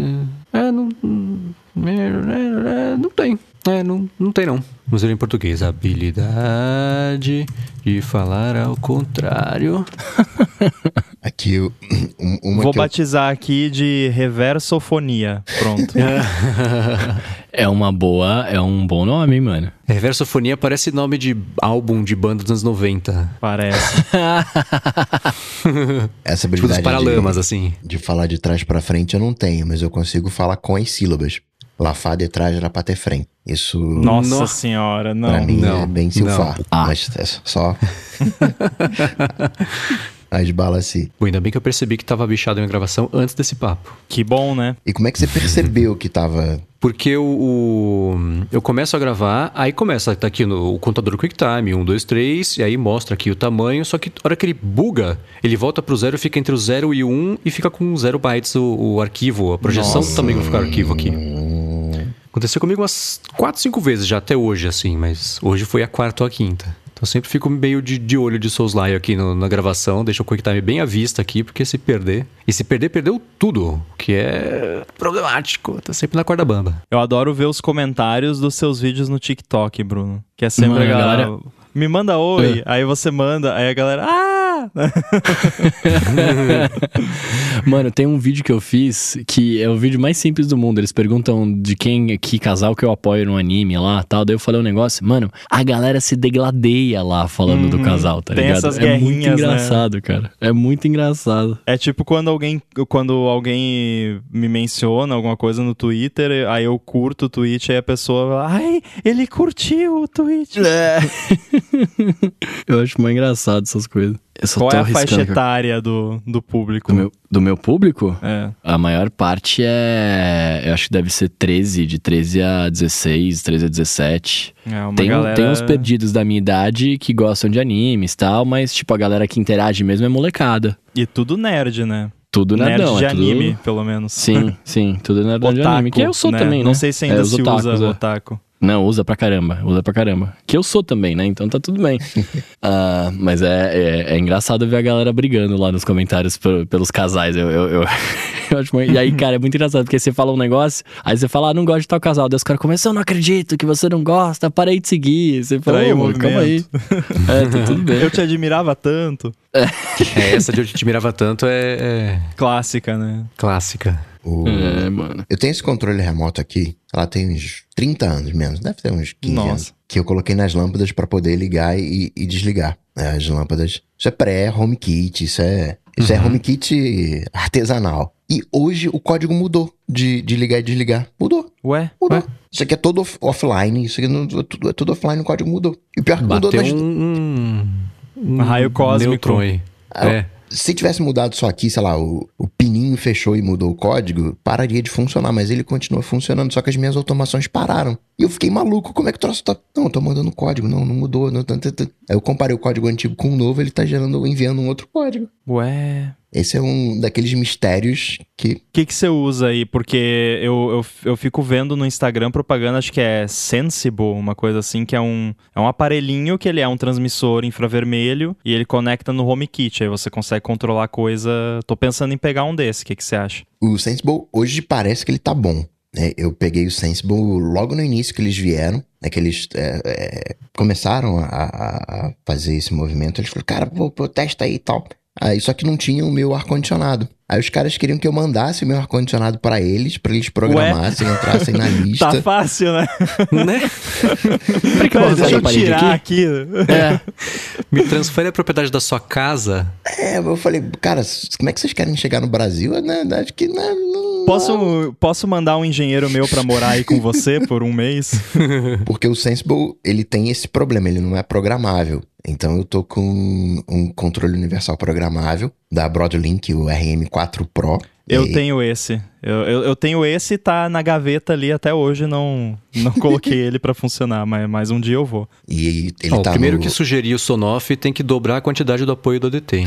É, não. É, é, não tem. É, não, não tem não. Vamos ver em português. Habilidade de falar ao contrário. aqui, uma Vou batizar eu... aqui de reversofonia. Pronto. é uma boa, é um bom nome, mano. Reversofonia parece nome de álbum de banda dos anos 90. Parece. Essa habilidade tipo paralamas, de, assim. de falar de trás para frente eu não tenho, mas eu consigo falar com as sílabas. Lafar de trás era pra ter frente. Isso. Nossa, Nossa senhora, não. Pra mim não, é bem silfar. Ah. Mas é só. As balas assim. Pô, ainda bem que eu percebi que tava bichado em uma gravação antes desse papo. Que bom, né? E como é que você percebeu que tava. Porque o, o, eu começo a gravar, aí começa, tá aqui no o contador QuickTime, 1, 2, 3, e aí mostra aqui o tamanho, só que a hora que ele buga, ele volta pro zero, fica entre o 0 e o 1 um, e fica com 0 bytes o, o, arquivo, a projeção Nossa. também vai ficar o arquivo aqui. Aconteceu comigo umas 4, 5 vezes já até hoje, assim, mas hoje foi a quarta ou a quinta. Então eu sempre fico meio de, de olho de Soulslike aqui no, na gravação, deixa o QuickTime bem à vista aqui, porque se perder. E se perder, perdeu tudo, que é problemático. Tá sempre na corda bamba. Eu adoro ver os comentários dos seus vídeos no TikTok, Bruno. Que é sempre Mano, a galera. galera... Me manda oi, é. aí você manda, aí a galera. Ah! Mano, tem um vídeo que eu fiz que é o vídeo mais simples do mundo. Eles perguntam de quem, que casal que eu apoio no anime lá tal. Daí eu falei um negócio, mano, a galera se degladeia lá falando hum, do uhum. casal, tá tem ligado? Essas é muito né? engraçado, né? cara. É muito engraçado. É tipo quando alguém, quando alguém me menciona alguma coisa no Twitter, aí eu curto o tweet, aí a pessoa fala, ai, ele curtiu o tweet. É. eu acho mais engraçado essas coisas. Qual é a faixa etária do, do público? Do meu, do meu público? É. A maior parte é. Eu acho que deve ser 13, de 13 a 16, 13 a 17. É, tem, galera... tem uns perdidos da minha idade que gostam de animes e tal, mas, tipo, a galera que interage mesmo é molecada. E tudo nerd, né? Tudo nerdão, nerd de é tudo... anime, pelo menos. Sim, sim, tudo nerdão otaku, de anime. Que eu sou né? também, né? Não sei se ainda é, se otakus, usa é. otaku. Não, usa pra caramba, usa pra caramba. Que eu sou também, né? Então tá tudo bem. uh, mas é, é, é, engraçado ver a galera brigando lá nos comentários pelos casais. Eu, eu, eu, eu acho muito... E aí, cara, é muito engraçado, porque você fala um negócio, aí você fala, ah, não gosto de tal casal. Daí os caras começam, eu não acredito que você não gosta, parei de seguir. Você fala, oh, calma aí. é, tá tudo bem. Eu te admirava tanto. É. é essa de eu te admirava tanto é, é... Clássica, né? Clássica. O... É, mano. Eu tenho esse controle remoto aqui, ela tem uns 30 anos menos, deve ter uns 15 Nossa. anos. Que eu coloquei nas lâmpadas para poder ligar e, e desligar. Né, as lâmpadas. Isso é pré-home kit, isso é. Isso é uhum. é home kit artesanal. E hoje o código mudou de, de ligar e desligar. Mudou. Ué? Mudou. Ué? Isso aqui é todo off offline. Isso aqui não, é, tudo, é tudo offline, o código mudou. E o pior que Bateu mudou um, um, um raio cósmico. aí. Ah, é se tivesse mudado só aqui, sei lá, o, o pininho fechou e mudou o código, pararia de funcionar, mas ele continua funcionando, só que as minhas automações pararam. E eu fiquei maluco, como é que o troço tá. Não, eu tô mandando código, não, não mudou. Não, Aí eu comparei o código antigo com o novo, ele tá gerando, enviando um outro código. Ué. Esse é um daqueles mistérios que. O que, que você usa aí? Porque eu, eu, eu fico vendo no Instagram propaganda, acho que é Sensible, uma coisa assim, que é um, é um aparelhinho que ele é um transmissor infravermelho e ele conecta no HomeKit. Aí você consegue controlar a coisa. Tô pensando em pegar um desse. O que, que você acha? O Sensible hoje parece que ele tá bom. Né? Eu peguei o Sensible logo no início que eles vieram, né? que eles é, é, começaram a, a, fazer esse movimento. Eles falaram, cara, vou, vou testa aí e tal. Aí só que não tinha o meu ar-condicionado. Aí os caras queriam que eu mandasse o meu ar-condicionado para eles, para eles programassem, Ué? entrassem na lista. Tá fácil, né? né? que eu Deixa eu tirar aqui. aqui. É. Me transfere a propriedade da sua casa. É, eu falei, cara, como é que vocês querem chegar no Brasil? Né? Acho que não, não, posso, posso mandar um engenheiro meu para morar aí com você por um mês? Porque o Sensible, ele tem esse problema, ele não é programável. Então eu tô com um controle universal programável da Broadlink, o RM4 Pro. Eu e... tenho esse. Eu, eu, eu, tenho esse e tá na gaveta ali até hoje, não, não coloquei ele para funcionar, mas, mas um dia eu vou. E ele oh, tá primeiro no... que sugerir o Sonoff tem que dobrar a quantidade do apoio do ADT.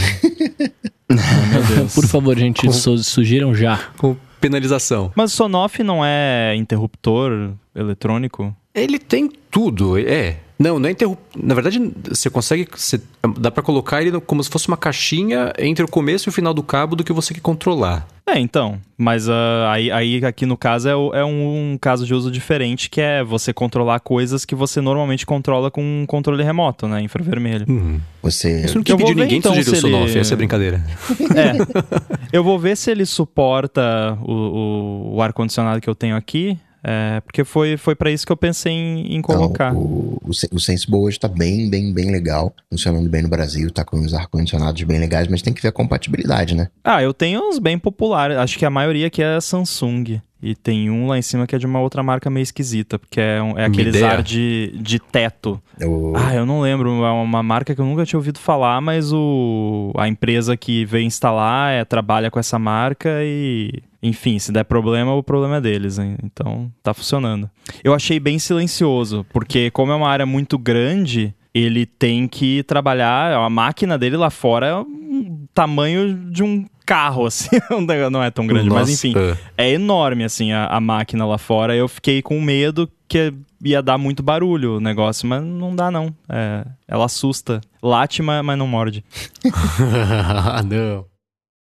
oh, Por favor, gente, com... sugiram já. Com penalização. Mas o Sonoff não é interruptor eletrônico? Ele tem tudo, é. Não, não é interruptor. Na verdade, você consegue. Você, dá para colocar ele como se fosse uma caixinha entre o começo e o final do cabo do que você quer controlar. É, então. Mas uh, aí, aí aqui no caso é, é um, um, caso de uso diferente, que é você controlar coisas que você normalmente controla com um controle remoto, né? Infravermelho. Uhum. Você. Isso não que pedir ninguém então, sugerir o Sonoff, ele... essa é brincadeira. É. Eu vou ver se ele suporta o, o, o ar-condicionado que eu tenho aqui. É, porque foi, foi para isso que eu pensei em, em colocar. Não, o, o, o Sensible hoje tá bem, bem, bem legal. Funcionando bem no Brasil, tá com uns ar-condicionados bem legais, mas tem que ver a compatibilidade, né? Ah, eu tenho uns bem populares. Acho que a maioria aqui é Samsung. E tem um lá em cima que é de uma outra marca meio esquisita, porque é, um, é aqueles ar de, de teto. O... Ah, eu não lembro, é uma marca que eu nunca tinha ouvido falar, mas o, a empresa que veio instalar é, trabalha com essa marca e enfim, se der problema, o problema é deles. Hein? Então, tá funcionando. Eu achei bem silencioso, porque como é uma área muito grande, ele tem que trabalhar. A máquina dele lá fora é um tamanho de um carro, assim. Não é tão grande, Nossa. mas enfim. É enorme, assim, a, a, máquina lá fora. Eu fiquei com medo que ia dar muito barulho o negócio, mas não dá, não. É, ela assusta. Late, mas não morde. não.